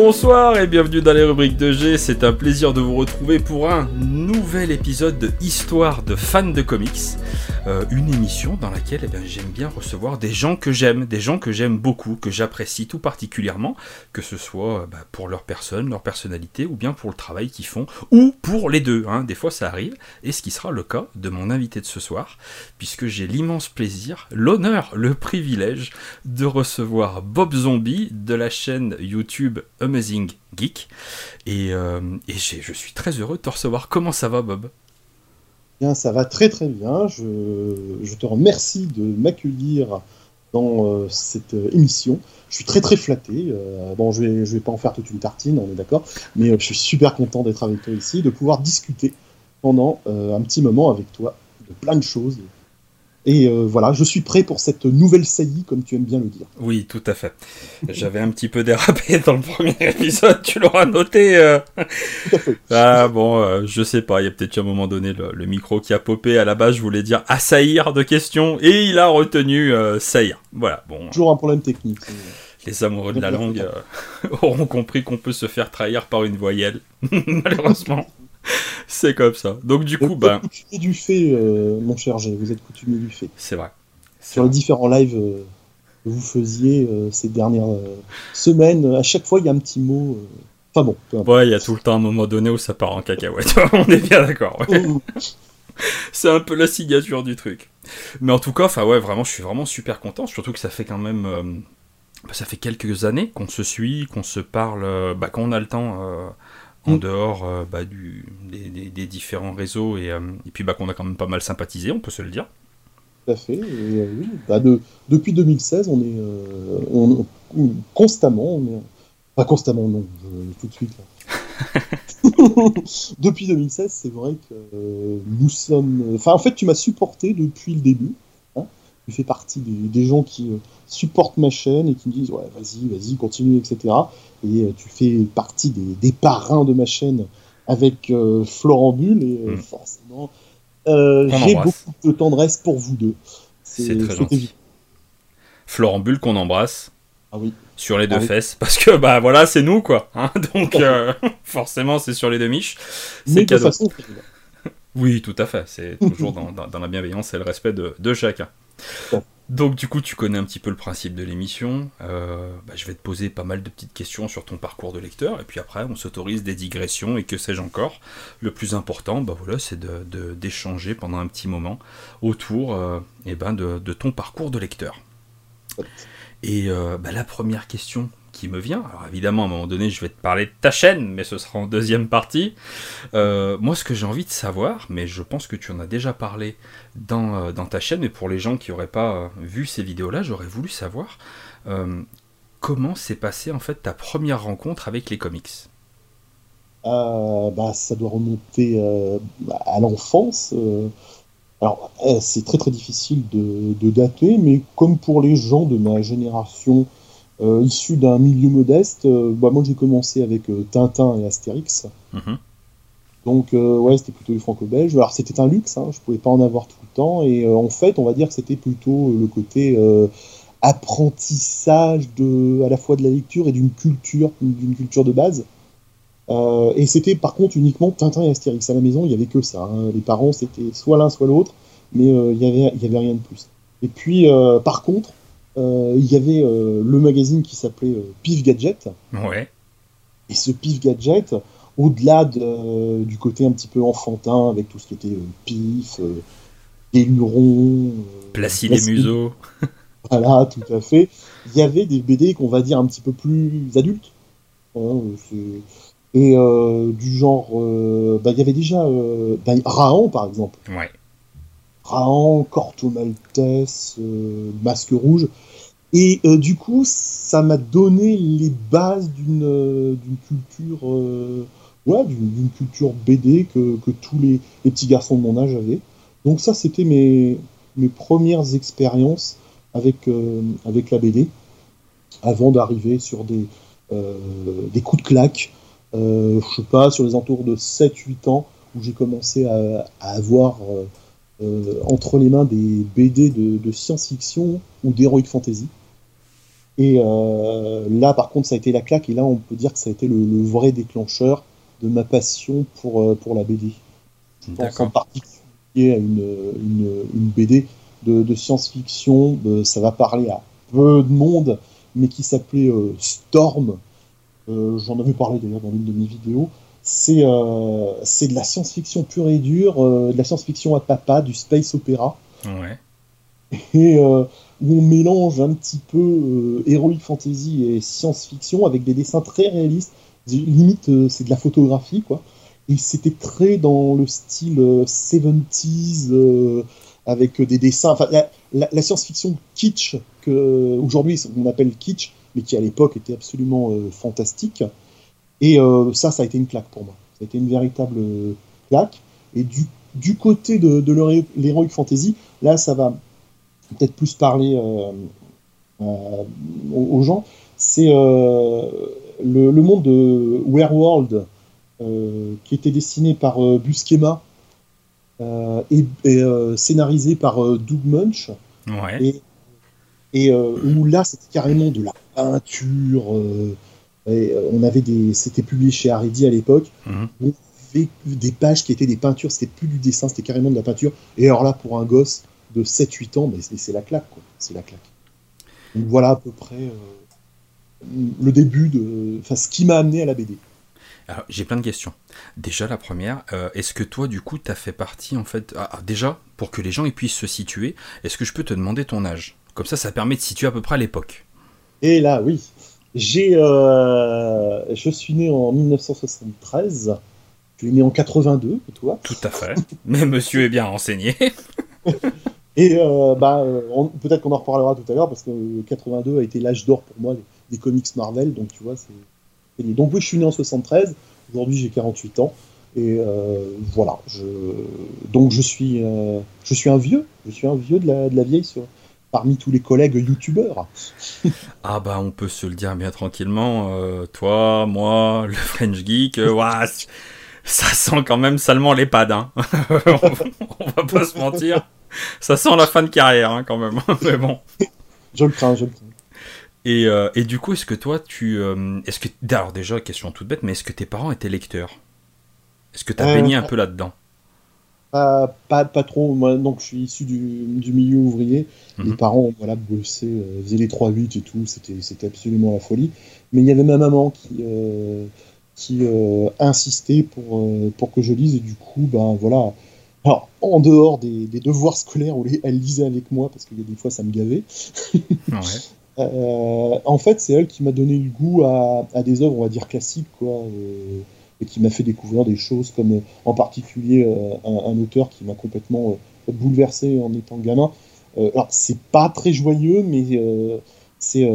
Bonsoir et bienvenue dans les rubriques de G. C'est un plaisir de vous retrouver pour un nouvel épisode de Histoire de fans de comics. Euh, une émission dans laquelle eh j'aime bien recevoir des gens que j'aime, des gens que j'aime beaucoup, que j'apprécie tout particulièrement, que ce soit euh, bah, pour leur personne, leur personnalité, ou bien pour le travail qu'ils font, ou pour les deux. Hein. Des fois ça arrive, et ce qui sera le cas de mon invité de ce soir, puisque j'ai l'immense plaisir, l'honneur, le privilège de recevoir Bob Zombie de la chaîne YouTube Amazing Geek. Et, euh, et je suis très heureux de te recevoir. Comment ça va Bob? Bien, ça va très très bien. Je, je te remercie de m'accueillir dans euh, cette euh, émission. Je suis très très flatté. Bon, je vais, je vais pas en faire toute une tartine, on est d'accord, mais je suis super content d'être avec toi ici, de pouvoir discuter pendant un petit moment avec toi de plein de choses, et euh, voilà, je suis prêt pour cette nouvelle saillie, comme tu aimes bien le dire. Oui, tout à fait. J'avais un petit peu dérapé dans le premier épisode, tu l'auras noté. Euh. Tout à fait. Ah bon, euh, je sais pas, il y a peut-être un moment donné le, micro qui a popé. À la base, je voulais dire assaillir de questions, et il a retenu saillir. Voilà, bon. Toujours un problème technique. Les amoureux de la langue auront compris qu'on peut se faire trahir par une voyelle, malheureusement. c'est comme ça. Donc du coup, ben. Coutumier du fait, euh, mon cher G, vous êtes coutumier du fait. C'est vrai. Sur les différents lives euh, que vous faisiez euh, ces dernières semaines, à chaque fois il y a un petit mot. Enfin bon. Ouais, il y a tout le temps un moment donné où ça part en cacahuète. On est bien d'accord. c'est un peu la signature du truc. Mais en tout cas, enfin ouais, vraiment, je suis vraiment super content. Surtout que ça fait quand même. Ça fait quelques années qu'on se suit, qu'on se parle, bah, quand on a le temps en mm. dehors euh, bah, du, des, différents réseaux et, euh, et puis bah, qu'on a quand même pas mal sympathisé, on peut se le dire. Tout à fait. Euh, bah, de, depuis 2016, on est on, constamment, on est, pas constamment, non, tout de suite. depuis 2016, c'est vrai que nous sommes. Enfin, en fait, tu m'as supporté depuis le début. Tu fais partie des, des gens qui supportent ma chaîne et qui me disent ouais, vas-y, vas-y, continue, etc et euh, tu fais partie des, parrains de ma chaîne avec euh, Florent Bull, et euh, hmm. forcément, j'ai beaucoup de tendresse pour vous deux. C'est très gentil. Florent Bull qu'on embrasse. Ah oui. Sur les deux ah fesses, parce que bah voilà, c'est nous quoi. Hein. donc forcément, c'est sur les deux miches. C'est de façon. oui, tout à fait. C'est toujours dans, dans, la bienveillance et le respect de, de chacun. Donc du coup, tu connais un petit peu le principe de l'émission. Euh, bah, je vais te poser pas mal de petites questions sur ton parcours de lecteur, et puis après, on s'autorise des digressions et que sais-je encore. Le plus important, bah voilà, c'est d'échanger de, pendant un petit moment autour euh, eh ben de, ton parcours de lecteur. Et euh, bah, la première question qui me vient. Alors évidemment, à un moment donné, je vais te parler de ta chaîne, mais ce sera en deuxième partie. Euh, moi, ce que j'ai envie de savoir, mais je pense que tu en as déjà parlé dans, euh, dans ta chaîne, mais pour les gens qui n'auraient pas euh, vu ces vidéos-là, j'aurais voulu savoir comment s'est passée en fait ta première rencontre avec les comics. bah, ça doit remonter à l'enfance. alors, c'est très très difficile de, de, dater, mais comme pour les gens de ma génération euh, issu d'un milieu modeste, euh, bah, moi j'ai commencé avec euh, Tintin et Astérix. Mhm. Donc ouais, c'était plutôt du franco-belge. Alors c'était un luxe, hein, je pouvais pas en avoir tout le temps. Et en fait, on va dire que c'était plutôt le côté apprentissage de, à la fois de la lecture et d'une culture, d'une culture de base. et c'était par contre uniquement Tintin et Astérix à la maison, il y avait que ça. Hein. Les parents c'était soit l'un soit l'autre, mais il y avait il y avait rien de plus. Et puis par contre, euh, il y avait euh, le magazine qui s'appelait euh, Pif Gadget. Ouais. Et ce Pif Gadget, au-delà du côté un petit peu enfantin, avec tout ce qui était pif, des lurons, Placide et museaux. voilà, tout à fait. Il y avait des BD qu'on va dire un petit peu plus adultes. Hein, et du genre, bah, il y avait déjà bah, Rahan par exemple. Ouais. Rahan, Corto Maltese, Masque Rouge. Et euh, du coup, ça m'a donné les bases d'une euh, culture, euh, d'une culture BD que, tous les, petits garçons de mon âge avaient. Donc ça, c'était mes, mes premières expériences avec, avec la BD, avant d'arriver sur des, des coups de claque, je sais pas, sur les entours de 7-8 ans, où j'ai commencé à, à avoir entre les mains des BD de, de science-fiction ou d'heroic fantasy. Et là, par contre, ça a été la claque. Et là, on peut dire que ça a été le, vrai déclencheur de ma passion pour, pour la BD. Je pense en particulier à une, une, BD de, de science-fiction. Ça va parler à peu de monde, mais qui s'appelait Storm. J'en avais parlé d'ailleurs dans une de mes vidéos c'est euh, de la science-fiction pure et dure, euh, de la science-fiction à papa, du space opéra. Ouais. Et euh, où on mélange un petit peu euh, heroic fantasy et science-fiction avec des dessins très réalistes. Limite, c'est de la photographie, quoi. Et c'était très dans le style 70s, avec des dessins. Enfin, la, science-fiction kitsch, que aujourd'hui on appelle kitsch, mais qui à l'époque était absolument fantastique. Et euh, ça, ça a été une claque pour moi. Ça a été une véritable claque. Et du, du côté de, de l'Heroic Fantasy, là, ça va peut-être plus parler euh, euh, aux, gens. C'est le, le, monde de Werewolf, qui était dessiné par Buscema et, scénarisé par Doug Munch. Ouais. Et, et où là, c'était carrément de la peinture euh, on avait des, c'était publié chez Haredi à l'époque. On avait des pages qui étaient des peintures, c'était plus du dessin, c'était carrément de la peinture. Et alors là, pour un gosse de 7-8 ans, mais c'est la claque, quoi. C'est la claque. Donc voilà à peu près euh, le début de, enfin, ce qui m'a amené à la BD. Alors, j'ai plein de questions. Déjà, la première, euh, est-ce que toi, du coup, tu as fait partie, en fait, ah, ah, déjà, pour que les gens puissent se situer, est-ce que je peux te demander ton âge? Comme ça, ça permet de situer à peu près à l'époque. Et là, oui. J'ai, euh, je suis né en 1973. Je suis né en 82, toi. Tout à fait. Mais monsieur est bien renseigné. Et euh, bah, peut-être qu'on en reparlera tout à l'heure parce que 82 a été l'âge d'or pour moi des, comics Marvel. Donc tu vois, c'est. Donc oui, je suis né en 73. Aujourd'hui, j'ai 48 ans. Et euh, voilà. Je... Donc je suis, je suis un vieux. Je suis un vieux de la, de la vieille sur, parmi tous les collègues youtubeurs. ah bah on peut se le dire bien tranquillement, euh, toi, moi, le French Geek, euh, ça sent quand même salement les pads, hein. on, va pas se mentir, ça sent la fin de carrière hein, quand même, mais bon. Je le crains, je le crains. Et, euh, et du coup, est-ce que toi, tu... est-ce que... Alors déjà, question toute bête, mais est-ce que tes parents étaient lecteurs? Est-ce que tu as baigné un peu là-dedans? Pas, pas, pas, trop. Moi, donc, je suis issu du, du milieu ouvrier. Mes mhm. parents, voilà, bossaient, euh, faisaient les 3-8 et tout. C'était, absolument la folie. Mais il y avait ma maman qui, euh, qui euh, insistait pour, pour que je lise. Et du coup, ben voilà. Alors, en dehors des, des devoirs scolaires où elle lisait avec moi, parce qu'il y a des fois, ça me gavait. en fait, c'est elle qui m'a donné le goût à, à, des œuvres, on va dire, classiques, quoi et qui m'a fait découvrir des choses comme euh, en particulier euh, un, auteur qui m'a complètement euh, bouleversé en étant gamin. alors c'est pas très joyeux, mais c'est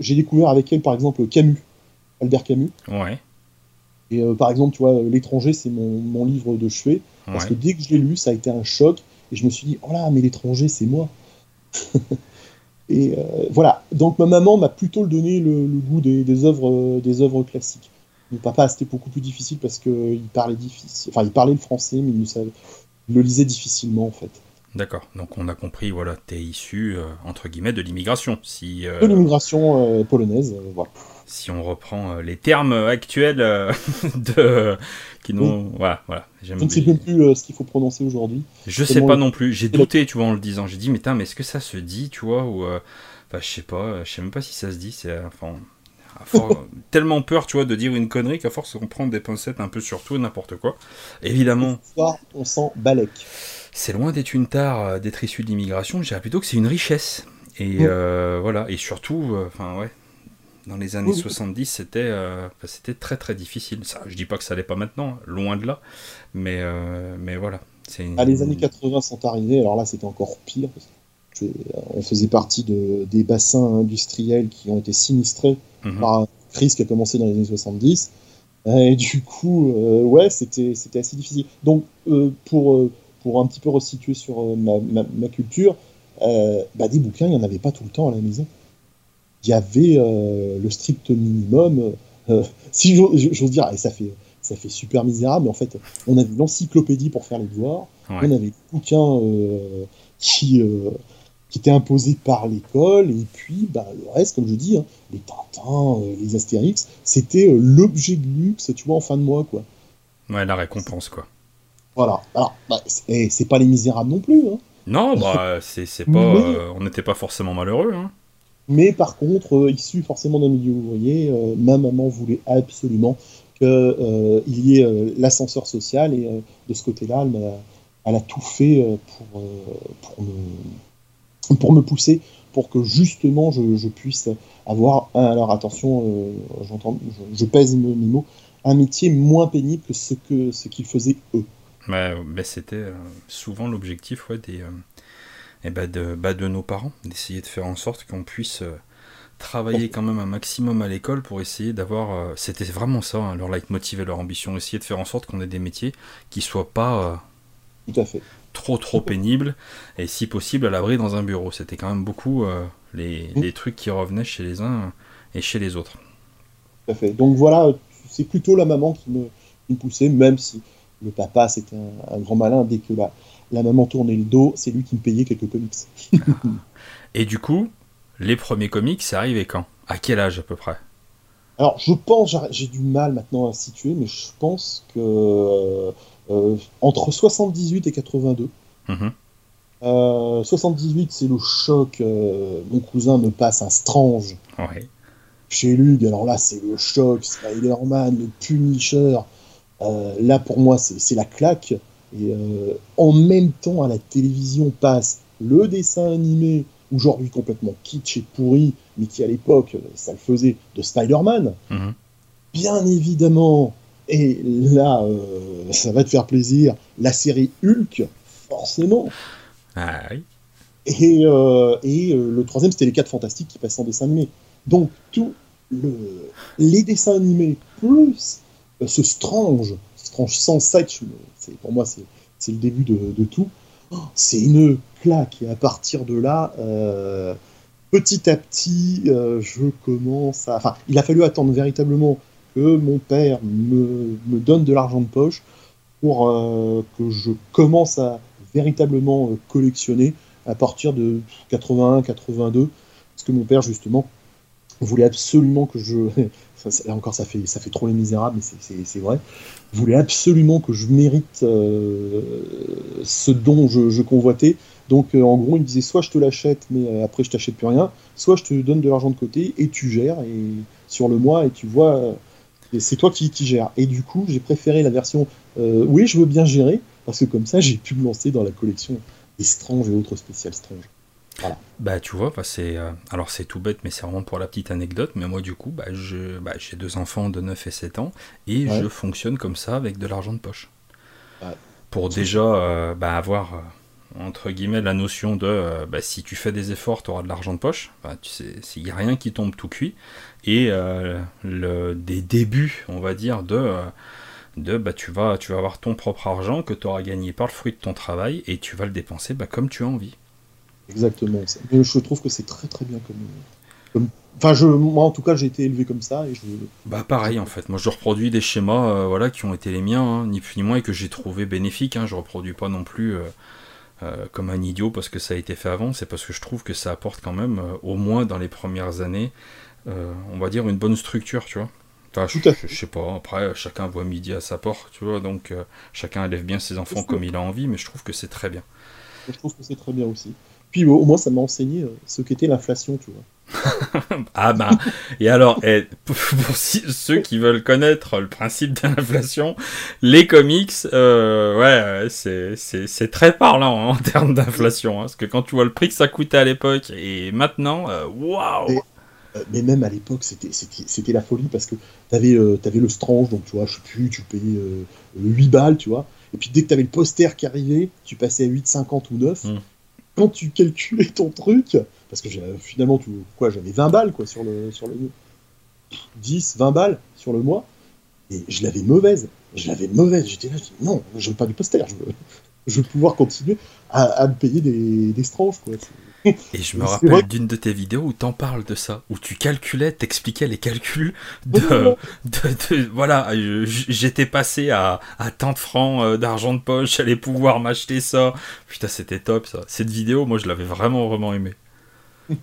j'ai découvert avec elle par exemple Camus, Albert Camus. Ouais. Et par exemple, tu vois, L'étranger, c'est mon, mon, livre de chevet. Parce que dès que je l'ai lu, ça a été un choc. Et je me suis dit, oh là, mais l'étranger, c'est moi. et voilà. Donc ma maman m'a plutôt donné le, le goût des, des, œuvres, des œuvres classiques. Mon papa, c'était beaucoup plus difficile parce qu'il parlait difficile. Enfin, il parlait le français, mais il, le lisait difficilement, en fait. D'accord. Donc, on a compris, voilà, tu es issu, euh, entre guillemets, de l'immigration. Si, euh, De l'immigration euh, polonaise, voilà. Si on reprend les termes actuels de... qui n'ont... Voilà, voilà. Je ne sais même plus ce qu'il faut prononcer aujourd'hui. Je sais pas non plus. J'ai douté, tu vois, en le disant. J'ai dit, mais, mais est-ce que ça se dit, tu vois, ou... Enfin, je sais pas, je sais même pas si ça se dit. C'est, enfin, tellement peur, tu vois, de dire une connerie qu'à force on prend des pincettes un peu sur tout et n'importe quoi. Évidemment. on s'en balèque. C'est loin d'être une tare, euh, d'être issu de l'immigration. Je dirais plutôt que c'est une richesse. Et euh, voilà. Et surtout, euh, enfin ouais, dans les années 70, c'était c'était très très difficile. Ça, je dis pas que ça l'est pas maintenant, loin de là, mais mais voilà. Ah, les années 80 sont arrivées. Alors là, c'était encore pire. on faisait partie de, des bassins industriels qui ont été sinistrés Mhm. par une crise qui a commencé dans les années 70. Et du coup, euh, ouais, c'était assez difficile. Donc, euh, pour, euh, pour un petit peu resituer sur ma, ma, culture, bah, des bouquins, il n'y en avait pas tout le temps à la maison. Il y avait le strict minimum. si j'ose dire, et ça fait, ça fait super misérable, mais en fait, on avait l'encyclopédie pour faire les devoirs, on avait des bouquins qui, qui était imposé par l'école, et puis bah, le reste, comme je dis, hein, les Tintins, euh, les Astérix, c'était euh, l'objet de luxe, tu vois, en fin de mois, quoi. Ouais, la récompense, quoi. Voilà. Alors, bah, c'est pas les misérables non plus. Hein. Non, bah, c'est pas. Euh, on n'était pas forcément malheureux. Hein. Mais par contre, issu forcément d'un milieu ouvrier, ma maman voulait absolument qu'il y ait l'ascenseur social, et de ce côté-là, elle, a tout fait pour, pour me pousser, pour que justement je, puisse avoir, alors attention, euh, j'entends, je, pèse mes, mots, un métier moins pénible que ce que ce qu'ils faisaient eux. mais c'était euh, souvent l'objectif ouais, des, euh, eh ben de, bah, de nos parents, d'essayer de faire en sorte qu'on puisse travailler quand même un maximum à l'école pour essayer d'avoir. c'était vraiment ça, hein, leur leitmotiv et leur ambition, essayer de faire en sorte qu'on ait des métiers qui soient pas. Tout à fait trop trop pénible et si possible à l'abri dans un bureau. C'était quand même beaucoup euh, les, les, trucs qui revenaient chez les uns et chez les autres. Tout à fait. Donc voilà, c'est plutôt la maman qui me, poussait, même si le papa c'était un, grand malin. Dès que la, la maman tournait le dos, c'est lui qui me payait quelques comics. et du coup, les premiers comics, c'est arrivé quand? À quel âge à peu près? Alors, je pense, j'ai du mal maintenant à situer, mais je pense que euh, entre 78 et 82. 78, mhm. euh, c'est le choc. Euh, mon cousin me passe un Strange chez Lug. Alors là, c'est le choc. Spider-Man, le Punisher. là, pour moi, c'est la claque. Et en même temps, à la télévision passe le dessin animé, aujourd'hui complètement kitsch et pourri, mais qui à l'époque, ça le faisait, de Spider-Man. Mhm. Bien évidemment, et là, euh, ça va te faire plaisir, la série Hulk, forcément. Ah oui. Et, euh, et euh, le troisième, c'était les 4 Fantastiques qui passaient en dessin animé. Donc, tous le, les dessins animés, plus ce Strange, Strange 107, pour moi, c'est le début de, tout. c'est une claque. Et à partir de là, petit à petit, je commence à. Enfin, il a fallu attendre véritablement que mon père me, donne de l'argent de poche pour euh, que je commence à véritablement euh, collectionner à partir de 81, 82, parce que mon père justement voulait absolument que je, là encore ça fait ça fait trop les misérables, mais c'est vrai, voulait absolument que je mérite euh, ce dont je, convoitais. Donc en gros il me disait soit je te l'achète, mais après je t'achète plus rien, soit je te donne de l'argent de côté et tu gères et sur le mois et tu vois c'est toi qui, qui gères. Et du coup, j'ai préféré la version euh, oui, je veux bien gérer, parce que comme ça, j'ai pu me lancer dans la collection des Strange et autres spéciales Strange. Voilà. Bah tu vois, bah, c'est euh, alors c'est tout bête, mais c'est vraiment pour la petite anecdote. Mais moi du coup, bah, je, bah, j'ai deux enfants de 9 et 7 ans et je fonctionne comme ça avec de l'argent de poche. Pour déjà euh, bah, avoir entre guillemets la notion de bah, si tu fais des efforts, tu auras de l'argent de poche. Bah, tu sais, s'il n'y a rien qui tombe tout cuit et euh, le, des débuts, on va dire, de, euh, de bah, tu, vas, tu vas avoir ton propre argent que tu auras gagné par le fruit de ton travail et tu vas le dépenser bah, comme tu as envie. Exactement. Je trouve que c'est très très bien comme, Enfin, je, moi en tout cas, j'ai été élevé comme ça et je. Bah pareil en fait. Moi, je reproduis des schémas, euh, voilà, qui ont été les miens, hein, ni plus ni moins, et que j'ai trouvé bénéfiques. Hein. Je reproduis pas non plus comme un idiot parce que ça a été fait avant. C'est parce que je trouve que ça apporte quand même, au moins dans les premières années, euh, on va dire, une bonne structure, tu vois. Enfin, je, je, sais pas, après, chacun voit midi à sa porte, tu vois, donc euh, chacun élève bien ses enfants comme il a envie, mais je trouve que c'est très bien. Je trouve que c'est très bien aussi. Puis au moins, ça m'a enseigné euh, ce qu'était l'inflation, tu vois. ah ben, et alors, et pour, ceux qui veulent connaître le principe de l'inflation, les comics, ouais, c'est très parlant hein, en termes d'inflation, hein, parce que quand tu vois le prix que ça coûtait à l'époque et maintenant, waouh euh, mais même à l'époque, c'était la folie parce que tu avais, euh, le Strange, donc tu vois, je sais plus, tu payais 8 euh, balles, tu vois. Et puis dès que tu avais le poster qui arrivait, tu passais à 8,50 ou 9. Hmm. Quand tu calculais ton truc, parce que finalement, tu, quoi, j'avais 20 balles quoi, sur, le, sur le 10, 20 balles sur le mois, et je l'avais mauvaise. Je l'avais mauvaise. J'étais là, je dis, non, je veux pas du poster, je veux, je veux pouvoir continuer à, me payer des, des Strange. Quoi. Et je me rappelle d'une de tes vidéos où t'en parles de ça, où tu calculais, t'expliquais les calculs de, de, voilà, j'étais passé à, à tant de francs euh, d'argent de poche, j'allais pouvoir m'acheter ça. Putain, c'était top ça. Cette vidéo, moi, je l'avais vraiment vraiment aimé.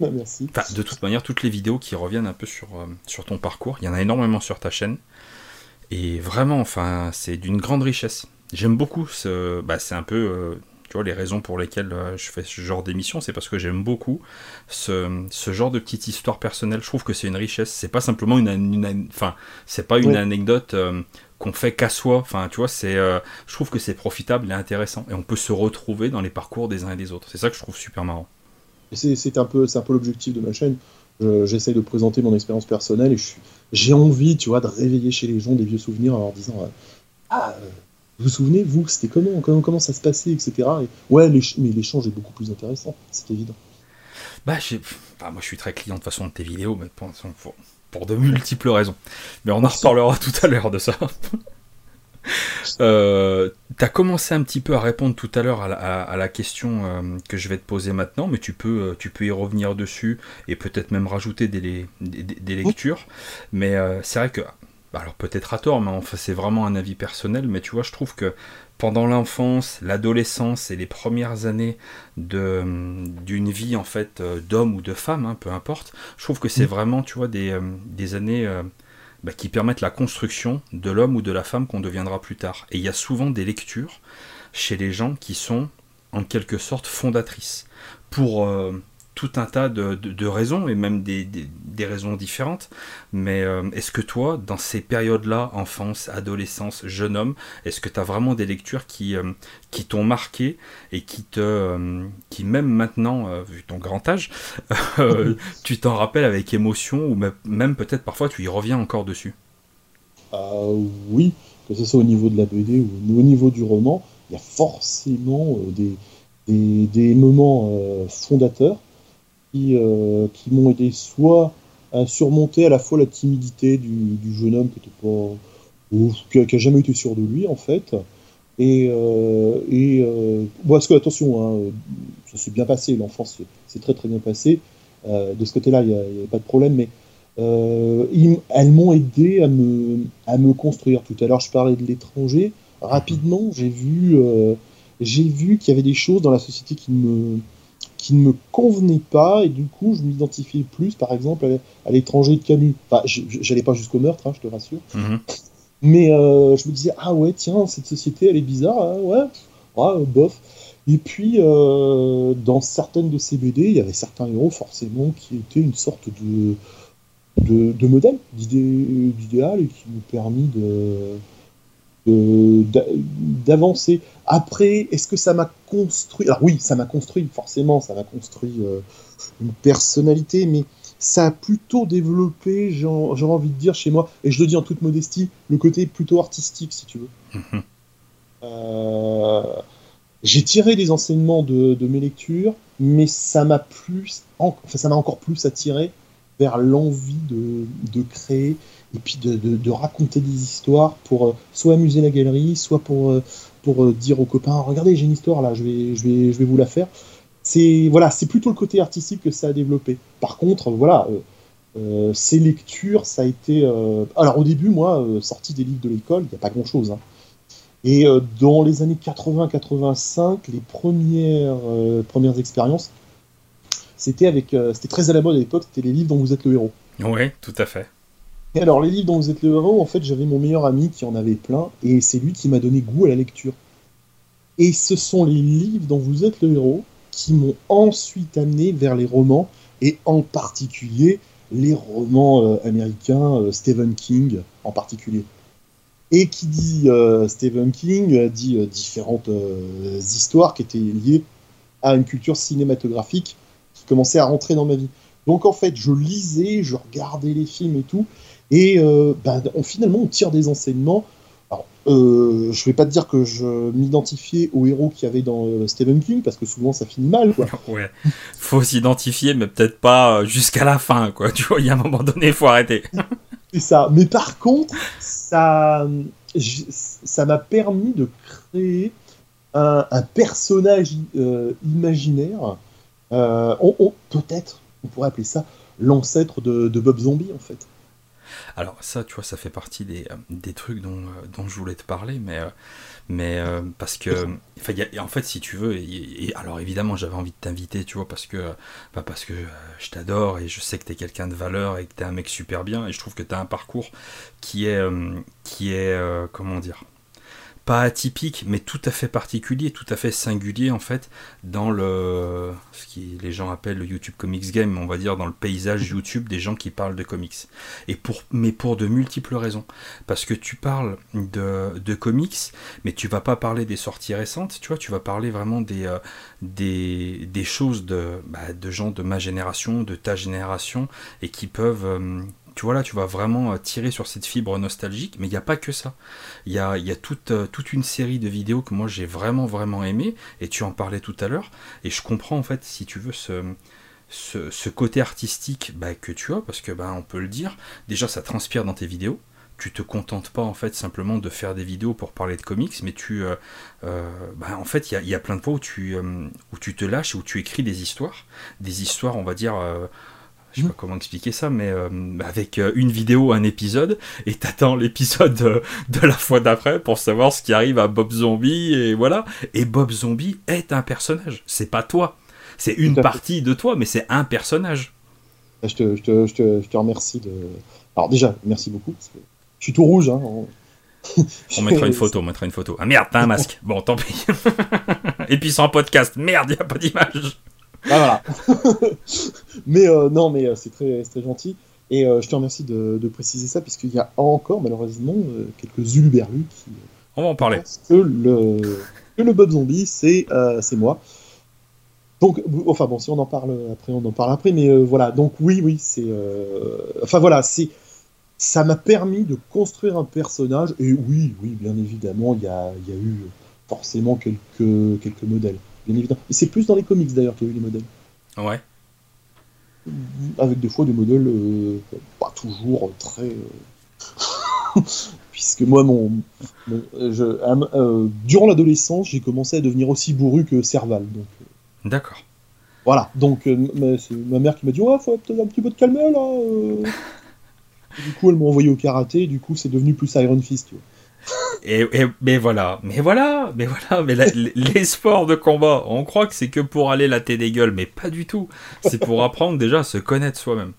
Bah, merci. de toute manière, toutes les vidéos qui reviennent un peu sur, euh, sur ton parcours, il y en a énormément sur ta chaîne. Et vraiment, enfin, c'est d'une grande richesse. J'aime beaucoup ce. Bah, c'est un peu. Euh, tu vois, les raisons pour lesquelles euh, je fais ce genre d'émission, c'est parce que j'aime beaucoup ce, ce, genre de petite histoire personnelle. Je trouve que c'est une richesse. C'est pas simplement une. enfin, c'est pas une anecdote. qu'on fait qu'à soi. Enfin, tu vois, c'est, je trouve que c'est profitable et intéressant. Et on peut se retrouver dans les parcours des uns et des autres. C'est ça que je trouve super marrant c'est un peu, un peu l'objectif de ma chaîne. J'essaye de présenter mon expérience personnelle et j'ai envie, tu vois, de réveiller chez les gens des vieux souvenirs en leur disant euh, Ah, euh, vous vous souvenez, vous, c'était comment, comment, comment ça se passait, etc. Et, ouais, mais l'échange est beaucoup plus intéressant, c'est évident. Bah, moi, je suis très client de façon de tes vidéos, mais pour, pour de multiples raisons. Mais on en reparlera tout à l'heure de ça. Euh, tu as commencé un petit peu à répondre tout à l'heure à, la question euh, que je vais te poser maintenant, mais tu peux, euh, tu peux y revenir dessus et peut-être même rajouter des, des, lectures. Mais c'est vrai que, bah, alors peut-être à tort, mais enfin c'est vraiment un avis personnel, mais tu vois, je trouve que pendant l'enfance, l'adolescence et les premières années d'une vie en fait d'homme ou de femme, hein, peu importe, je trouve que c'est vraiment, tu vois, des, des années bah, qui permettent la construction de l'homme ou de la femme qu'on deviendra plus tard. Et il y a souvent des lectures chez les gens qui sont en quelque sorte fondatrices pour euh, tout un tas de, raisons, et même des, raisons différentes. Mais euh, est-ce que toi, dans ces périodes-là, enfance, adolescence, jeune homme, est-ce que tu as vraiment des lectures qui, euh, qui t'ont marqué et qui te euh, qui même maintenant, vu ton grand âge, tu t'en rappelles avec émotion, ou même peut-être parfois tu y reviens encore dessus? Oui, que ce soit au niveau de la BD ou au niveau du roman, il y a forcément des, des, des moments fondateurs euh, qui, m'ont aidé soit à surmonter à la fois la timidité du, jeune homme qui était pas ou qui, a, jamais été sûr de lui en fait. Et, euh, euh, parce que attention hein, ça s'est bien passé l'enfance c'est très très bien passé. De ce côté là il n'y a, pas de problème mais elles m'ont aidé à me, à me construire. Tout à l'heure je parlais de l'étranger. Rapidement j'ai vu j'ai vu qu'il y avait des choses dans la société qui me qui ne me convenait pas et du coup je m'identifiais plus par exemple à, l'étranger de Camus. Enfin, j'allais pas jusqu'au meurtre, hein, je te rassure. Mhm. Mais euh, je me disais ah ouais tiens cette société elle est bizarre, hein, ouais, ouais, bof. Et puis euh, dans certaines de ces BD il y avait certains héros forcément qui étaient une sorte de de, de modèle, d'idéal et qui m'ont permis de d'avancer. Après, est-ce que ça m'a construit Alors oui, ça m'a construit, forcément, ça m'a construit euh, une personnalité, mais ça a plutôt développé, j'ai envie de dire chez moi, et je le dis en toute modestie, le côté plutôt artistique, si tu veux. Mhm. Euh, j'ai tiré des enseignements de, mes lectures, mais ça m'a plus, enfin, ça m'a encore plus attiré vers l'envie de, de, créer et puis de, raconter des histoires pour euh, soit amuser la galerie, soit pour, euh, pour euh, dire aux copains regardez j'ai une histoire là, je vais, je vais, je vais vous la faire. C'est voilà, c'est plutôt le côté artistique que ça a développé. Par contre, voilà, ces lectures, ça a été. alors au début, moi, sorti des livres de l'école, il n'y a pas grand chose. Hein. Et dans les années 80-85, les premières, premières expériences, c'était avec, c'était très à la mode à l'époque, c'était les livres dont vous êtes le héros. Oui, tout à fait. Et alors, les livres dont vous êtes le héros, en fait, j'avais mon meilleur ami qui en avait plein, et c'est lui qui m'a donné goût à la lecture. Et ce sont les livres dont vous êtes le héros qui m'ont ensuite amené vers les romans, et en particulier les romans euh, américains, euh, Stephen King en particulier. Et qui dit euh, Stephen King dit différentes histoires qui étaient liées à une culture cinématographique qui commençait à rentrer dans ma vie. Donc en fait, je lisais, je regardais les films et tout, et euh, on, finalement, on tire des enseignements. Alors, euh, je vais pas te dire que je m'identifiais au héros qu'il y avait dans euh, Stephen King, parce que souvent ça finit mal. Quoi. ouais, faut s'identifier, mais peut-être pas jusqu'à la fin. Quoi. Tu vois, il y a un moment donné, il faut arrêter. C'est ça. Mais par contre, ça ça m'a permis de créer un, personnage imaginaire on, peut-être, on pourrait appeler ça l'ancêtre de, Bob Zombie en fait. Alors ça, tu vois, ça fait partie des, des trucs dont, dont, je voulais te parler, mais euh, parce que en fait si tu veux alors évidemment j'avais envie de t'inviter tu vois parce que bah, parce que euh, je t'adore et je sais que tu es quelqu'un de valeur et que tu es un mec super bien et je trouve que tu as un parcours qui est euh, qui est comment dire pas atypique, mais tout à fait particulier, tout à fait singulier en fait dans le ce qui les gens appellent le YouTube Comics Game, on va dire dans le paysage YouTube des gens qui parlent de comics. Et pour mais pour de multiples raisons, parce que tu parles de, de comics, mais tu vas pas parler des sorties récentes, tu vois, tu vas parler vraiment des euh, des, des, choses de bah, de gens de ma génération, de ta génération, et qui peuvent euh, tu vois là, tu vas vraiment euh, tirer sur cette fibre nostalgique, mais il n'y a pas que ça. Il y a, y a toute, euh, toute, une série de vidéos que moi j'ai vraiment vraiment aimé, et tu en parlais tout à l'heure, et je comprends en fait, si tu veux, ce, ce, côté artistique bah, que tu as, parce que bah, on peut le dire, déjà ça transpire dans tes vidéos, tu te contentes pas en fait simplement de faire des vidéos pour parler de comics, mais tu, euh, bah, en fait, il y a, plein de fois où tu, où tu te lâches, où tu écris des histoires, des histoires, on va dire, je sais pas comment expliquer ça, mais euh, avec euh, une vidéo, un épisode, et t'attends l'épisode de, la fois d'après pour savoir ce qui arrive à Bob Zombie, et voilà. Et Bob Zombie est un personnage, c'est pas toi. C'est une partie de toi, mais c'est un personnage. Je te, je, te, je, te, je te, remercie de. Alors déjà, merci beaucoup. Parce que je suis tout rouge. Hein, on mettra une photo, on mettra une photo. Ah merde, t'as un masque. Bon, tant pis. et puis sans podcast, merde, y a pas d'image. Ah, voilà. mais euh, non, mais euh, c'est très, très gentil. Et euh, je te remercie de, préciser ça, puisqu'il y a encore, malheureusement, quelques uluberlus qui. On va en parler. Que le, que le Bob Zombie, c'est c'est moi. Donc, enfin bon, si on en parle après, on en parle après, mais voilà. Donc, oui, oui, c'est. Enfin voilà, c'est. Ça m'a permis de construire un personnage, et oui, oui, bien évidemment, il y a, y a eu forcément quelques, quelques modèles bien évidemment. Et c'est plus dans les comics d'ailleurs qu'il y a eu les modèles. Ouais. Avec des fois des modèles euh, pas toujours très. Euh, puisque moi, mon, euh, durant l'adolescence, j'ai commencé à devenir aussi bourru que Serval. Donc. D'accord. Voilà, donc c'est ma mère qui m'a dit Ouais, faut peut-être un petit peu de calme là. du coup, elle m'a envoyé au karaté, du coup, c'est devenu plus Iron Fist. Tu vois. Et, mais voilà, mais voilà, mais voilà, mais les sports de combat, on croit que c'est que pour aller latter des gueules, mais pas du tout. C'est pour apprendre déjà à se connaître soi-même.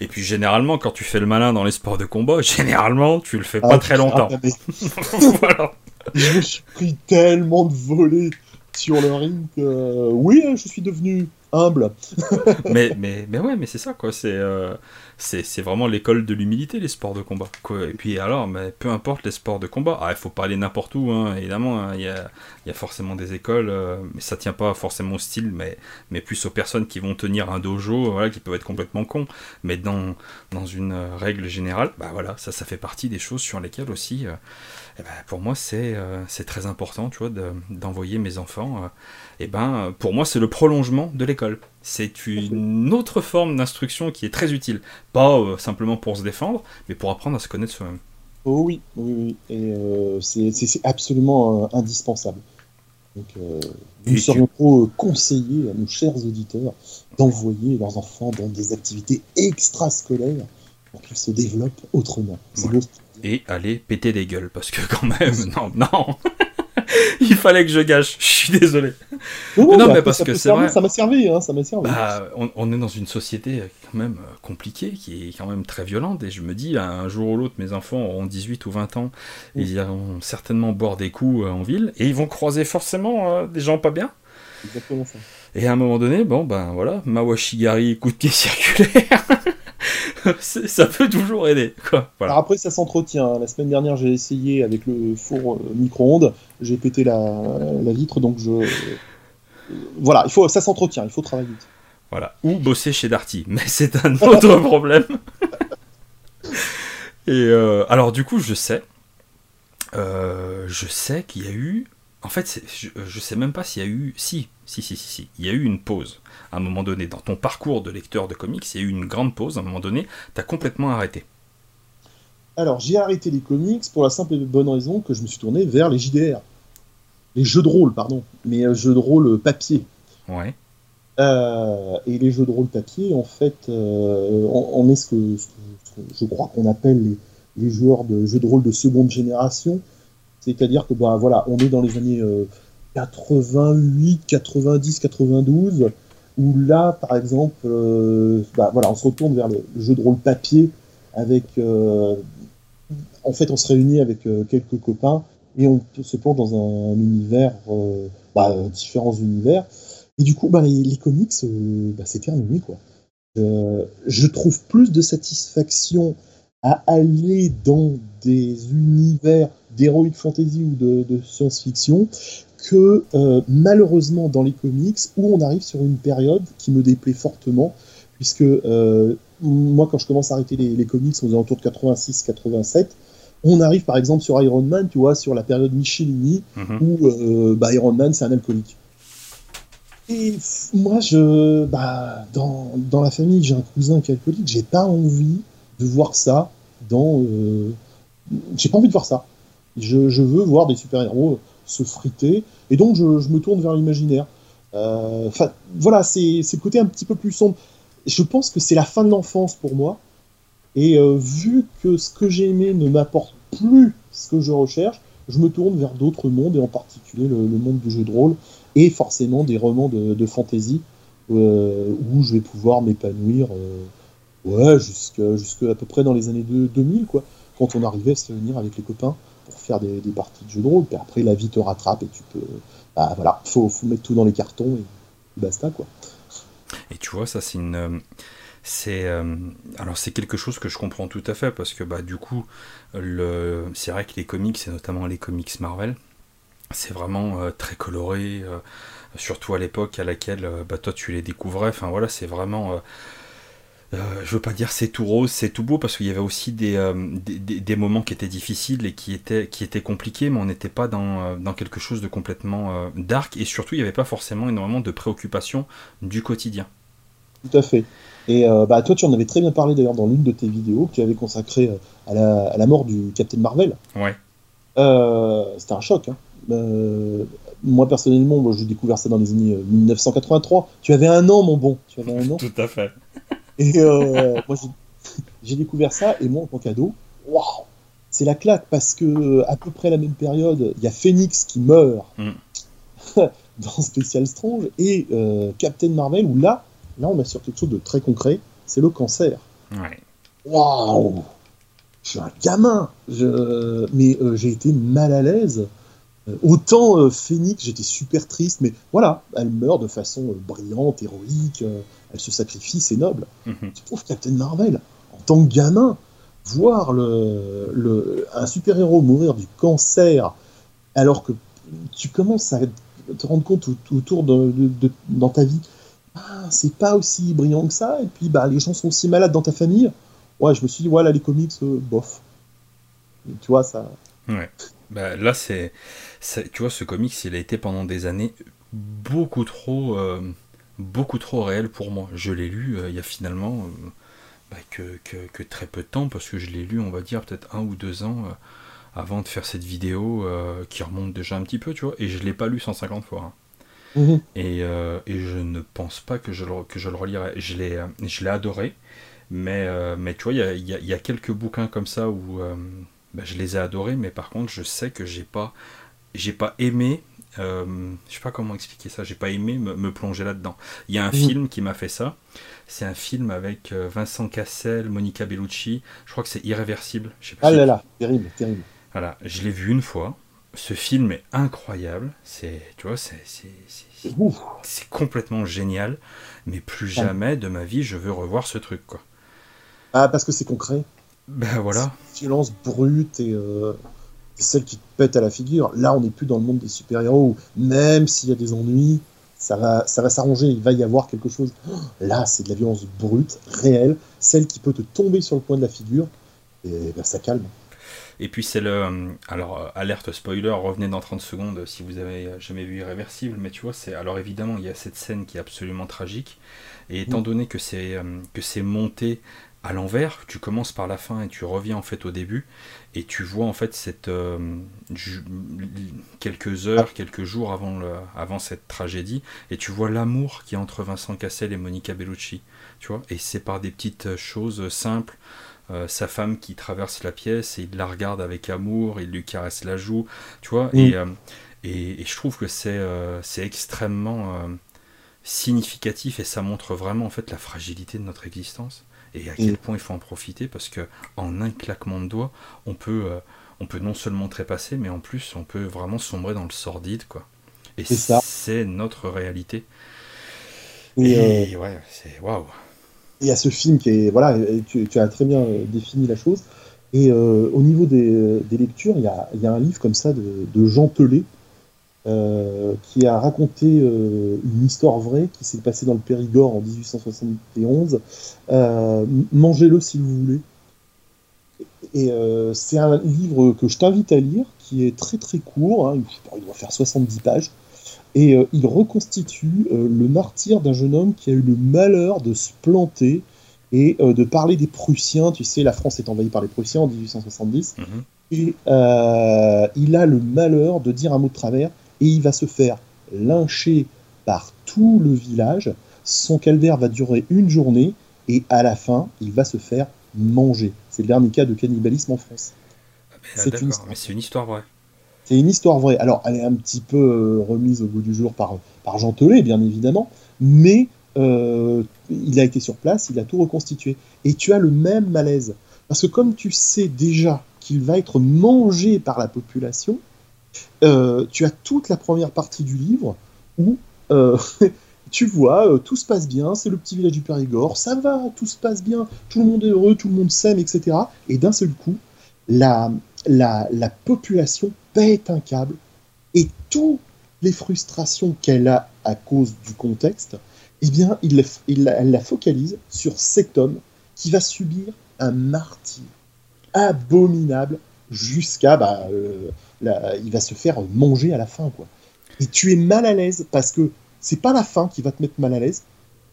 Et puis généralement, quand tu fais le malin dans les sports de combat, généralement, tu le fais pas ah, très longtemps. voilà. Je me suis pris tellement de volets sur le ring que oui, je suis devenu humble. mais, mais, mais ouais, mais c'est ça, quoi. C'est euh, c'est vraiment l'école de l'humilité, les sports de combat. Et puis alors, mais peu importe les sports de combat, ah, il faut pas aller n'importe où, hein, évidemment. Hein. Il y, a, y, a, forcément des écoles, euh, mais ça tient pas forcément au style, mais, mais plus aux personnes qui vont tenir un dojo, voilà, qui peuvent être complètement cons. Mais dans, dans une règle générale, bah voilà, ça, ça fait partie des choses sur lesquelles aussi, euh, eh ben, pour moi, c'est c'est très important, tu vois, d'envoyer mes enfants et eh ben, pour moi, c'est le prolongement de l'école. C'est une autre forme d'instruction qui est très utile. Pas euh, simplement pour se défendre, mais pour apprendre à se connaître soi-même. Oh oui, oui, oui. Et euh, c'est absolument euh, indispensable. Donc, nous serions trop conseillés à nos chers auditeurs d'envoyer leurs enfants dans des activités extrascolaires pour qu'ils se développent autrement. Et aller péter des gueules, parce que quand même, non, non il fallait que je gâche. Je suis désolé. non, mais parce que c'est vrai. Ça m'a servi, hein, ça m'a servi. Bah, on, est dans une société quand même euh, compliquée, qui est quand même très violente, et je me dis, un jour ou l'autre, mes enfants auront 18 ou 20 ans, ils iront certainement boire des coups euh, en ville, et ils vont croiser forcément euh, des gens pas bien. Exactement ça. Et à un moment donné, bon, ben voilà, Mawashigari, coup de pied circulaire. ça peut toujours aider. Quoi. Alors après, ça s'entretient. La semaine dernière, j'ai essayé avec le four euh, micro-ondes. J'ai pété la, vitre, donc je. Voilà, il faut, ça s'entretient, il faut travailler vite. Voilà. Ou bosser chez Darty, mais c'est un autre problème. Et euh, alors, du coup, je sais. Euh, je sais qu'il y a eu. En fait, je, je sais même pas s'il y a eu. Si, si, si, si, si. Il y a eu une pause à un moment donné, dans ton parcours de lecteur de comics, il y a eu une grande pause, à un moment donné, tu as complètement arrêté. Alors, j'ai arrêté les comics pour la simple et bonne raison que je me suis tourné vers les JDR. Les jeux de rôle, pardon. Mais euh, jeux de rôle papier. Ouais. et les jeux de rôle papier, en fait, on, est ce que, je crois qu'on appelle les, les, joueurs de jeux de rôle de seconde génération. C'est-à-dire que bah, voilà, on est dans les années 88, 90, 92, où là, par exemple, euh, bah, voilà, on se retourne vers le, jeu de rôle papier avec. Euh, en fait, on se réunit avec euh, quelques copains et on se plonge dans un, univers, bah, différents univers. Et du coup, bah, les, comics, c'est terminé, quoi. je trouve plus de satisfaction à aller dans des univers d'heroic fantasy ou de, de science-fiction que euh, malheureusement dans les comics, où on arrive sur une période qui me déplaît fortement, puisque euh, moi quand je commence à arrêter les, comics aux alentours de 86-87, on arrive par exemple sur Iron Man, tu vois, sur la période Michelini, mhm. où euh, bah, Iron Man c'est un alcoolique. Et moi, je, bah, dans, dans la famille, j'ai un cousin qui est alcoolique, j'ai pas envie de voir ça dans. j'ai pas envie de voir ça. Je, veux voir des super-héros se friter. Et donc, je, me tourne vers l'imaginaire. Euh, voilà, c'est le côté un petit peu plus sombre. Je pense que c'est la fin de l'enfance pour moi. Et euh, vu que ce que j'ai aimé ne m'apporte plus ce que je recherche, je me tourne vers d'autres mondes, et en particulier le, monde du jeu de rôle, et forcément des romans de, de fantasy, euh, où je vais pouvoir m'épanouir ouais, jusqu'à peu près dans les années 2000, quoi, quand on arrivait à se réunir avec les copains pour faire des, parties de jeux de rôle. Puis après, la vie te rattrape et tu peux. Bah voilà, faut, faut mettre tout dans les cartons et basta quoi. Et tu vois, ça c'est une. Euh, euh, alors c'est quelque chose que je comprends tout à fait parce que bah du coup le c'est vrai que les comics et notamment les comics Marvel c'est vraiment euh, très coloré surtout à l'époque à laquelle bah, toi tu les découvrais enfin voilà c'est vraiment euh, je veux pas dire c'est tout rose, c'est tout beau, parce qu'il y avait aussi des, euh, des, moments qui étaient difficiles et qui étaient, qui étaient compliqués, mais on n'était pas dans, euh, dans, quelque chose de complètement dark, et surtout il n'y avait pas forcément énormément de préoccupations du quotidien. Tout à fait. Et bah, toi, tu en avais très bien parlé d'ailleurs dans l'une de tes vidéos que tu avais consacrée à la, à la mort du Captain Marvel. Ouais. C'était un choc. Hein. moi personnellement, j'ai découvert ça dans les années 1983. Tu avais un an, mon bon. Tu avais un an. Tout à fait. Et euh, moi, j'ai découvert ça, et moi, en tant qu'ado, waouh, c'est la claque, parce que à peu près la même période, il y a Phoenix qui meurt mm. dans Special Strange, et euh, Captain Marvel, où là, là, on a sur quelque chose de très concret, c'est le cancer. Waouh Je suis un gamin, je... mais euh, j'ai été mal à l'aise. Autant Phoenix, j'étais super triste, mais voilà, elle meurt de façon brillante, héroïque elle se sacrifie, c'est noble. Mhm. Tu trouves Captain Marvel, en tant que gamin, voir le, un super-héros mourir du cancer, alors que tu commences à te rendre compte autour de, dans ta vie, ah, c'est pas aussi brillant que ça, et puis bah, les gens sont aussi malades dans ta famille. Ouais, je me suis dit, voilà, les comics, euh, bof. tu vois, ça. Ouais. Bah, là, c'est. Tu vois, ce comics, il a été pendant des années beaucoup trop. Euh, beaucoup trop réel pour moi. Je l'ai lu euh, il y a finalement euh, bah, que, très peu de temps, parce que je l'ai lu, on va dire, peut-être un ou deux ans avant de faire cette vidéo qui remonte déjà un petit peu, tu vois, et je l'ai pas lu 150 fois. Hein. Mhm. Et, je ne pense pas que je le, que je le relirai. Je l'ai, je l'ai adoré, mais, mais tu vois, il y a, quelques bouquins comme ça où bah, je les ai adorés, mais par contre, je sais que j'ai pas, j'ai pas aimé euh, je sais pas comment expliquer ça, j'ai pas aimé me, plonger là-dedans. Il y a un film qui m'a fait ça. C'est un film avec euh, Vincent Cassel, Monica Bellucci. Je crois que c'est Irréversible. Je sais pas ah là là, terrible, terrible. Voilà, je l'ai vu une fois. Ce film est incroyable. C'est, tu vois, c'est, c'est, complètement génial. Mais plus jamais de ma vie je veux revoir ce truc, quoi. Ah, parce que c'est concret. Ben voilà. Violence brute et. Euh, celle qui te pète à la figure. Là, on n'est plus dans le monde des super-héros même s'il y a des ennuis, ça va, ça va s'arranger, il va y avoir quelque chose. Là, c'est de la violence brute, réelle, celle qui peut te tomber sur le coin de la figure, et ben, ça calme. Et puis c'est le... Alors, alerte spoiler, revenez dans 30 secondes si vous avez jamais vu Irréversible, mais tu vois, c'est... Alors évidemment, il y a cette scène qui est absolument tragique, et étant donné que c'est, que c'est monté à l'envers, tu commences par la fin et tu reviens en fait au début, et tu vois en fait cette euh, quelques heures, quelques jours avant, le, avant cette tragédie, et tu vois l'amour qui est entre Vincent Cassel et Monica Bellucci, tu vois, et c'est par des petites choses simples. Euh, sa femme qui traverse la pièce et il la regarde avec amour, il lui caresse la joue, tu vois, et, euh, et, et, je trouve que c'est c'est extrêmement significatif et ça montre vraiment en fait la fragilité de notre existence et à quel point il faut en profiter parce que en un claquement de doigts, on peut, euh, on peut non seulement trépasser, mais en plus on peut vraiment sombrer dans le sordide, quoi. Et c'est notre réalité. Et, euh, ouais, c'est waouh. Il y a ce film qui est voilà, tu, as très bien euh, défini la chose. Et au niveau des, des lectures, il y, a, il y, a, un livre comme ça de, de Jean Pelé euh, qui a raconté euh, une histoire vraie qui s'est passée dans le Périgord en 1871. Euh, Mangez-le si vous voulez. Et c'est un livre que je t'invite à lire, qui est très très court, hein, il doit faire 70 pages, et il reconstitue le martyr d'un jeune homme qui a eu le malheur de se planter et de parler des Prussiens. Tu sais, la France est envahie par les Prussiens en 1870. Mhm. Et il a le malheur de dire un mot de travers et il va se faire lyncher par tout le village. Son calvaire va durer une journée et à la fin, il va se faire manger. C'est le dernier cas de cannibalisme en France. Ah, c'est une... mais c'est une histoire vraie. C'est une histoire vraie. Alors, elle est un petit peu euh, remise au goût du jour par, par Jean Telet, bien évidemment, mais euh, il a été sur place, il a tout reconstitué. Et tu as le même malaise. Parce que comme tu sais déjà qu'il va être mangé par la population, euh, tu as toute la première partie du livre où euh, tu vois, euh, tout se passe bien, c'est le petit village du Périgord, ça va, tout se passe bien, tout le monde est heureux, tout le monde s'aime, etc. Et d'un seul coup, la, la, la, population pète un câble et toutes les frustrations qu'elle a à cause du contexte, eh bien, elle la focalise sur cet homme qui va subir un martyr abominable jusqu'à bah, il va se faire manger à la fin, quoi. Et tu es mal à l'aise parce que c'est pas la fin qui va te mettre mal à l'aise,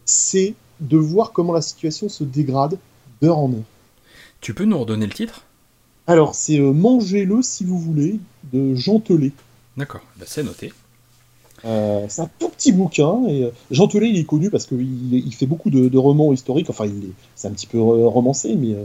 c'est de voir comment la situation se dégrade d'heure en heure. Tu peux nous redonner le titre? Alors, c'est euh, Mangez-le si vous voulez, de Jean Telet. D'accord, bah, c'est noté. Euh, c'est un tout petit bouquin et euh, Jean Telet il est connu parce qu'il il fait beaucoup de, romans historiques. Enfin, c'est un petit peu romancé, mais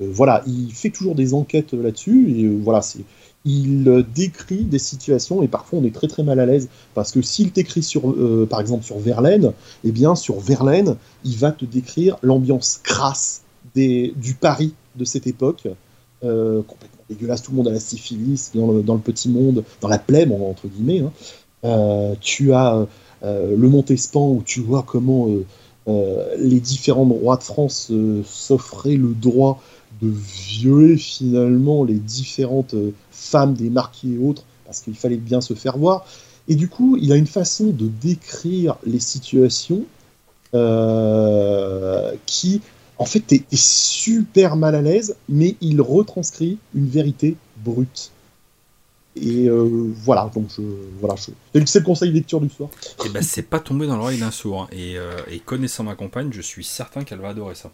voilà, il fait toujours des enquêtes là-dessus et voilà, c'est il décrit des situations et parfois on est très très mal à l'aise parce que s'il t'écrit sur, euh, par exemple sur Verlaine, eh bien sur Verlaine, il va te décrire l'ambiance crasse des, du Paris de cette époque, euh, complètement dégueulasse, tout le monde a la syphilis dans le, dans le petit monde, dans la plèbe entre guillemets. Hein. Euh, tu as le Montespan où tu vois comment les différents rois de France s'offraient le droit de violer finalement les différentes femmes des marquis et autres, parce qu'il fallait bien se faire voir. Et du coup, il a une façon de décrire les situations euh, qui, en fait, est, super mal à l'aise, mais il retranscrit une vérité brute. Et euh, voilà, donc je, voilà, c'est le conseil de lecture du soir. Et eh ben, c'est pas tombé dans l'oreille d'un sourd. Hein. Et, euh, et connaissant ma compagne, je suis certain qu'elle va adorer ça.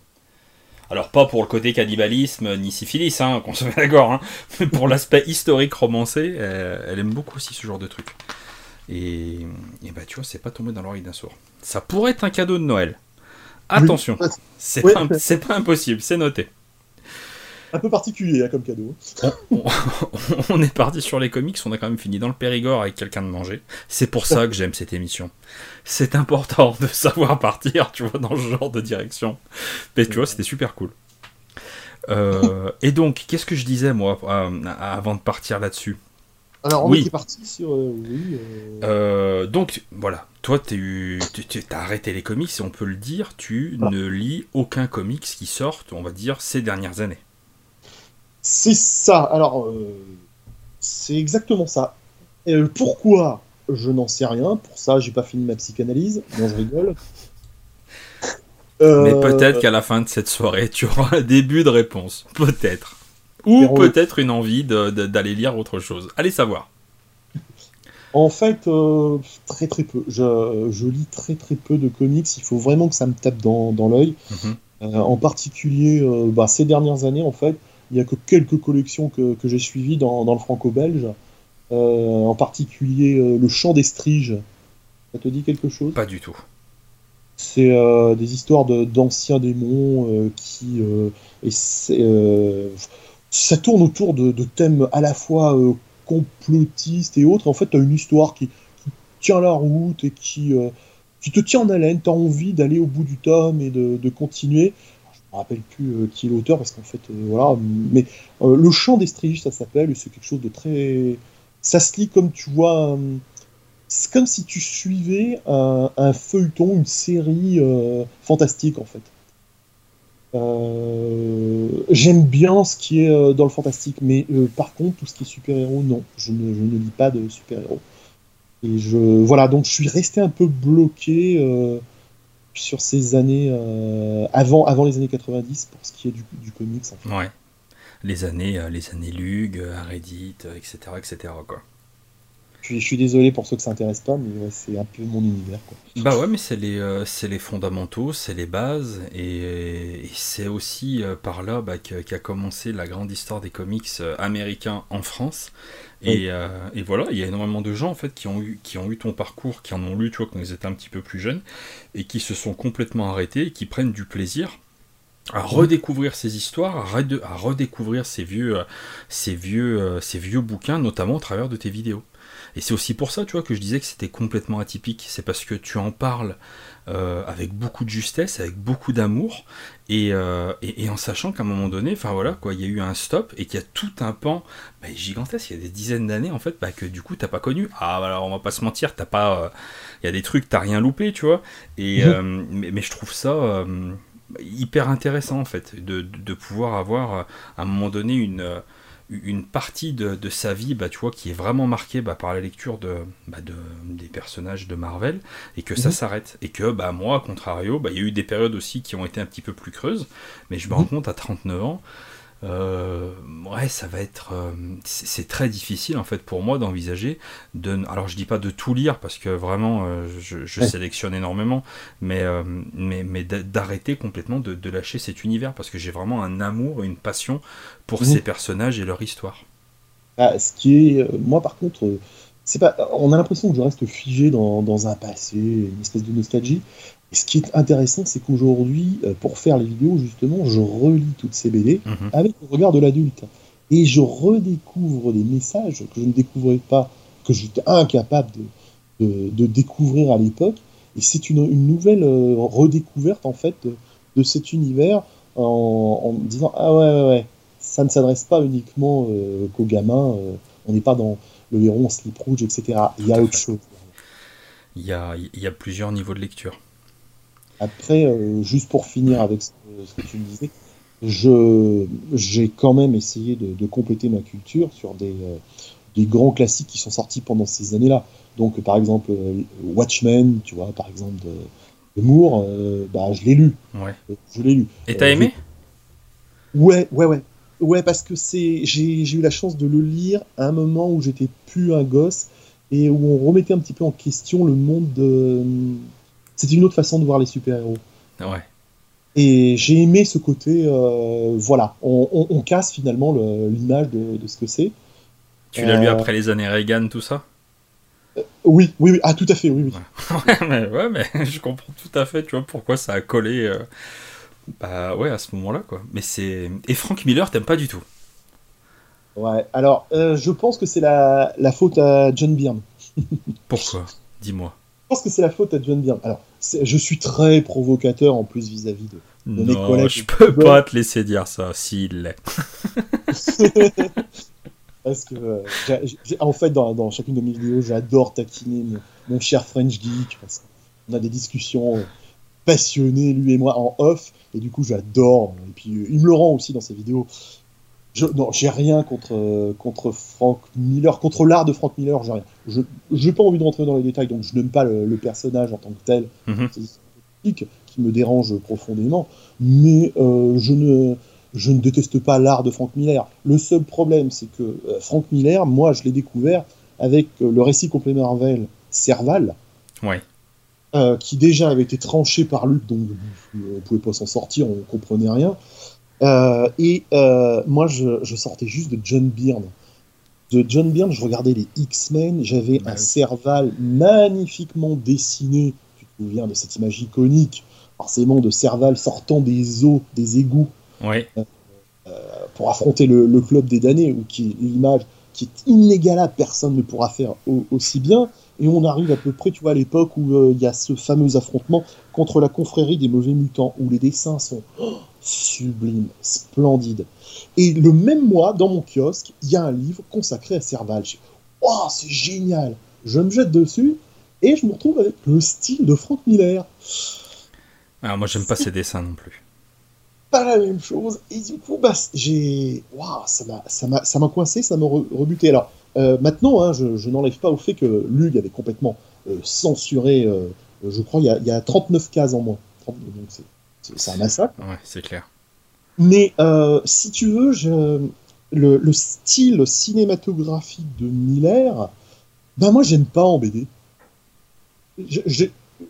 Alors pas pour le côté cannibalisme ni syphilis, hein, qu'on se met d'accord, hein, mais pour l'aspect historique romancé, elle, aime beaucoup aussi ce genre de truc. Et, bah tu vois, c'est pas tombé dans l'oreille d'un sourd. Ça pourrait être un cadeau de Noël. Attention, c'est pas, pas, impossible, c'est noté un peu particulier hein, comme cadeau. On, est parti sur les comics, on a quand même fini dans le Périgord avec quelqu'un de manger. C'est pour ça que j'aime cette émission. C'est important de savoir partir, tu vois, dans ce genre de direction. Mais tu vois, c'était super cool. Euh, et donc, qu'est-ce que je disais moi euh, avant de partir là-dessus? Alors, on oui. était parti sur. Euh, donc, voilà. Toi, tu as arrêté les comics, et on peut le dire, tu ne lis aucun comics qui sorte, on va dire, ces dernières années. C'est ça. Alors, euh, c'est exactement ça. Et pourquoi Je n'en sais rien? Pour ça, j'ai pas fini ma psychanalyse. Non, je rigole. Mais peut-être qu'à la fin de cette soirée, tu auras un début de réponse. Peut-être. Ou peut-être une envie d'aller lire autre chose. Allez savoir. En fait, euh, très très peu. Je, lis très très peu de comics. Il faut vraiment que ça me tape dans, dans l'œil. Mhm. en particulier, bah, ces dernières années, en fait, il n'y a que quelques collections que, j'ai suivies dans, le franco-belge. en particulier, le Chant des Striges. Ça te dit quelque chose? Pas du tout. C'est des histoires d'anciens démons qui. et ça tourne autour de, thèmes à la fois complotistes et autres. En fait, tu as une histoire qui, tient la route et qui, euh, qui te tient en haleine, tu as envie d'aller au bout du tome et de, continuer. Me rappelle plus euh, qui est l'auteur parce qu'en fait, euh, voilà, mais Le chant des striges, ça s'appelle, c'est quelque chose de très. Ça se lit comme tu vois. C'est comme si tu suivais un, feuilleton, une série fantastique en fait. J'aime bien ce qui est dans le fantastique, mais par contre, tout ce qui est super-héros, non, je ne, je ne lis pas de super-héros. Et je, voilà, donc je suis resté un peu bloqué euh, sur ces années euh, avant, avant les années 90 pour ce qui est du, du comics. En fait. Ouais. Les années, euh, les années Lug, Reddit, etc., etc. Quoi. Je suis, désolé pour ceux que ça intéresse pas, mais c'est un peu mon univers. Quoi. Bah ouais, mais c'est les, les fondamentaux, c'est les bases, et, c'est aussi par là bah, qu'a commencé la grande histoire des comics américains en France. Euh, et, voilà, il y a énormément de gens en fait qui ont eu, qui ont eu ton parcours, qui en ont lu, tu vois, quand ils étaient un petit peu plus jeunes, et qui se sont complètement arrêtés et qui prennent du plaisir à redécouvrir ces histoires, à, redécouvrir ces vieux, euh, ces vieux, euh, ces vieux bouquins, notamment au travers de tes vidéos. Et c'est aussi pour ça, tu vois, que je disais que c'était complètement atypique. C'est parce que tu en parles euh, avec beaucoup de justesse, avec beaucoup d'amour, euh, et, en sachant qu'à un moment donné, enfin voilà, quoi, il y a eu un stop et qu'il y a tout un pan bah, gigantesque. Il y a des dizaines d'années en fait, bah, que du coup t'as pas connu. Ah, bah, alors on va pas se mentir, t'as pas, euh, il y a des trucs, t'as rien loupé, tu vois. Et mhm. mais, je trouve ça hyper intéressant en fait de, de, pouvoir avoir à un moment donné une une partie de, sa vie, bah, tu vois, qui est vraiment marquée bah, par la lecture bah, de, des personnages de Marvel, et que ça mhm. s'arrête. Et que bah, moi, à contrario, bah, il y a eu des périodes aussi qui ont été un petit peu plus creuses, mais je me rends mhm. compte à 39 ans, euh, ouais, ça va être. Euh, c'est très difficile en fait pour moi d'envisager. De, alors je dis pas de tout lire parce que vraiment euh, je, sélectionne énormément, mais, mais, mais d'arrêter complètement de, lâcher cet univers parce que j'ai vraiment un amour et une passion pour mmh. ces personnages et leur histoire. Ah, ce qui est. Moi par contre, c'est pas. On a l'impression que je reste figé dans, dans un passé, une espèce de nostalgie ce qui est intéressant, c'est qu'aujourd'hui, euh, pour faire les vidéos, justement, je relis toutes ces BD mhm. avec le regard de l'adulte. Et je redécouvre des messages que je ne découvrais pas, que j'étais incapable de, de, découvrir à l'époque. Et c'est une, une, nouvelle euh, redécouverte, en fait, de, cet univers en, en, disant Ah ouais, ouais, ouais, ça ne s'adresse pas uniquement euh, qu'aux gamins. on n'est pas dans le héron slip rouge, etc. Il y a autre chose. Il y a, il y a plusieurs niveaux de lecture. Après, euh, juste pour finir avec ce, que tu me disais, je, j'ai quand même essayé de, compléter ma culture sur des, euh, des, grands classiques qui sont sortis pendant ces années-là. Donc, par exemple, euh, Watchmen, tu vois, par exemple, de, Moore, bah, je l'ai lu. Ouais. Je l'ai lu. Et t'as aimé? Ouais, ouais, ouais. Ouais, parce que c'est, j'ai eu la chance de le lire à un moment où j'étais plus un gosse et où on remettait un petit peu en question le monde de, c'était une autre façon de voir les super-héros. Ouais. Et j'ai aimé ce côté, euh, voilà, on, casse finalement l'image de, ce que c'est. Tu l'as lu euh, après les années Reagan, tout ça? Euh, oui, oui, oui, ah tout à fait, oui, oui. Ouais. mais, ouais, mais je comprends tout à fait, tu vois, pourquoi ça a collé, bah ouais, à ce moment-là, quoi. Mais c'est et Frank Miller, t'aimes pas du tout. Ouais, alors je pense que c'est la, la faute à John Byrne. pourquoi? Dis-moi. Pense que c'est la faute à John Byrne. Alors, je suis très provocateur en plus vis-à-vis de, mes collègues. Je peux pas te laisser dire ça, s'il l'est. Parce que, euh, en fait, dans, chacune de mes vidéos, j'adore taquiner mon, cher French Geek. Parce qu'on a des discussions passionnées, lui et moi, en off. Et du coup, j'adore. Et puis, il me le rend aussi dans ses vidéos. Je, non, j'ai rien contre, contre Frank Miller, contre l'art de Frank Miller, j'ai rien. Je n'ai pas envie de rentrer dans les détails, donc je n'aime pas le, personnage en tant que tel. Mhm. Qui me dérange profondément, mais euh, je, ne, je ne déteste pas l'art de Frank Miller. Le seul problème, c'est que euh, Frank Miller, moi, je l'ai découvert avec euh, le récit complet Marvel Serval. Ouais. qui déjà avait été tranché par Luc, donc on pouvait pas s'en sortir, on comprenait rien. Et moi, je, je, sortais juste de John Byrne de John Byrne, je regardais les X-Men, j'avais un Serval magnifiquement dessiné. Tu te souviens de cette image iconique, forcément de Serval sortant des eaux, des égouts, euh, euh, pour affronter le, club des damnés, ou qui est l'image qui est inégalable, personne ne pourra faire aussi bien. Et on arrive à peu près, tu vois, à l'époque où euh, il y a ce fameux affrontement contre la confrérie des mauvais mutants, où les dessins sont oh, sublimes, splendides. Et le même mois, dans mon kiosque, il y a un livre consacré à Serval. Je oh, c'est génial Je me jette dessus et je me retrouve avec le style de Frank Miller. Alors moi, j'aime pas ses dessins non plus. Pas la même chose. Et du coup, bah, j'ai. Waouh, ça m'a coincé, ça m'a rebuté. Alors, euh, maintenant, hein, je, n'enlève pas au fait que Lug avait complètement euh, censuré, euh, je crois, il y, a, 39 cases en moins. Donc c'est un massacre. Ouais, c'est clair. Mais euh, si tu veux, le, style cinématographique de Miller, ben moi j'aime pas en BD.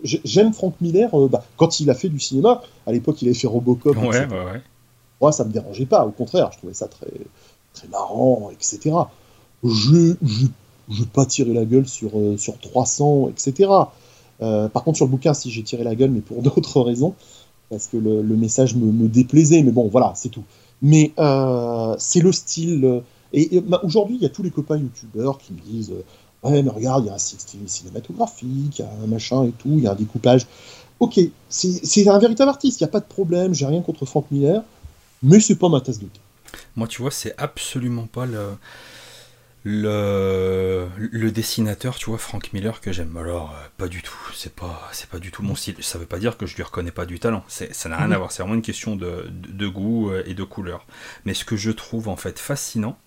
J'aime Frank Miller euh, bah, quand il a fait du cinéma. À l'époque, il avait fait Robocop. Ouais, ouais, ouais. Moi, ça me dérangeait pas. Au contraire, je trouvais ça très, très marrant, etc. Je ne vais pas tirer la gueule sur, euh, sur 300, etc. par contre, sur le bouquin, si j'ai tiré la gueule, mais pour d'autres raisons parce que le, message me, déplaisait, mais bon, voilà, c'est tout. Mais euh, c'est le style. Euh, et, bah, aujourd'hui, il y a tous les copains youtubeurs qui me disent euh, Ouais, mais regarde, il y a un style cinématographique, il y a un machin et tout, il y a un découpage. Ok, c'est un véritable artiste, il n'y a pas de problème, j'ai rien contre Frank Miller, mais c'est pas ma tasse de thé. Moi, tu vois, c'est absolument pas le le, le dessinateur, tu vois, Frank Miller, que j'aime. Alors, euh, pas du tout. C'est pas, c'est pas du tout mon style. Ça veut pas dire que je lui reconnais pas du talent. ça n'a rien à voir. C'est vraiment une question de, de, goût euh, et de couleur. Mais ce que je trouve en fait fascinant,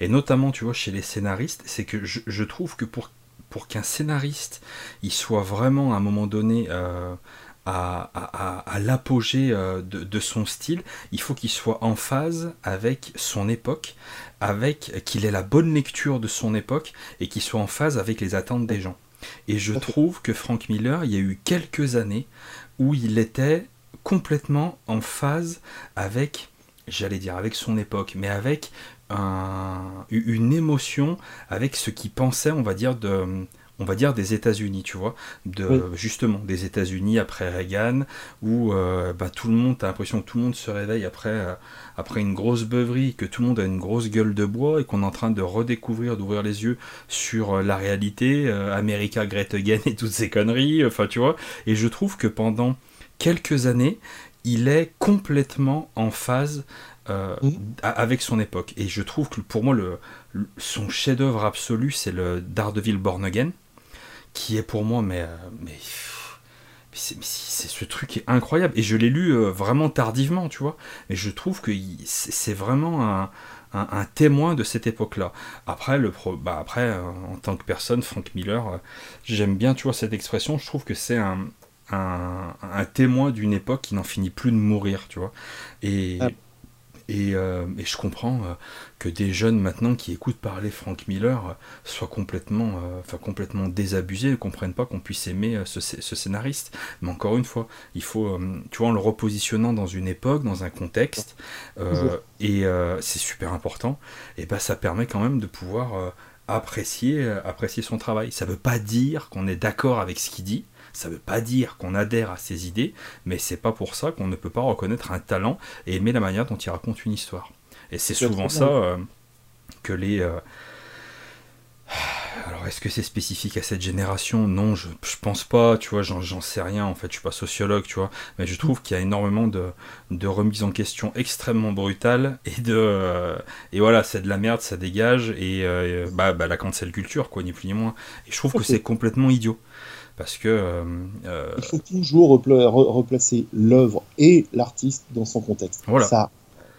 et notamment, tu vois, chez les scénaristes, c'est que je, je, trouve que pour, pour qu'un scénariste, il soit vraiment à un moment donné euh, à, l'apogée euh, de, son style, il faut qu'il soit en phase avec son époque, avec qu'il ait la bonne lecture de son époque et qu'il soit en phase avec les attentes des gens. Et je trouve que Frank Miller, il y a eu quelques années où il était complètement en phase avec, j'allais dire avec son époque, mais avec une émotion, avec ce qu'il pensait, on va dire, de on va dire des États-Unis, tu vois, de justement des États-Unis après Reagan, où euh, bah, tout le monde, a l'impression que tout le monde se réveille après, euh, après une grosse beuverie, que tout le monde a une grosse gueule de bois et qu'on est en train de redécouvrir, d'ouvrir les yeux sur euh, la réalité, America Great Again et toutes ces conneries, enfin tu vois. Et je trouve que pendant quelques années, il est complètement en phase avec son époque. Et je trouve que pour moi, le, son chef-d'œuvre absolu, c'est le Daredevil Born Again qui est pour moi, mais, euh, mais, c'est ce truc est incroyable. Et je l'ai lu euh, vraiment tardivement, tu vois. Mais je trouve que c'est vraiment un, témoin de cette époque-là. Après, le bah après euh, en tant que personne, Frank Miller, j'aime bien, tu vois, cette expression. Je trouve que c'est un, un, témoin d'une époque qui n'en finit plus de mourir, tu vois. Et, ah. Euh, et, je comprends euh, que des jeunes maintenant qui écoutent parler Frank Miller euh, soient complètement, enfin, complètement désabusés, ne comprennent pas qu'on puisse aimer ce, scénariste. Mais encore une fois, il faut, tu vois, en le repositionnant dans une époque, dans un contexte, et c'est super important, et ben ça permet quand même de pouvoir apprécier, apprécier son travail. Ça ne veut pas dire qu'on est d'accord avec ce qu'il dit, ça ne veut pas dire qu'on adhère à ses idées, mais c'est pas pour ça qu'on ne peut pas reconnaître un talent et aimer la manière dont il raconte une histoire. Et c'est souvent ça euh, que les. Euh, alors, est-ce que c'est spécifique à cette génération? Non, je, je pense pas, tu vois, j'en sais rien, en fait, je suis pas sociologue, tu vois, mais je trouve qu'il y a énormément de, de remises en question extrêmement brutales, et de... Euh, et voilà, c'est de la merde, ça dégage, et bah, bah, la cancel culture, quoi, ni plus ni moins. Et je trouve que c'est complètement idiot parce que euh, euh, il faut toujours replacer l'œuvre et l'artiste dans son contexte. Voilà. Ça,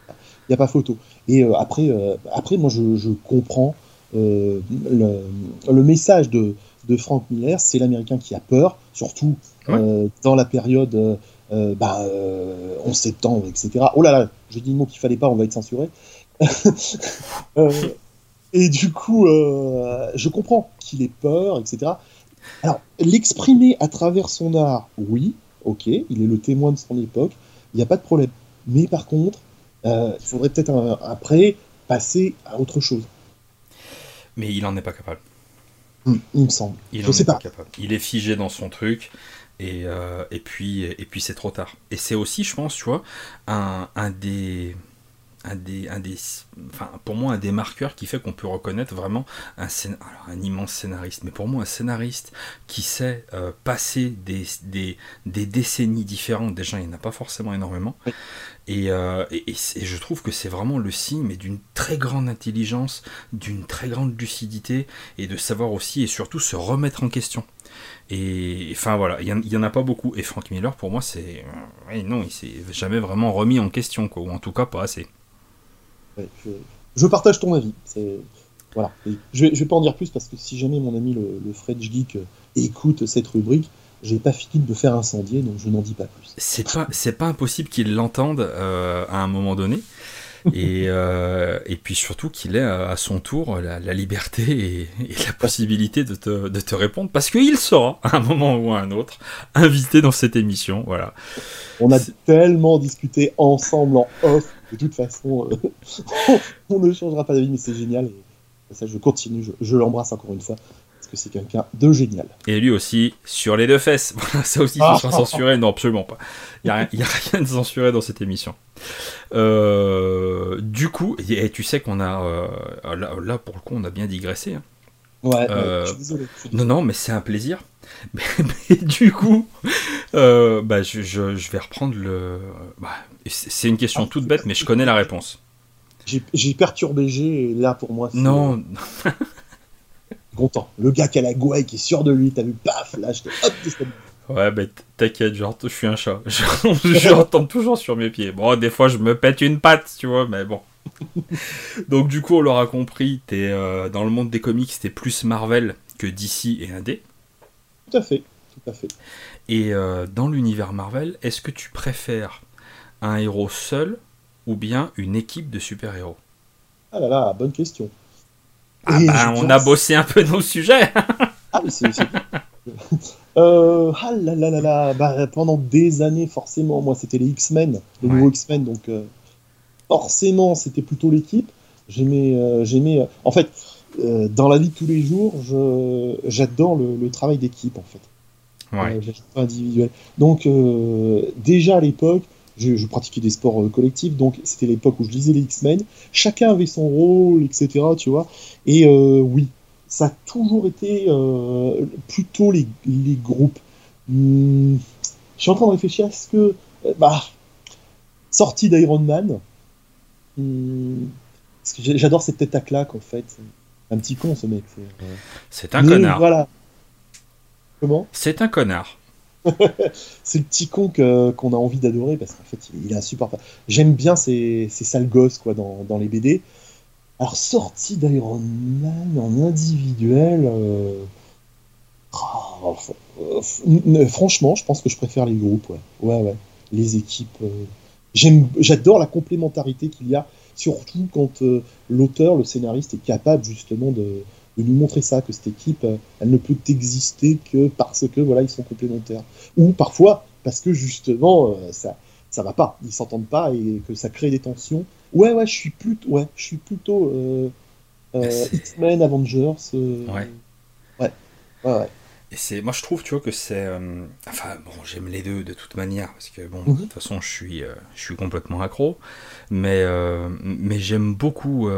il n'y a pas photo. Et euh, après, après, moi, je, comprends le, message de, de Frank Miller, c'est l'Américain qui a peur, surtout dans la période bah, 11 septembre, etc. Oh là là, j'ai dit le mot qu'il fallait pas, on va être censuré. et du coup, je comprends qu'il ait peur, etc. Alors, l'exprimer à travers son art, oui, ok, il est le témoin de son époque, il n'y a pas de problème. Mais par contre, euh, il faudrait peut-être après passer à autre chose. Mais il n'en est pas capable. Hmm, il me semble. Il Je sais pas. capable. Il est figé dans son truc. Et, euh, et puis, et puis c'est trop tard. Et c'est aussi, je pense, tu vois, un, un des un des, un des, enfin, pour moi, un des marqueurs qui fait qu'on peut reconnaître vraiment un, un immense scénariste. Mais pour moi, un scénariste qui sait euh, passer des, des, des, décennies différentes, déjà, il n'y en a pas forcément énormément. Euh, et, et, je trouve que c'est vraiment le signe, d'une très grande intelligence, d'une très grande lucidité, et de savoir aussi, et surtout, se remettre en question. Et enfin voilà, il n'y en, a pas beaucoup. Et Frank Miller, pour moi, c'est. non, il s'est jamais vraiment remis en question, quoi, ou en tout cas pas assez je, partage ton avis. Voilà. je, vais, vais pas en dire plus parce que si jamais mon ami le, le Fred Geek écoute cette rubrique, j'ai pas fini de faire incendier, donc je n'en dis pas plus. C'est pas, c'est pas impossible qu'il l'entende euh, à un moment donné. et, euh, et puis surtout qu'il ait à son tour la, liberté et, la possibilité de te, de te répondre, parce qu'il sera, à un moment ou à un autre, invité dans cette émission. Voilà. On a tellement discuté ensemble en off de toute façon, euh, on ne changera pas d'avis, mais c'est génial. Et ça, je continue, je, l'embrasse encore une fois, parce que c'est quelqu'un de génial. Et lui aussi, sur les deux fesses. Voilà, ça aussi, ce sera censuré. Non, absolument pas. Il n'y a, rien de censuré dans cette émission. Euh, du coup, et, tu sais qu'on a. Euh, là, pour le coup, on a bien digressé. Hein. Ouais, je suis désolé. Non, non, mais c'est un plaisir. Mais, du coup, bah, je, je, vais reprendre le. Bah, c'est une question toute bête, mais je connais la réponse. J'ai perturbé G, et là pour moi. Non. Content. Le gars qui a la gouaille, qui est sûr de lui, t'as vu, paf, là, j'étais hop, Ouais, bah t'inquiète, je suis un chat. Je, retombe toujours sur mes pieds. Bon, des fois, je me pète une patte, tu vois, mais bon. Donc, du coup, on l'aura compris, es, euh, dans le monde des comics, t'es plus Marvel que DC et Indé. Tout à fait, tout à fait. Et euh, dans l'univers Marvel, est-ce que tu préfères un héros seul ou bien une équipe de super-héros Ah là là, bonne question. Ah bah, on a bossé un peu nos sujets. ah mais c'est... euh, ah là là là là, bah, pendant des années forcément, moi c'était les X-Men, les nouveaux X-Men, donc euh, forcément c'était plutôt l'équipe. J'aimais, euh, j'aimais. En fait, dans la vie de tous les jours, je, j'adore le, travail d'équipe en fait. Ouais. individuel. Donc déjà à l'époque, je, pratiquais des sports euh, collectifs, donc c'était l'époque où je lisais les X-Men. Chacun avait son rôle, etc. Tu vois. Et euh, oui, ça a toujours été euh, plutôt les, groupes. Hmm, je suis en train de réfléchir à ce que. Bah, sortie d'Iron Man. Hmm, j'adore cette tête à claque en fait. Un petit con ce mec. C'est un connard. Voilà. Comment? C'est un connard. c'est le petit con qu'on a envie d'adorer parce qu'en fait, il, est insupportable. J'aime bien ces, ces sales gosses quoi, dans, dans les BD. Alors, sorti d'Iron Man en individuel. Euh, oh, euh, franchement, je pense que je préfère les groupes. Ouais, ouais. Les équipes. Euh, j'adore la complémentarité qu'il y a, surtout quand l'auteur, le scénariste, est capable justement de, de nous montrer ça, que cette équipe, euh, elle ne peut exister que parce que voilà, ils sont complémentaires. Ou parfois parce que justement, euh, ça ça va pas, ils s'entendent pas et que ça crée des tensions. Ouais, ouais, je suis plutôt, ouais, je suis plutôt euh, X-Men, Avengers. Ouais. Ouais, ouais, Et c'est, moi je trouve, tu vois, que c'est, enfin bon, j'aime les deux de toute manière parce que bon, de mhm. toute façon, je suis, je suis complètement accro, mais mais j'aime beaucoup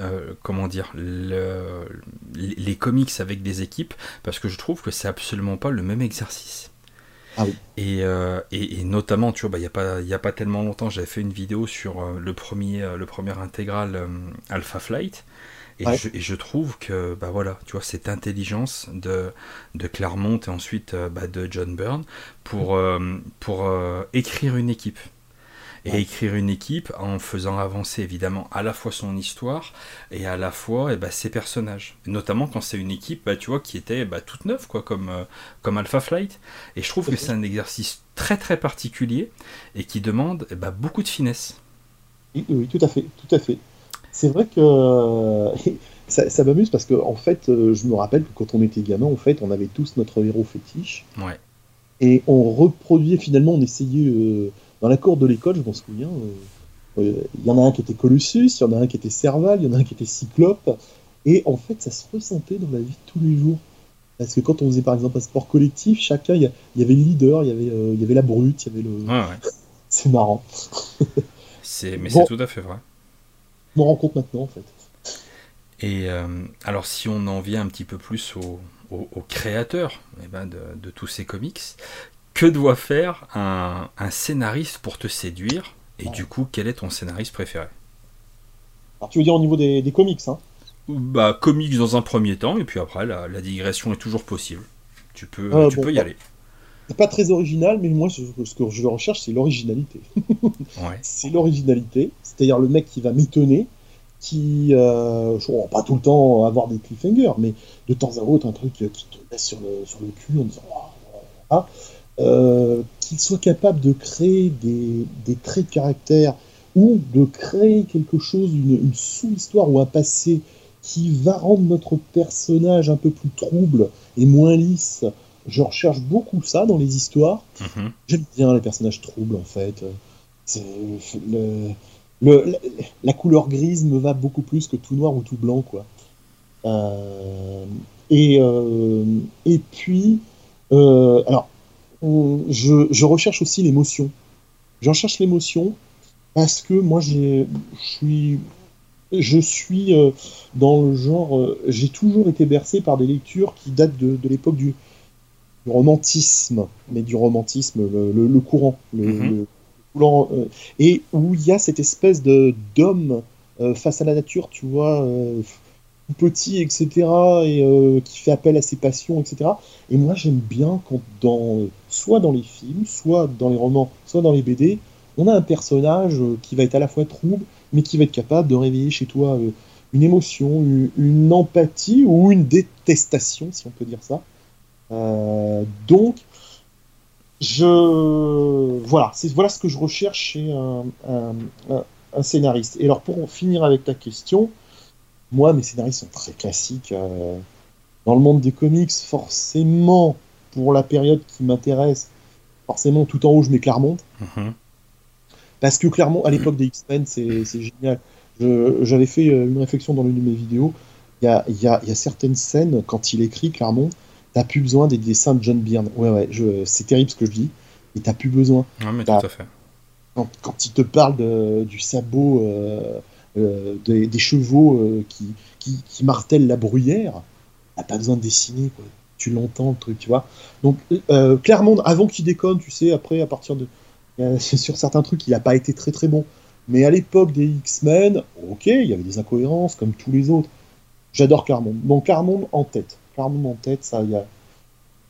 euh, comment dire, les comics avec des équipes, parce que je trouve que c'est absolument pas le même exercice. Ah euh, et, et, notamment, tu vois, bah, il n'y a, pas, a pas tellement longtemps, j'avais fait une vidéo sur euh, le, premier, le premier intégral Alpha Flight. Et, je, trouve que, bah voilà, tu vois, cette intelligence de, de Claremont et ensuite bah, de John Byrne pour, pour écrire une équipe et écrire une équipe en faisant avancer évidemment à la fois son histoire et à la fois et eh ben, ses personnages. Notamment quand c'est une équipe, bah, tu vois, qui était bah, toute neuve, quoi, comme, euh, comme Alpha Flight. Et je trouve que c'est un exercice très très particulier et qui demande ben, beaucoup de finesse. Oui, oui, tout à fait, tout à fait. C'est vrai que ça, m'amuse parce que en fait, euh, je me rappelle que quand on était gamin, en fait, on avait tous notre héros fétiche. Ouais. Et on reproduisait finalement, on essayait euh, dans la cour de l'école, je m'en souviens. Il y en a un qui était Colossus, il y en a un qui était Serval, il y en a un qui était Cyclope. Et en fait, ça se ressentait dans la vie de tous les jours. Parce que quand on faisait par exemple un sport collectif, chacun, il y, avait le leader, il y avait, il y avait la brute, il y avait le. Ouais, ouais. c'est marrant. c'est, mais c'est tout à fait vrai. Me rends compte maintenant en fait. Et euh, alors, si on en vient un petit peu plus au, créateur eh ben de, tous ces comics, que doit faire un, scénariste pour te séduire Et du coup, quel est ton scénariste préféré? Alors, tu veux dire au niveau des, comics hein? Bah, comics dans un premier temps, et puis après, la, digression est toujours possible. Tu peux, euh, tu peux y aller. C'est pas très original, mais moi, ce, que je recherche, c'est l'originalité. C'est l'originalité, c'est-à-dire le mec qui va m'étonner, qui, euh, pas tout le temps avoir des cliffhangers, mais de temps à autre un truc qui te laisse sur le, sur le cul en disant ah, euh, qu'il soit capable de créer des, des, traits de caractère ou de créer quelque chose, une, une sous-histoire ou un passé qui va rendre notre personnage un peu plus trouble et moins lisse. Je recherche beaucoup ça dans les histoires. Mm-hmm. J'aime bien les personnages troubles en fait. C'est le, le, la, couleur grise me va beaucoup plus que tout noir ou tout blanc, quoi. Euh, et, euh, et puis, euh, alors, je, je, recherche aussi l'émotion. J'en cherche l'émotion parce que moi, je suis, je suis dans le genre, j'ai toujours été bercé par des lectures qui datent de, de l'époque du, romantisme, mais du romantisme, le, le, courant, le, mm-hmm. Euh, et où il y a cette espèce de d'homme euh, face à la nature, tu vois, euh, petit, etc., et qui fait appel à ses passions, etc. Et moi, j'aime bien quand, dans, soit dans les films, soit dans les romans, soit dans les BD, on a un personnage qui va être à la fois trouble, mais qui va être capable de réveiller chez toi une émotion, une, empathie ou une détestation, si on peut dire ça. donc, je voilà, c'est voilà ce que je recherche chez un, scénariste. Et alors pour finir avec ta question, moi mes scénaristes sont très classiques. Euh, dans le monde des comics, forcément pour la période qui m'intéresse, forcément tout en haut je mets Claremont. Mhm. Parce que Claremont, à l'époque des X-Men, c'est génial. J'avais fait euh, une réflexion dans l'une de mes vidéos. Il y a, y, a, y a, certaines scènes, quand il écrit Claremont, t'as plus besoin des dessins de John Byrne. Ouais, ouais, c'est terrible ce que je dis, mais t'as plus besoin. Non, mais tout à fait. Quand, il te parle de, du sabot euh, euh, des, chevaux euh, qui, qui, martèlent la bruyère, t'as pas besoin de dessiner. Tu l'entends, le truc, tu vois. Donc, clairement, avant qu'il déconne, tu sais, après, à partir de. sur certains trucs, il a pas été très très bon. Mais à l'époque des X-Men, ok, il y avait des incohérences comme tous les autres. J'adore Claremont. Donc Claremont en tête en tête, ça y a.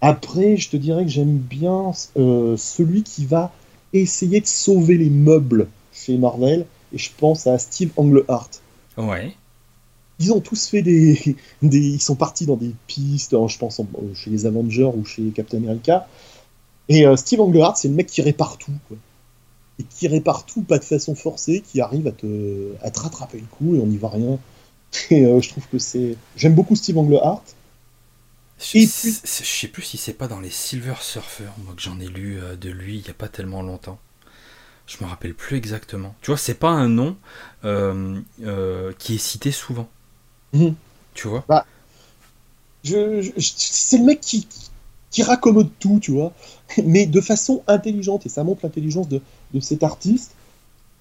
Après, je te dirais que j'aime bien euh, celui qui va essayer de sauver les meubles chez Marvel, et je pense à Steve Englehart. Ouais. Ils ont tous fait des, des ils sont partis dans des pistes, je pense chez les Avengers ou chez Captain America. Et euh, Steve Englehart, c'est le mec qui répare tout, Et qui répare tout, pas de façon forcée, qui arrive à te, à te rattraper le coup et on n'y va rien. Et euh, je trouve que c'est. J'aime beaucoup Steve Englehart. Je, sais plus si c'est pas dans les Silver Surfer, moi que j'en ai lu euh, de lui il y a pas tellement longtemps. Je me rappelle plus exactement. Tu vois, c'est pas un nom euh, euh, qui est cité souvent. Mhm. Tu vois bah, je, C'est le mec qui, qui raccommode tout, tu vois, mais de façon intelligente, et ça montre l'intelligence de, de cet artiste.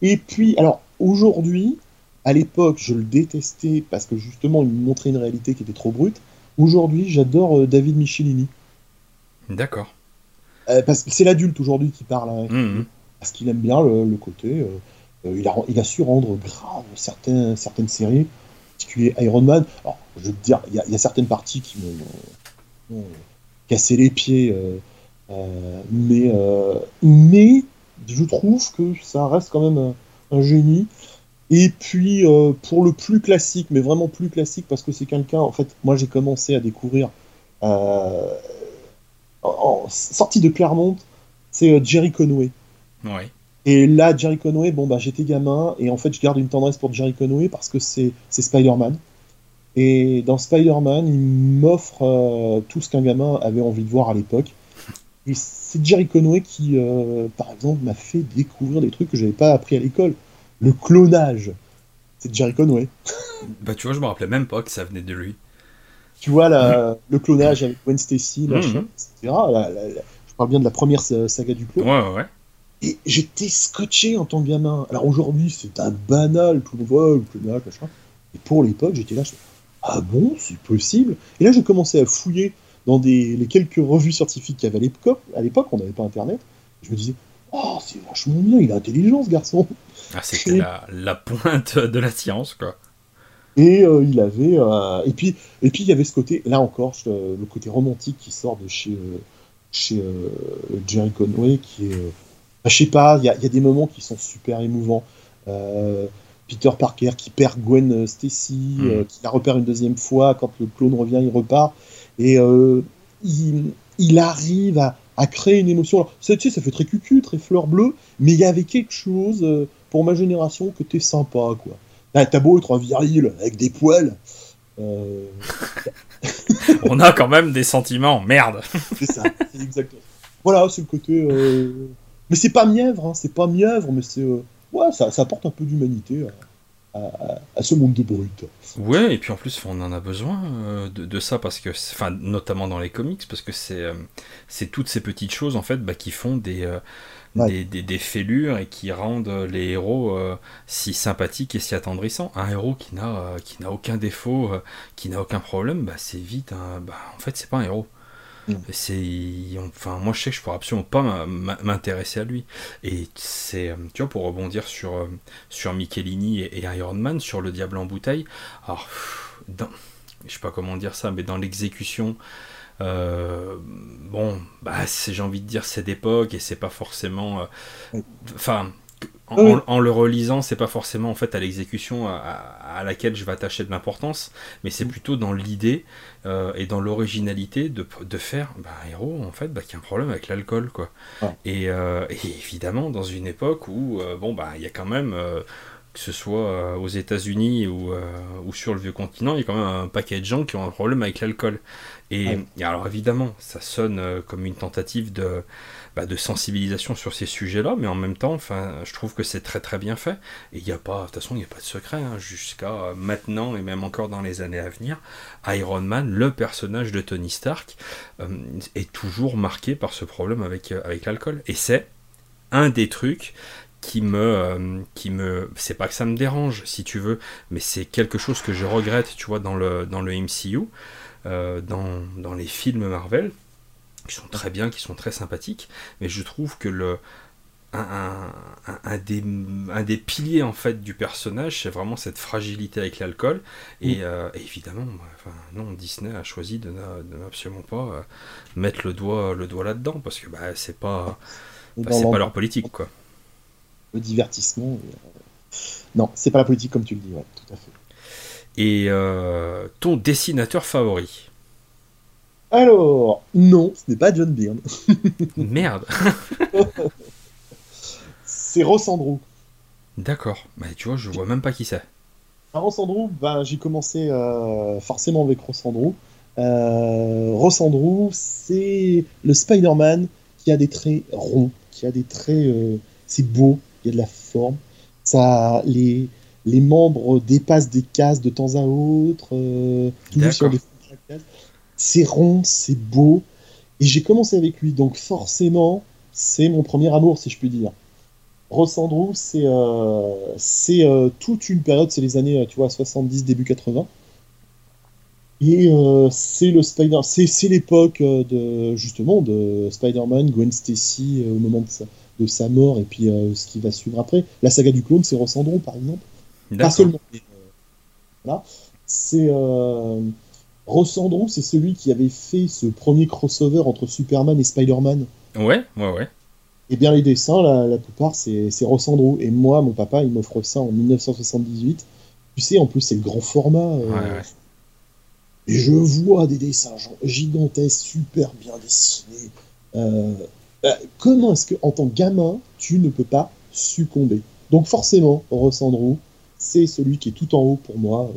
Et puis, alors, aujourd'hui, à l'époque, je le détestais parce que justement, il me montrait une réalité qui était trop brute. Aujourd'hui, j'adore euh, David Michelini. D'accord. Euh, parce que c'est l'adulte aujourd'hui qui parle, hein, mmh, mmh. Parce qu'il aime bien le, côté. Euh, il, a, il, a, su rendre grave certaines séries, en particulier Iron Man. Alors, je veux te dire, il y, a certaines parties qui m'ont cassé les pieds, mais, mais je trouve que ça reste quand même un génie. Et puis, euh, pour le plus classique, mais vraiment plus classique, parce que c'est quelqu'un, en fait, moi j'ai commencé à découvrir, euh, en, sortie de Clermont, c'est euh, Jerry Conway. Ouais. Et là, Jerry Conway, bon, bah j'étais gamin, et en fait, je garde une tendresse pour Jerry Conway parce que c'est Spider-Man. Et dans Spider-Man, il m'offre euh, tout ce qu'un gamin avait envie de voir à l'époque. Et c'est Jerry Conway qui, euh, par exemple, m'a fait découvrir des trucs que j'avais pas appris à l'école. Le clonage. C'est Jerry Conway. bah tu vois, je me rappelais même pas que ça venait de lui. Tu vois, la, le clonage avec Gwen Stacy, machin, etc. je parle bien de la première saga du clone. Ouais, ouais. Et j'étais scotché en tant que gamin. Alors aujourd'hui, c'est un banal, tout le monde le clonage, machin. Et pour l'époque, j'étais là, je ah bon, c'est possible? Et là, j'ai commencé à fouiller dans des, les quelques revues scientifiques qu'il y avait à l'époque. On n'avait pas Internet. Je me disais, oh, c'est vachement bien, il a intelligent, ce garçon. Ah, c'était la, pointe de la science, quoi. Et euh, il avait, euh, et puis, et puis il y avait ce côté, là encore, le côté romantique qui sort de chez, euh, chez Jerry Conway, qui est, je sais pas, il y, y, a des moments qui sont super émouvants. Peter Parker qui perd Gwen Stacy, hmm. qui la repère une deuxième fois, quand le clone revient, il repart, et il, il, arrive à, à, créer une émotion. Alors, ça, tu sais, ça fait très cucu, très fleur bleue, mais il y avait quelque chose pour ma génération que t'es sympa, quoi. Là, t'as beau être un viril avec des poils. Euh, On a quand même des sentiments, merde. c'est ça, c'est exactement. Voilà, c'est le côté. Euh, mais c'est pas mièvre, hein, c'est pas mièvre, mais c'est. Euh, ouais, ça, ça, apporte un peu d'humanité à, ce monde de brut. Ouais, et puis en plus, on en a besoin de, de, ça parce que, enfin, notamment dans les comics, parce que c'est c'est toutes ces petites choses en fait bah, qui font des des, fêlures et qui rendent les héros euh, si sympathiques et si attendrissants. Un héros qui n'a euh, qui n'a aucun défaut, euh, qui n'a aucun problème, bah, c'est vite. bah, en fait, c'est pas un héros. C'est, enfin, moi je sais que je pourrais absolument pas m'intéresser à lui. Et c'est, tu vois, pour rebondir sur sur Michelini et, Iron Man, sur le diable en bouteille. Alors, dans, je sais pas comment dire ça, mais dans l'exécution euh, bon, bah, j'ai envie de dire c'est d'époque et c'est pas forcément. Euh, enfin. En, le relisant, c'est pas forcément en fait à l'exécution à, laquelle je vais attacher de l'importance, mais c'est mm. plutôt dans l'idée euh, et dans l'originalité de, de, faire bah, un héros en fait bah, qui a un problème avec l'alcool quoi. Et, évidemment dans une époque où bon bah il y a quand même que ce soit aux États-Unis ou, ou, sur le vieux continent, il y a quand même un paquet de gens qui ont un problème avec l'alcool. Et, alors évidemment, ça sonne euh, comme une tentative de, bah, de sensibilisation sur ces sujets-là, mais en même temps, enfin, je trouve que c'est très très bien fait. Et il n'y a pas, de toute façon, il n'y a pas de secret hein, jusqu'à maintenant et même encore dans les années à venir. Iron Man, le personnage de Tony Stark, euh, est toujours marqué par ce problème avec, euh, avec l'alcool. Et c'est un des trucs qui me qui me c'est pas que ça me dérange si tu veux mais c'est quelque chose que je regrette tu vois dans le dans le MCU euh, dans, dans, les films Marvel, qui sont très bien, qui sont très sympathiques, mais je trouve que le, un, un, des, un, des, piliers en fait du personnage, c'est vraiment cette fragilité avec l'alcool. Et, euh, évidemment, enfin, non, Disney a choisi de, ne, absolument pas euh, mettre le doigt, le doigt là-dedans parce que bah, c'est pas, bah, c'est pas leur politique quoi. Le divertissement. Non, c'est pas la politique comme tu le dis, ouais, tout à fait. Et euh, ton dessinateur favori? Alors, non, ce n'est pas John Byrne. Merde C'est Ross Andrew. D'accord, bah, tu vois, je vois même pas qui c'est. Ah, Ross Andrew, ben, j'ai commencé euh, forcément avec Ross Andrew. Euh, Ross Andrew, c'est le Spider-Man qui a des traits ronds, qui a des traits. Euh, c'est beau, il y a de la forme. Ça, les, les membres dépassent des cases de temps à autre, sur des C'est rond, c'est beau. Et j'ai commencé avec lui, donc forcément, c'est mon premier amour, si je puis dire. Ross Andrew, c'est euh, euh, toute une période, c'est les années tu vois, 70, début 80. Et c'est le Spider, c'est l'époque de justement de Spider-Man, Gwen Stacy au moment de sa, de sa, mort et puis ce qui va suivre après. La saga du clone, c'est Ross Andrew par exemple. Pas seulement. Euh, c'est euh, Ross Andrew, c'est celui qui avait fait ce premier crossover entre Superman et Spider-Man. Ouais, ouais, ouais. Eh bien les dessins, la, plupart, c'est Ross Andrew. Et moi, mon papa, il m'offre ça en 1978. Tu sais, en plus, c'est le grand format. Euh, ouais, ouais. Et je vois des dessins gigantesques, super bien dessinés. Bah, comment est-ce que, en tant que gamin, tu ne peux pas succomber? Donc forcément, Ross Andrew, c'est celui qui est tout en haut pour moi.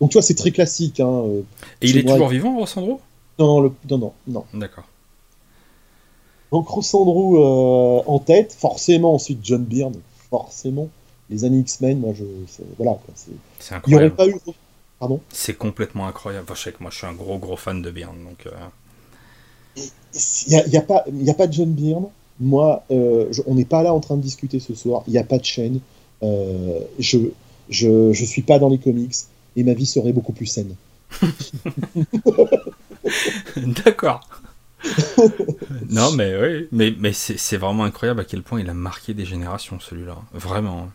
Donc tu vois, c'est très classique. Hein, euh, Et il est toujours vivant, Rossandro? Non, le... non, non, non. D'accord. Donc Rossandro euh, en tête, forcément ensuite John Byrne, forcément. Les années X-Men, moi je. Voilà, quoi. C'est incroyable. pas eu. Pardon? C'est complètement incroyable. Enfin, je sais que moi je suis un gros gros fan de Byrne, donc. Il n'y a, y a, pas, y a pas de John Byrne. Moi, euh, on n'est pas là en train de discuter ce soir. Il n'y a pas de chaîne. Euh, je, je, je suis pas dans les comics et ma vie serait beaucoup plus saine. D'accord. non, mais oui, mais, mais c'est vraiment incroyable à quel point il a marqué des générations, celui-là. Vraiment.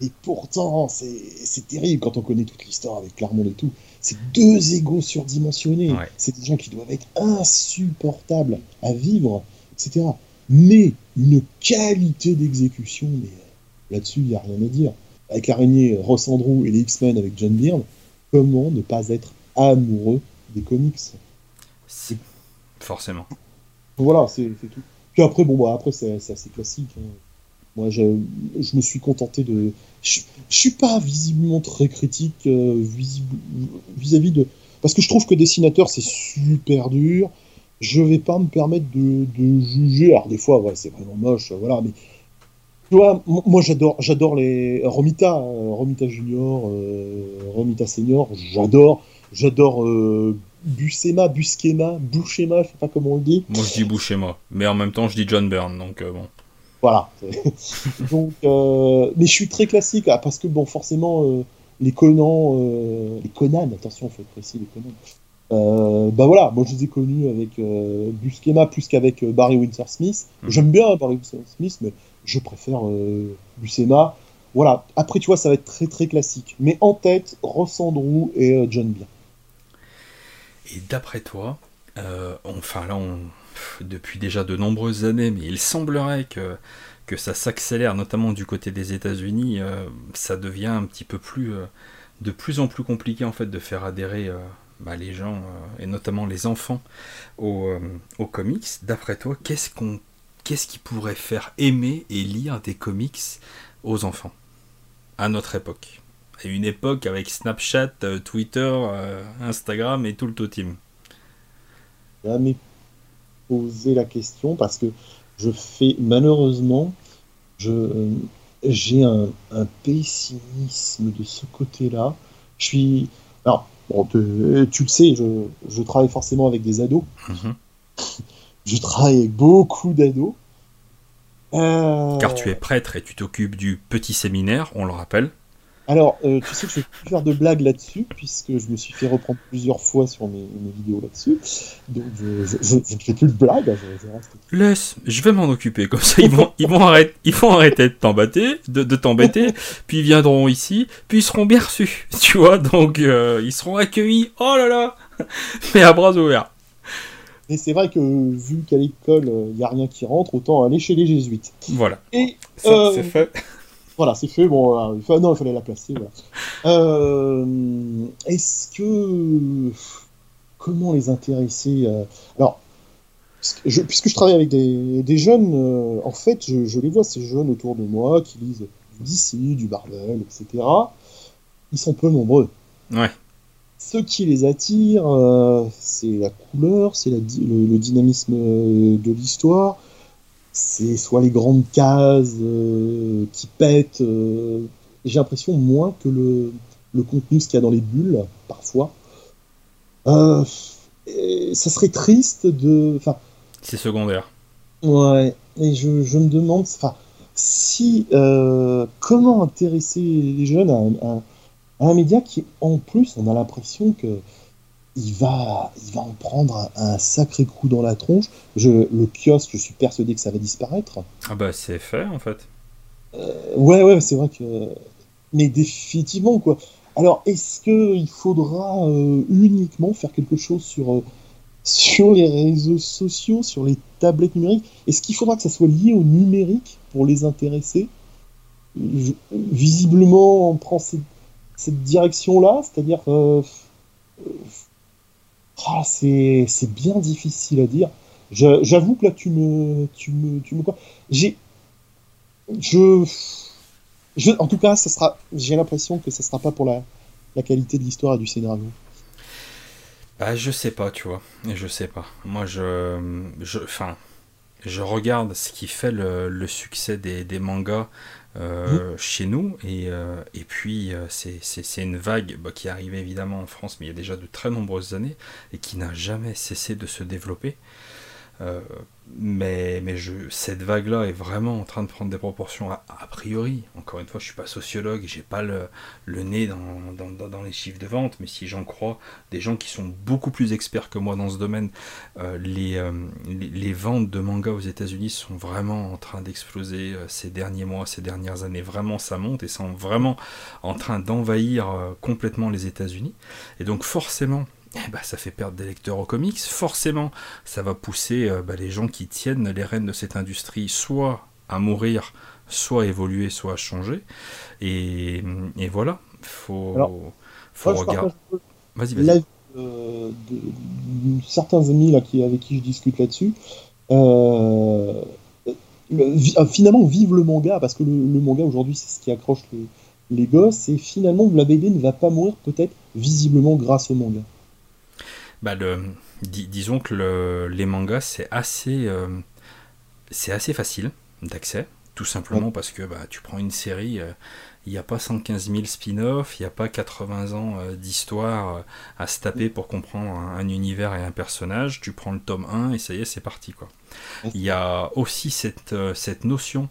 Et pourtant, c'est terrible quand on connaît toute l'histoire avec Claremont et tout. C'est deux égaux surdimensionnés. C'est des gens qui doivent être insupportables à vivre, etc. Mais une qualité d'exécution, mais euh, là-dessus, il n'y a rien à dire. Avec l'araignée Ross Andrew et les X-Men avec John Byrne, comment ne pas être amoureux des comics? Forcément. Voilà, c'est tout. Puis après, bon, bah, après, c'est assez classique. Hein. Moi, je, je, me suis contenté de. Je, suis pas visiblement très critique euh, vis-à-vis de. Parce que je trouve que dessinateur, c'est super dur. Je vais pas me permettre de, de juger. Alors, des fois, ouais, c'est vraiment moche, voilà, mais. Tu vois, moi j'adore, j'adore les Romita, euh, Romita Junior, euh, Romita Senior, j'adore, j'adore euh, Buscema, Busquema, Bouchema, je sais pas comment on le dit. Moi je dis Bouchema, mais en même temps je dis John Byrne, donc bon. Voilà. donc, mais je suis très classique, ah, parce que bon, forcément, les Conan, les Conan, attention, il faut être précis, les Conan. Euh, bah voilà, moi je les ai connus avec euh, plus qu'avec Barry Windsor Smith. Mhm. J'aime bien Barry Windsor Smith, mais je préfère euh, Buscema. Voilà, après tu vois, ça va être très très classique. Mais en tête, Ross Andrew et John Byrne. Et d'après toi, enfin là, depuis déjà de nombreuses années, mais il semblerait que, ça s'accélère, notamment du côté des États-Unis, ça devient un petit peu plus, de plus en plus compliqué en fait de faire adhérer bah, les gens, euh, et notamment les enfants, aux, aux comics, d'après toi, qu'est-ce qu'on qu'est-ce qui pourrait faire aimer et lire des comics aux enfants à notre époque À une époque avec Snapchat, euh, Twitter, euh, Instagram et tout le totem. Jamais poser la question parce que je fais malheureusement je j'ai un, un, pessimisme de ce côté-là. Je suis alors euh, tu le sais, je, travaille forcément avec des ados. Mhm. Je travaille avec beaucoup d'ados. Euh, Car tu es prêtre et tu t'occupes du petit séminaire, on le rappelle. Alors, euh, tu sais que je vais plus faire de blagues là-dessus, puisque je me suis fait reprendre plusieurs fois sur mes, vidéos là-dessus. Donc, je, ne fais plus de blagues. Laisse, je vais m'en occuper. Comme ça, ils vont, ils vont, arrêter, ils vont arrêter de t'embêter, de, t'embêter, puis ils viendront ici, puis ils seront bien reçus. Tu vois, donc euh, ils seront accueillis. Oh là là Mais à bras ouverts. Et c'est vrai que vu qu'à l'école, il n'y a rien qui rentre, autant aller chez les jésuites. Voilà. Et c'est fait. Voilà, c'est fait. Bon, euh, non, il fallait la placer. Euh, est-ce que comment les intéresser euh, Alors, puisque je travaille avec des, jeunes, en fait, je, les vois ces jeunes autour de moi qui lisent du DC, du Marvel, etc. Ils sont peu nombreux. Ouais. Ce qui les attire, c'est la couleur, c'est le, le, dynamisme de l'histoire, c'est soit les grandes cases euh, qui pètent. Euh, j'ai l'impression moins que le, le contenu, ce qu'il y a dans les bulles, parfois. Euh, ça serait triste de. C'est secondaire. Ouais, et je, je me demande, enfin, si comment intéresser les jeunes à, à, un média qui, en plus, on a l'impression que il va, il va en prendre un, sacré coup dans la tronche. Je, le kiosque, je suis persuadé que ça va disparaître. Ah bah c'est fait en fait. Euh, ouais, ouais, c'est vrai que. Mais définitivement, quoi. Alors, est-ce qu'il faudra euh, uniquement faire quelque chose sur, euh, sur les réseaux sociaux, sur les tablettes numériques? Est-ce qu'il faudra que ça soit lié au numérique pour les intéresser? Visiblement, on prend cette, cette direction-là, c'est-à-dire ah, c'est bien difficile à dire. J'avoue que là, tu me. Tu me, tu me J'ai. Je, je. En tout cas, ça sera. J'ai l'impression que ça sera pas pour la, la qualité de l'histoire et du scénario bah, je sais pas, tu vois. Je sais pas. Moi, je. je enfin, je regarde ce qui fait le, succès des, mangas euh, mmh. chez nous. Et, euh, et puis, euh, c'est une vague bah, qui est arrivée évidemment en France, mais il y a déjà de très nombreuses années, et qui n'a jamais cessé de se développer. Euh, mais, cette vague-là est vraiment en train de prendre des proportions a, priori. Encore une fois, je suis pas sociologue, j'ai pas le, nez dans, les chiffres de vente, mais si j'en crois, des gens qui sont beaucoup plus experts que moi dans ce domaine, euh, les, euh, les, ventes de mangas aux États-Unis sont vraiment en train d'exploser ces derniers mois, ces dernières années. Vraiment, ça monte et sont vraiment en train d'envahir complètement les États-Unis. Et donc, forcément, eh ben, ça fait perdre des lecteurs aux comics. Forcément, ça va pousser euh, bah, les gens qui tiennent les rênes de cette industrie soit à mourir, soit à évoluer, soit à changer. Et, et voilà, faut, faut regarder. Vas-y, vas-y. Euh, de, certains amis là, qui, avec qui je discute là-dessus, euh, finalement, vive le manga, parce que le, manga aujourd'hui, c'est ce qui accroche les, les gosses, et finalement, la BD ne va pas mourir peut-être visiblement grâce au manga bah le, disons que les mangas, c'est assez, euh, c'est assez facile d'accès, tout simplement parce que bah, tu prends une série, euh, il n'y a pas 115 000 spin-offs, il n'y a pas 80 ans euh, d'histoire à se taper pour comprendre un, univers et un personnage, tu prends le tome 1 et ça y est, c'est parti. quoi. Il y a aussi cette, cette notion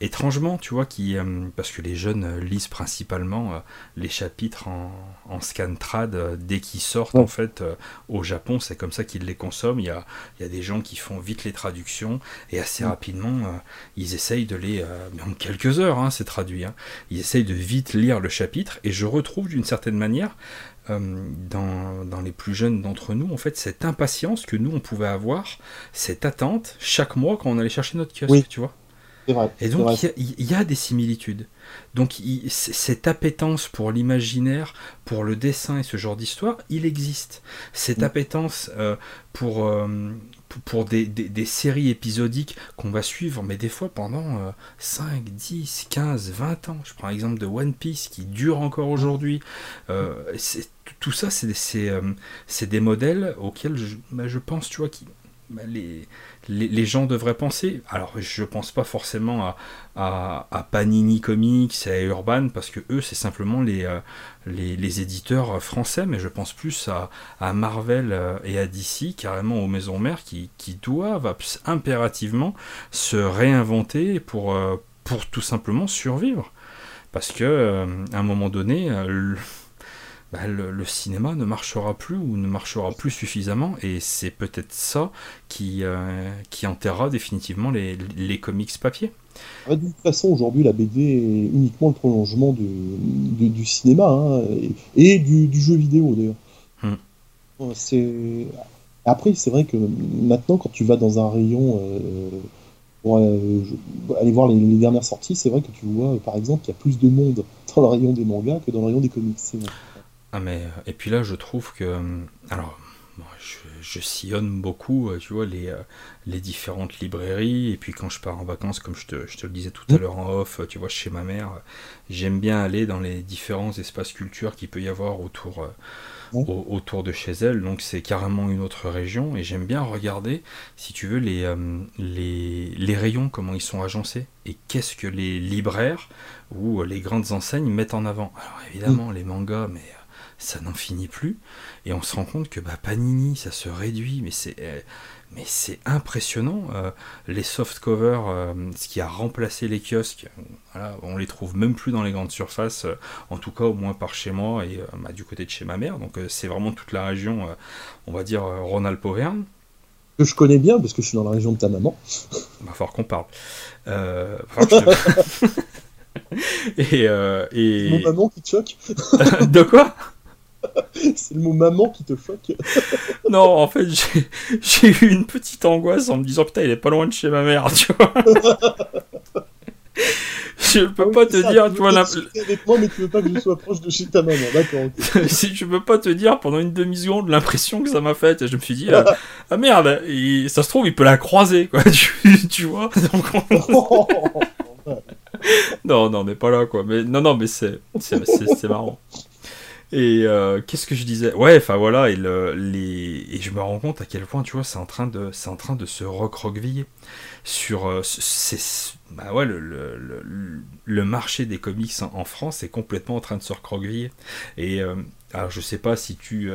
étrangement, tu vois, qui, euh, parce que les jeunes euh, lisent principalement euh, les chapitres en, en scan trad dès qu'ils sortent, en fait, au Japon, c'est comme ça qu'ils les consomment. Il y, a, il y a des gens qui font vite les traductions et assez rapidement, ils essayent de les, en quelques heures, hein, c'est traduit, hein, ils essayent de vite lire le chapitre et je retrouve d'une certaine manière dans, dans, les plus jeunes d'entre nous, en fait, cette impatience que nous, on pouvait avoir, cette attente chaque mois quand on allait chercher notre kiosque, tu vois. Et donc, il y, a des similitudes. Donc, cette appétence pour l'imaginaire, pour le dessin et ce genre d'histoire, il existe. Cette mm. appétence euh, pour, euh, pour des, des, séries épisodiques qu'on va suivre, mais des fois pendant 5, 10, 15, 20 ans. Je prends l'exemple de One Piece qui dure encore aujourd'hui. Euh, tout ça, c'est des modèles auxquels je, bah, je pense, tu vois, qui, bah, les, les, gens devraient penser. Alors, je pense pas forcément à, Panini Comics à Urban, parce que eux, c'est simplement les, euh, les, éditeurs français, mais je pense plus à, Marvel euh, et à DC, carrément aux maisons mères, qui, doivent impérativement se réinventer pour, euh, pour tout simplement survivre. Parce que, à un moment donné, bah, le, cinéma ne marchera plus ou ne marchera plus suffisamment et c'est peut-être ça qui, euh, qui enterrera définitivement les, les comics papier. de toute façon, aujourd'hui, la BD est uniquement le prolongement du, du, cinéma hein, et, du, du, jeu vidéo d'ailleurs. Hmm. C'est... Après, c'est vrai que maintenant, quand tu vas dans un rayon euh, pour euh, aller voir les, les, dernières sorties, c'est vrai que tu vois, par exemple, qu'il y a plus de monde dans le rayon des mangas que dans le rayon des comics. C'est vrai. Ah mais euh, et puis là je trouve que euh, alors je, sillonne beaucoup euh, tu vois les, les différentes librairies et puis quand je pars en vacances comme je te, je te le disais tout à mmh. l'heure en off tu vois chez ma mère j'aime bien aller dans les différents espaces culture qu'il peut y avoir autour mmh. autour de chez elle donc c'est carrément une autre région et j'aime bien regarder si tu veux les, les, les rayons comment ils sont agencés et qu'est-ce que les libraires ou les grandes enseignes mettent en avant alors évidemment mmh. les mangas mais ça n'en finit plus. Et on se rend compte que bah, Panini, ça se réduit, mais c'est euh, mais c'est impressionnant. Euh, les soft covers, euh, ce qui a remplacé les kiosques, voilà, on les trouve même plus dans les grandes surfaces, en tout cas au moins par chez moi et bah, du côté de chez ma mère. Donc c'est vraiment toute la région, on va dire Rhône-Alpes-Auvergne. Que je connais bien parce que je suis dans la région de ta maman. Va falloir qu'on parle. et, et... Mon maman qui te choque. de quoi? C'est le mot maman qui te choque. non, en fait, j'ai eu une petite angoisse en me disant putain, il est pas loin de chez ma mère, tu vois. je peux ah pas te dire, tu vois, avec moi, mais tu veux pas que je sois proche de chez ta maman, d'accord. si je peux pas te dire pendant une demi seconde l'impression que ça m'a fait, je me suis dit ah, ah merde, ça se trouve il peut la croiser, quoi, tu, vois. non, non, on n'est pas là, quoi. Mais non, non, mais c'est marrant. Et euh, qu'est-ce que je disais? Ouais, enfin voilà, et, les... et je me rends compte à quel point, tu vois, c'est en train de, c'est train de se recroqueviller sur, euh, bah ouais, le, le, le, marché des comics en, France est complètement en train de se recroqueviller. Et euh, alors, je sais pas si tu,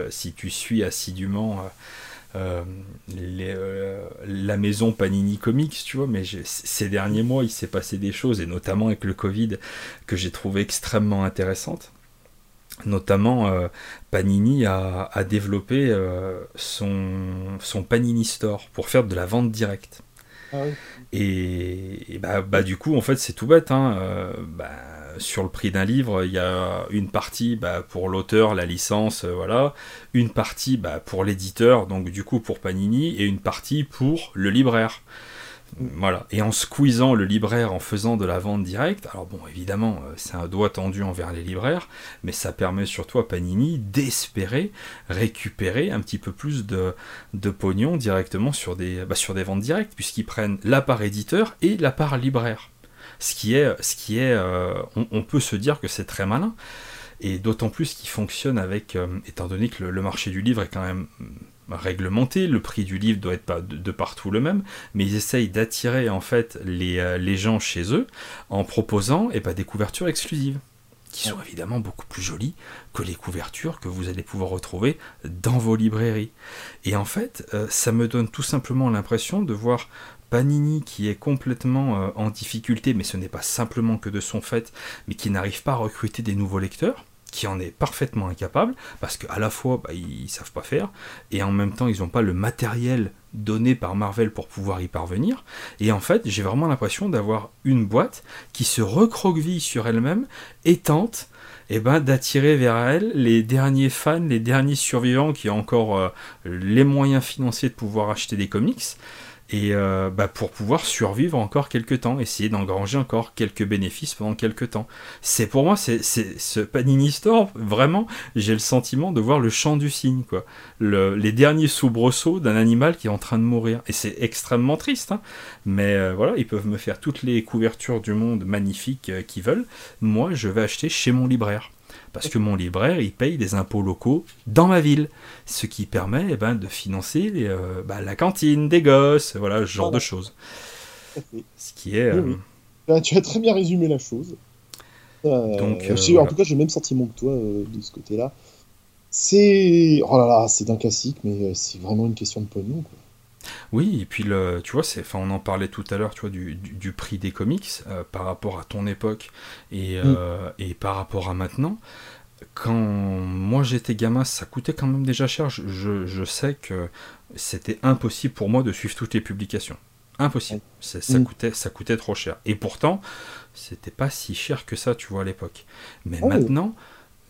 suis assidûment. La maison Panini Comics, tu vois, mais ces derniers mois, il s'est passé des choses, et notamment avec le Covid, que j'ai trouvé extrêmement intéressantes. Notamment, euh, Panini a, développé euh, son, son, Panini Store pour faire de la vente directe. Ah et, bah, bah, du coup, en fait, c'est tout bête. Hein, euh, bah, sur le prix d'un livre, il y a une partie bah, pour l'auteur, la licence, voilà, une partie pour l'éditeur, donc du coup pour Panini, et une partie pour le libraire. Voilà. Et en squeezant le libraire en faisant de la vente directe, alors bon, évidemment, euh, c'est un doigt tendu envers les libraires, mais ça permet surtout Panini d'espérer récupérer un petit peu plus de, pognon directement sur des, bah, sur des ventes directes, puisqu'ils prennent la part éditeur et la part libraire. Ce qui est, ce qui est euh, on, peut se dire que c'est très malin, et d'autant plus qu'il fonctionne avec, euh, étant donné que le marché du livre est quand même réglementé, le prix du livre doit être pas de, partout le même, mais ils essayent d'attirer en fait les, euh, gens chez eux en proposant eh ben, des couvertures exclusives qui sont évidemment beaucoup plus jolies que les couvertures que vous allez pouvoir retrouver dans vos librairies. Et en fait, euh, ça me donne tout simplement l'impression de voir Panini qui est complètement euh, en difficulté, mais ce n'est pas simplement que de son fait, mais qui n'arrive pas à recruter des nouveaux lecteurs qui en est parfaitement incapable, parce qu'à la fois bah, ils savent pas faire, et en même temps ils n'ont pas le matériel donné par Marvel pour pouvoir y parvenir. Et en fait, j'ai vraiment l'impression d'avoir une boîte qui se recroqueville sur elle-même et tente eh ben, d'attirer vers elle les derniers fans, les derniers survivants qui ont encore euh, les moyens financiers de pouvoir acheter des comics et euh, bah, pour pouvoir survivre encore quelques temps, essayer d'engranger encore quelques bénéfices pendant quelques temps. C'est pour moi, c'est ce Panini Store, vraiment, j'ai le sentiment de voir le champ du cygne, quoi. les derniers soubresauts d'un animal qui est en train de mourir. Et c'est extrêmement triste, hein. mais euh, voilà, ils peuvent me faire toutes les couvertures du monde magnifiques euh, qu'ils veulent. Moi, je vais acheter chez mon libraire parce que mon libraire, il paye des impôts locaux dans ma ville, ce qui permet eh ben, de financer euh, bah, la cantine des gosses, voilà, ce genre de choses. Ce qui est... Euh, bah, tu as très bien résumé la chose. Euh, Donc, en tout cas, j'ai le même sentiment que toi de ce côté-là. C'est... Oh là là, c'est d'un classique, mais c'est vraiment une question de pognon, quoi. Oui, et puis le, tu vois, c'est, enfin, on en parlait tout à l'heure, tu vois, du, du, prix des comics euh, par rapport à ton époque et, mm. euh, et par rapport à maintenant. Quand moi j'étais gamin, ça coûtait quand même déjà cher. Je, je sais que c'était impossible pour moi de suivre toutes les publications. Impossible. ça, mm. coûtait, ça coûtait trop cher. Et pourtant, c'était pas si cher que ça, tu vois, à l'époque. Mais oh. maintenant,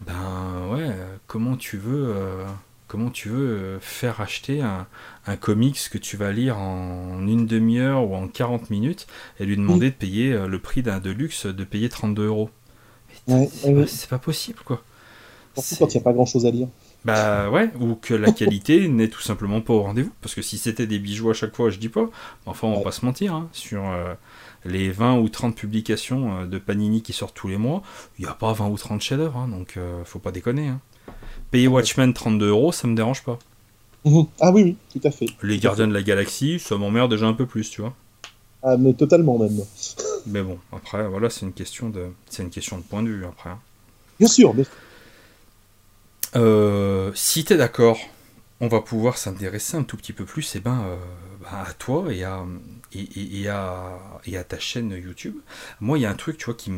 ben ouais, comment tu veux. Euh, comment tu veux faire acheter un, comics que tu vas lire en une demi-heure ou en 40 minutes et lui demander de payer euh, le prix d'un Deluxe, de payer 32 euros C'est pas, possible, quoi. Surtout quand il n'y a pas grand-chose à lire. Bah ouais, ou que la qualité n'est tout simplement pas au rendez-vous. Parce que si c'était des bijoux à chaque fois, je dis pas. Enfin, on va pas se mentir. Hein, sur euh, les 20 ou 30 publications de Panini qui sortent tous les mois, il n'y a pas 20 ou 30 chefs-d'œuvre. Hein, donc, faut pas déconner. Hein. Payer Watchmen 32 euros, ça me dérange pas. Mhm. Ah oui, oui, tout à fait. Les Gardiens de la Galaxie, ça m'emmerde déjà un peu plus, tu vois. Ah, mais totalement même. mais bon, après, voilà, c'est une question de, c'est une question de point de vue après. Hein. Bien sûr. Mais... Euh, si t'es d'accord, on va pouvoir s'intéresser un tout petit peu plus, et eh ben, euh, bah, à toi et à, et, à, et à ta chaîne YouTube. Moi, il y a un truc, tu vois, qui,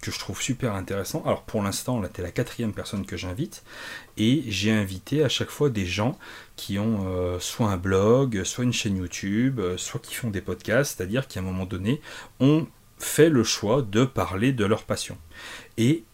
que je trouve super intéressant. Alors pour l'instant, là, tu es la quatrième personne que j'invite, et j'ai invité à chaque fois des gens qui ont euh, soit un blog, soit une chaîne YouTube, euh, soit qui font des podcasts, c'est-à-dire qui à un moment donné ont fait le choix de parler de leur passion. Et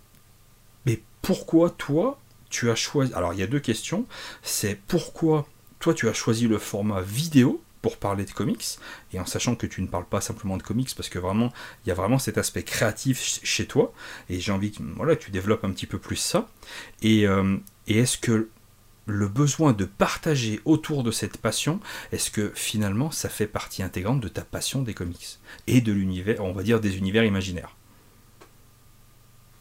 mais pourquoi toi, tu as choisi... Alors il y a deux questions, c'est pourquoi toi tu as choisi le format vidéo pour parler de comics, et en sachant que tu ne parles pas simplement de comics, parce que vraiment, il y a vraiment cet aspect créatif chez toi, et j'ai envie que voilà, tu développes un petit peu plus ça. Et, euh, et est-ce que le besoin de partager autour de cette passion, est-ce que finalement ça fait partie intégrante de ta passion des comics et de l'univers, on va dire des univers imaginaires?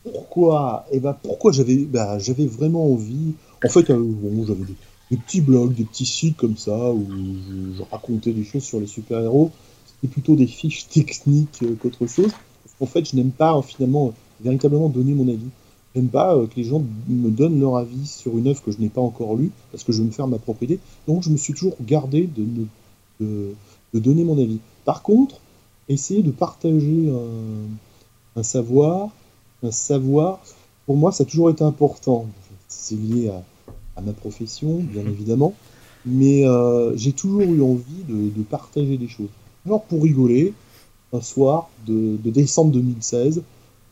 Pourquoi? Et eh ben pourquoi j'avais bah, j'avais vraiment envie. En fait, euh, bon, j'avais des, petits blogs, des petits sites comme ça où je, racontais des choses sur les super-héros. C'était plutôt des fiches techniques euh, qu'autre chose. En fait, je n'aime pas hein, finalement véritablement donner mon avis. J'aime pas euh, que les gens me donnent leur avis sur une œuvre que je n'ai pas encore lue, parce que je veux me faire ma propre idée. Donc je me suis toujours gardé de, de, de donner mon avis. Par contre, essayer de partager un, un savoir, un savoir, pour moi, ça a toujours été important. C'est lié à, ma profession, bien évidemment, mais euh, j'ai toujours eu envie de, partager des choses. Genre pour rigoler, un soir de, décembre 2016,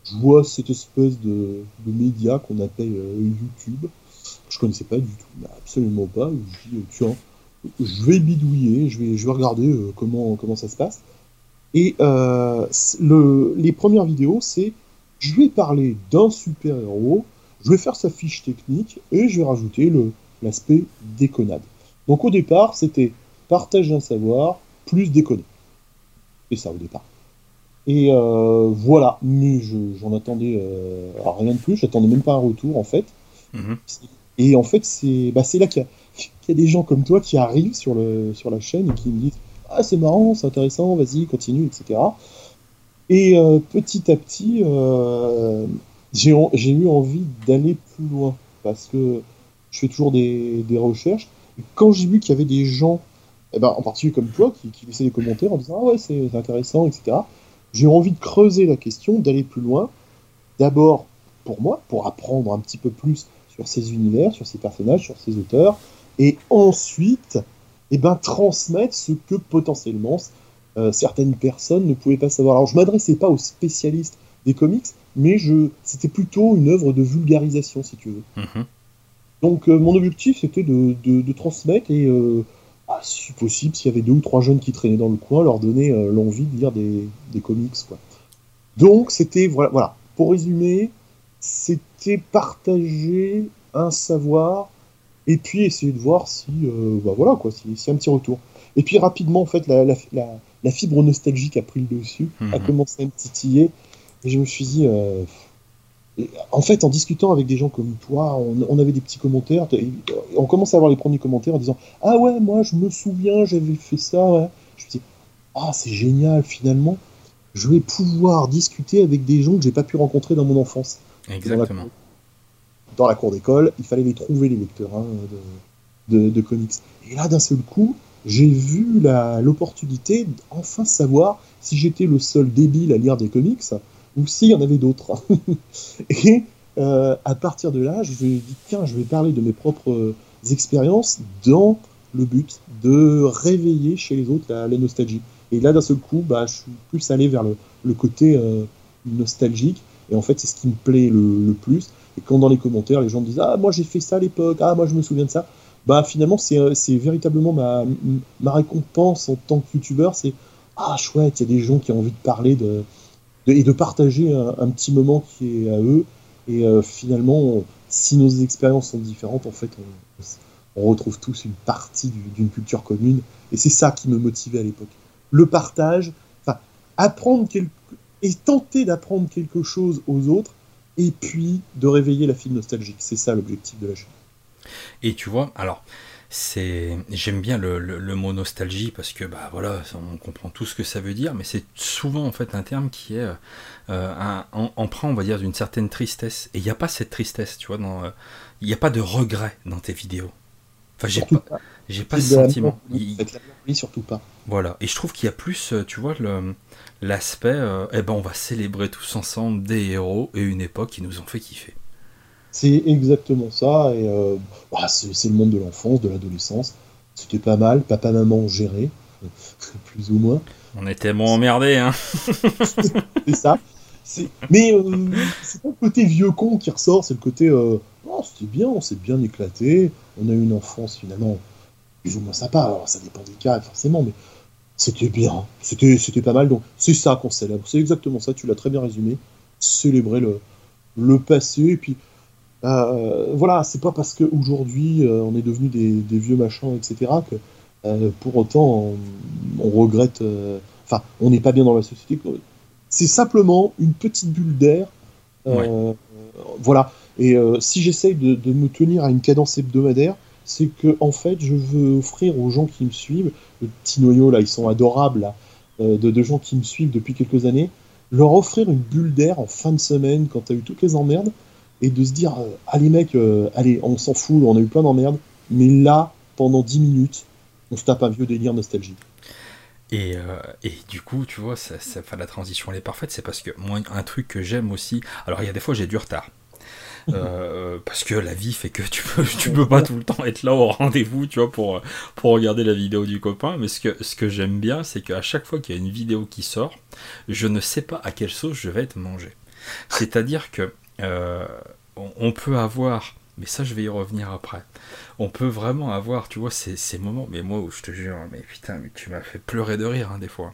je vois cette espèce de, média qu'on appelle euh, YouTube. Je connaissais pas du tout, absolument pas. Je dis, tiens, je vais bidouiller, je vais, regarder euh, comment, comment ça se passe. Et le, les premières vidéos, c'est je vais parler d'un super-héros, je vais faire sa fiche technique et je vais rajouter l'aspect déconnade. Donc au départ, c'était partager un savoir plus déconner. Et ça au départ. Et euh, voilà, mais j'en attendais euh, rien de plus, j'attendais même pas un retour en fait. Mhm. Et en fait, c'est bah, là qu'il y, a des gens comme toi qui arrivent sur, le, sur la chaîne et qui me disent Ah, c'est marrant, c'est intéressant, vas-y, continue, etc. Et euh, petit à petit, j'ai eu envie d'aller plus loin parce que je fais toujours des, recherches. Et quand j'ai vu qu'il y avait des gens, eh ben, en particulier comme toi, qui, qui laissaient des commentaires en disant Ah ouais, c'est intéressant, etc., j'ai eu envie de creuser la question, d'aller plus loin. D'abord, pour moi, pour apprendre un petit peu plus sur ces univers, sur ces personnages, sur ces auteurs, et ensuite, eh ben, transmettre ce que potentiellement euh, certaines personnes ne pouvaient pas savoir. Alors je m'adressais pas aux spécialistes des comics, mais je, c'était plutôt une œuvre de vulgarisation, si tu veux. Mhm. Donc euh, mon objectif, c'était de, de, transmettre et, euh, ah, si possible, s'il y avait deux ou trois jeunes qui traînaient dans le coin, leur donner l'envie de lire des, des comics. Quoi. Donc c'était, voilà, voilà, pour résumer, c'était partager un savoir et puis essayer de voir si, bah voilà, quoi, si, si un petit retour. Et puis rapidement, en fait, la, la, la fibre nostalgique a pris le dessus, a mhm. commencé à me titiller. Et je me suis dit, euh, en fait, en discutant avec des gens comme toi, on, avait des petits commentaires. on commence à avoir les premiers commentaires en disant Ah ouais, moi je me souviens, j'avais fait ça. Je me dis Ah, c'est génial, finalement. Je vais pouvoir discuter avec des gens que j'ai pas pu rencontrer dans mon enfance. Exactement. Dans la, cour d'école, il fallait les trouver, les lecteurs hein, de, de comics. Et là, d'un seul coup, j'ai vu l'opportunité d'enfin savoir si j'étais le seul débile à lire des comics ou s'il y en avait d'autres. et euh, à partir de là, je me suis dit, tiens, je vais parler de mes propres expériences dans le but de réveiller chez les autres la, nostalgie. Et là, d'un seul coup, bah, je suis plus allé vers le, côté euh, nostalgique. Et en fait, c'est ce qui me plaît le, plus. Et quand dans les commentaires, les gens me disent Ah, moi j'ai fait ça à l'époque, ah, moi je me souviens de ça, bah finalement euh, c'est véritablement ma, ma récompense en tant que youtubeur, c'est ah chouette, il y a des gens qui ont envie de parler de, et de partager un, petit moment qui est à eux. Et euh, finalement, si nos expériences sont différentes, en fait, on, retrouve tous une partie d'une culture commune. Et c'est ça qui me motivait à l'époque. Le partage, enfin, apprendre quelque, et tenter d'apprendre quelque chose aux autres, et puis de réveiller la fille nostalgique. C'est ça l'objectif de la chaîne. Et tu vois, alors, c'est j'aime bien le, mot nostalgie parce que bah voilà on comprend tout ce que ça veut dire mais c'est souvent en fait un terme qui est euh, un, emprunt on va dire d'une certaine tristesse. Et il n'y a pas cette tristesse tu vois dans euh, il n'y a pas de regret dans tes vidéos. Enfin j'ai pas, j'ai pas ce sentiment. oui surtout pas. Voilà. Et je trouve qu'il y a plus euh, tu vois le l'aspect eh ben on va célébrer tous ensemble des héros et une époque qui nous ont fait kiffer c'est exactement ça. Et euh, bah, c'est le monde de l'enfance, de l'adolescence. C'était pas mal. Papa, maman géré, plus ou moins. On était bon emmerdés, hein. c'est ça. Mais euh, c'est pas le côté vieux con qui ressort, c'est le côté euh, oh, c'était bien, on s'est bien éclaté, on a eu une enfance finalement plus ou moins sympa. Alors ça dépend des cas forcément, mais c'était bien, c'était c'était pas mal. Donc c'est ça qu'on célèbre, c'est exactement ça. Tu l'as très bien résumé. Célébrer le le passé et puis voilà, c'est pas parce qu'aujourd'hui euh, on est devenu des, vieux machins, etc., que euh, pour autant on, regrette. Enfin, on n'est pas bien dans la société. C'est simplement une petite bulle d'air Voilà. Et si j'essaye de, me tenir à une cadence hebdomadaire, c'est que en fait, je veux offrir aux gens qui me suivent, le petit noyau là, ils sont adorables, de, de, gens qui me suivent depuis quelques années, leur offrir une bulle d'air en fin de semaine quand tu as eu toutes les emmerdes et de se dire allez mec, allez, on s'en fout, on a eu plein d'emmerdes, mais là, pendant 10 minutes, on se tape un vieux délire nostalgique. Et, euh, et, du coup, tu vois, ça, ça, la transition elle est parfaite, c'est parce que moi, un truc que j'aime aussi, alors il y a des fois j'ai du retard. Euh, parce que la vie fait que tu peux, tu peux pas tout le temps être là au rendez-vous, tu vois, pour, pour regarder la vidéo du copain. Mais ce que, ce que j'aime bien, c'est qu'à chaque fois qu'il y a une vidéo qui sort, je ne sais pas à quelle sauce je vais être mangé. C'est-à-dire que euh, on, peut avoir mais ça, je vais y revenir après. On peut vraiment avoir, tu vois, ces, ces moments, mais moi, où je te jure, mais putain, mais tu m'as fait pleurer de rire, hein, des fois.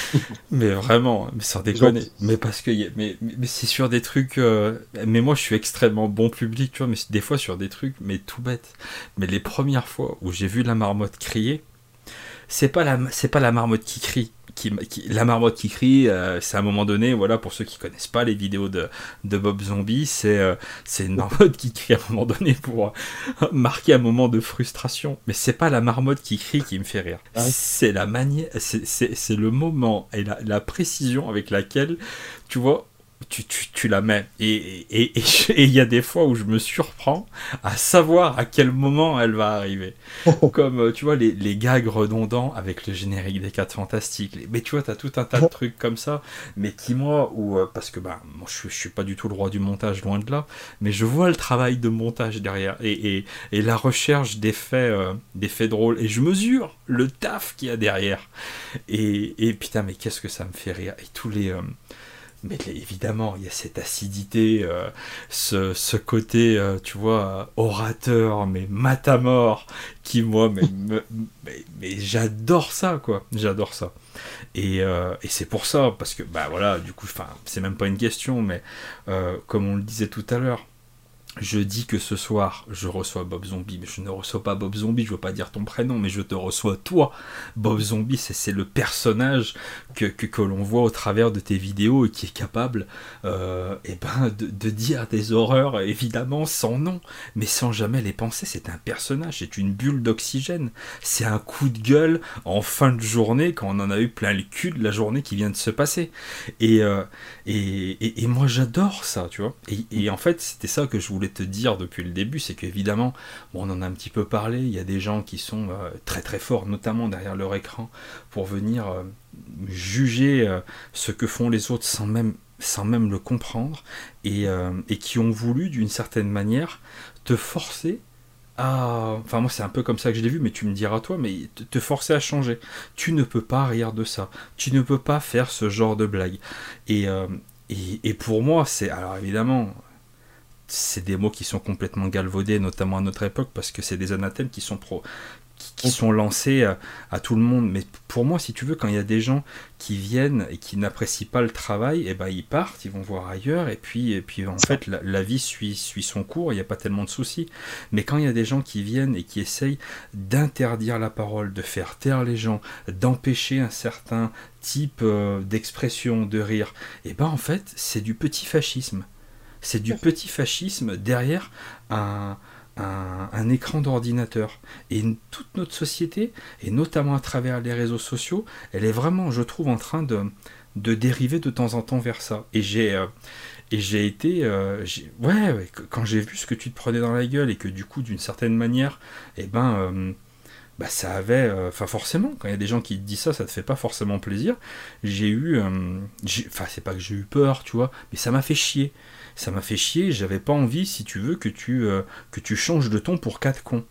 mais vraiment, mais sans déconner. Mais parce que, mais, mais, c'est sur des trucs, euh, mais moi, je suis extrêmement bon public, tu vois, mais des fois sur des trucs, mais tout bête. Mais les premières fois où j'ai vu la marmotte crier, c'est pas la, c'est pas la marmotte qui crie, qui, la marmotte qui crie, euh, c'est à un moment donné, voilà, pour ceux qui connaissent pas les vidéos de, de Bob Zombie, c'est euh, c'est une marmotte qui crie à un moment donné pour euh, marquer un moment de frustration. Mais c'est pas la marmotte qui crie qui me fait rire. Ah c'est la manière, c'est le moment et la, la précision avec laquelle, tu vois, tu, tu, tu, la mets. Et il et, et, y a des fois où je me surprends à savoir à quel moment elle va arriver. Comme, euh, tu vois, les, les, gags redondants avec le générique des 4 Fantastiques. Mais tu vois, tu as tout un tas de trucs comme ça. Mais qui, moi, ou euh, parce que bah, moi, je, je suis pas du tout le roi du montage, loin de là. Mais je vois le travail de montage derrière. Et, et la recherche d'effets euh, d'effets drôles. Et je mesure le taf qu'il y a derrière. Et, putain, mais qu'est-ce que ça me fait rire. Et tous les mais évidemment, il y a cette acidité, euh, ce, côté, euh, tu vois, orateur, mais matamor, qui, moi, mais, mais, j'adore ça, quoi. J'adore ça. Et, euh, et c'est pour ça, parce que, bah voilà, du coup, c'est même pas une question, mais comme on le disait tout à l'heure, je dis que ce soir, je reçois Bob Zombie, mais je ne reçois pas Bob Zombie, je veux pas dire ton prénom, mais je te reçois toi. Bob Zombie, c'est le personnage que, que, l'on voit au travers de tes vidéos et qui est capable euh, eh ben, de, dire des horreurs, évidemment, sans nom, mais sans jamais les penser. C'est un personnage, c'est une bulle d'oxygène, c'est un coup de gueule en fin de journée quand on en a eu plein le cul de la journée qui vient de se passer. Et, euh, et, et, moi, j'adore ça, tu vois. Et en fait, c'était ça que je voulais te dire depuis le début, c'est qu'évidemment, bon, on en a un petit peu parlé, il y a des gens qui sont euh, très très forts, notamment derrière leur écran, pour venir euh, juger euh, ce que font les autres sans même, sans même le comprendre, et, qui ont voulu, d'une certaine manière, te forcer à... Enfin moi c'est un peu comme ça que je l'ai vu, mais tu me diras toi, mais te forcer à changer. Tu ne peux pas rire de ça. Tu ne peux pas faire ce genre de blague. Et, et, pour moi, c'est... Alors évidemment, c'est des mots qui sont complètement galvaudés, notamment à notre époque, parce que c'est des anathèmes qui sont pro, qui, sont lancés à, tout le monde. Mais pour moi, si tu veux, quand il y a des gens qui viennent et qui n'apprécient pas le travail, et eh ben ils partent, ils vont voir ailleurs, et puis, et puis en fait, la, vie suit, suit son cours, il n'y a pas tellement de soucis. Mais quand il y a des gens qui viennent et qui essayent d'interdire la parole, de faire taire les gens, d'empêcher un certain type euh, d'expression, de rire, et eh ben en fait, c'est du petit fascisme. C'est du petit fascisme derrière un, écran d'ordinateur. Et toute notre société, et notamment à travers les réseaux sociaux, elle est vraiment, je trouve, en train de, dériver de temps en temps vers ça. Et j'ai euh, été euh, ouais, quand j'ai vu ce que tu te prenais dans la gueule et que du coup d'une certaine manière eh ben euh, bah ça avait enfin forcément quand il y a des gens qui te disent ça ça te fait pas forcément plaisir j'ai eu enfin c'est pas que j'ai eu peur tu vois mais ça m'a fait chier ça m'a fait chier, j'avais pas envie, si tu veux, que tu, euh, que tu changes de ton pour quatre cons.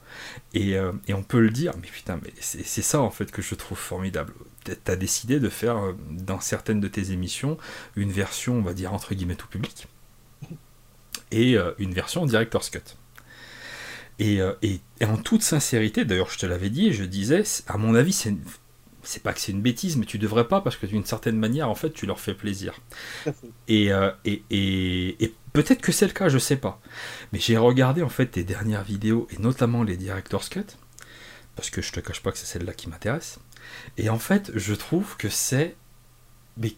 Et, euh, et on peut le dire, mais putain, mais c'est ça en fait que je trouve formidable. T'as décidé de faire, euh, dans certaines de tes émissions, une version, on va dire, entre guillemets, tout public, et une version Director's Cut. Et, et, et, en toute sincérité, d'ailleurs je te l'avais dit, je disais, à mon avis c'est c'est pas que c'est une bêtise, mais tu devrais pas parce que d'une certaine manière, en fait, tu leur fais plaisir. Euh, et, et, et, peut-être que c'est le cas, je sais pas. Mais j'ai regardé en fait tes dernières vidéos et notamment les Director's Cut, parce que je te cache pas que c'est celle-là qui m'intéresse. Et en fait, je trouve que c'est mais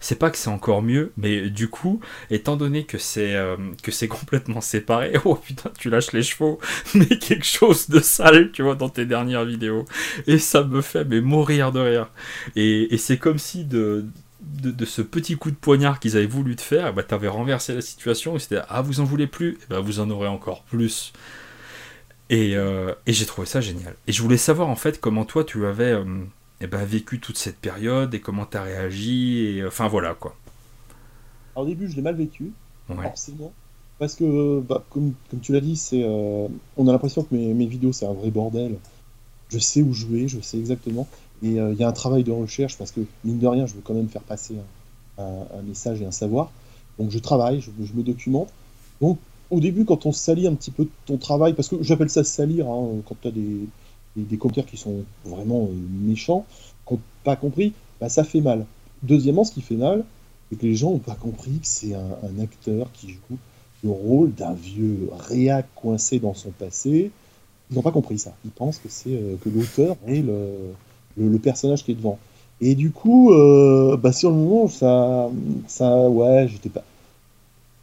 c'est pas que c'est encore mieux, mais du coup, étant donné que c'est euh, que c'est complètement séparé, oh putain, tu lâches les chevaux, mais quelque chose de sale, tu vois, dans tes dernières vidéos, et ça me fait mais mourir de rire. Et, et c'est comme si de, de, ce petit coup de poignard qu'ils avaient voulu te faire, bah, t'avais renversé la situation, et c'était ah vous en voulez plus, et bah, vous en aurez encore plus. Et, euh, et j'ai trouvé ça génial. Et je voulais savoir en fait comment toi tu avais euh, eh ben, vécu toute cette période et comment tu as réagi. Et, euh, enfin voilà quoi. Alors, au début, je l'ai mal vécu, forcément. Parce que, bah, comme, comme, tu l'as dit, c'est, euh, on a l'impression que mes, mes, vidéos, c'est un vrai bordel. Je sais où vais, je sais exactement. Et euh, il y a un travail de recherche parce que, mine de rien, je veux quand même faire passer un, un, message et un savoir. Donc je travaille, je, je, me documente. Donc au début, quand on salit un petit peu ton travail, parce que j'appelle ça salir, hein, quand tu as des, des, commentaires qui sont vraiment euh, méchants, qui n'ont pas compris, bah, ça fait mal. Deuxièmement, ce qui fait mal, c'est que les gens n'ont pas compris que c'est un, acteur qui joue le rôle d'un vieux réac coincé dans son passé. Ils n'ont pas compris ça. Ils pensent que c'est euh, que l'auteur est le, le, personnage qui est devant. Et du coup, euh, bah, sur le moment, ça, ça, ouais, j'étais pas.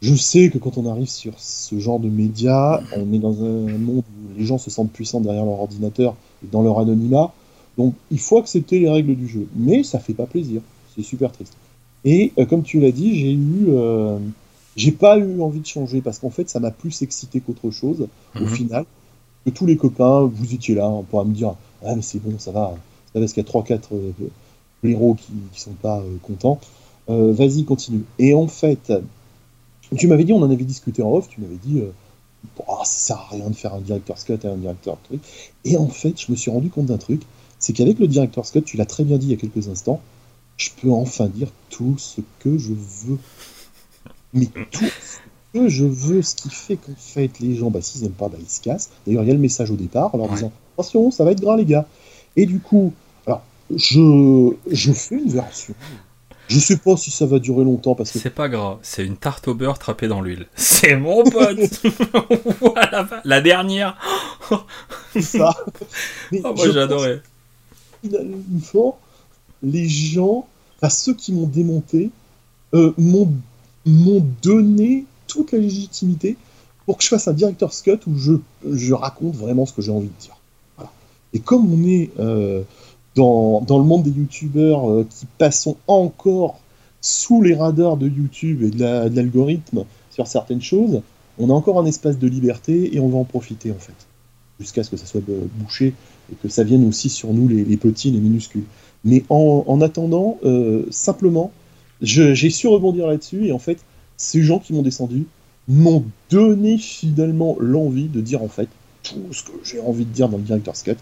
Je sais que quand on arrive sur ce genre de médias, on est dans un monde où les gens se sentent puissants derrière leur ordinateur et dans leur anonymat. Donc il faut accepter les règles du jeu. Mais ça fait pas plaisir. C'est super triste. Et euh, comme tu l'as dit, j'ai eu. Euh, j'ai pas eu envie de changer parce qu'en fait, ça m'a plus excité qu'autre chose au mhm. final. Que tous les copains, vous étiez là, on pourra me dire Ah, mais c'est bon, ça va. Ça va parce qu'il y a 3-4 euh, héros qui, qui sont pas contents. Vas-y, continue. Et en fait, tu m'avais dit, on en avait discuté en off, tu m'avais dit, euh, oh, ça sert à rien de faire un directeur Scott et un directeur truc. Et en fait, je me suis rendu compte d'un truc, c'est qu'avec le directeur Scott, tu l'as très bien dit il y a quelques instants, je peux enfin dire tout ce que je veux. Mais tout ce que je veux, ce qui fait qu'en fait, les gens, bah, s'ils n'aiment pas, bah, ils se cassent. D'ailleurs, il y a le message au départ en leur disant Attention, ça va être gras, les gars. Et du coup, alors, je, je fais une version je sais pas si ça va durer longtemps parce que. C'est pas grave, c'est une tarte au beurre trapée dans l'huile. C'est mon pote voilà, La dernière C'est ça oh, Moi j'adorais. Finalement, les gens, enfin ceux qui m'ont démonté, euh, m'ont donné toute la légitimité pour que je fasse un directeur Scott où je, je raconte vraiment ce que j'ai envie de dire. Voilà. Et comme on est. Euh, dans, le monde des youtubeurs euh, qui passons encore sous les radars de YouTube et de l'algorithme sur certaines choses, on a encore un espace de liberté et on va en profiter en fait. Jusqu'à ce que ça soit bouché et que ça vienne aussi sur nous les, petits, les minuscules. Mais en, en attendant, euh, simplement, j'ai su rebondir là-dessus et en fait, ces gens qui m'ont descendu m'ont donné finalement l'envie de dire en fait tout ce que j'ai envie de dire dans le Director's Cut.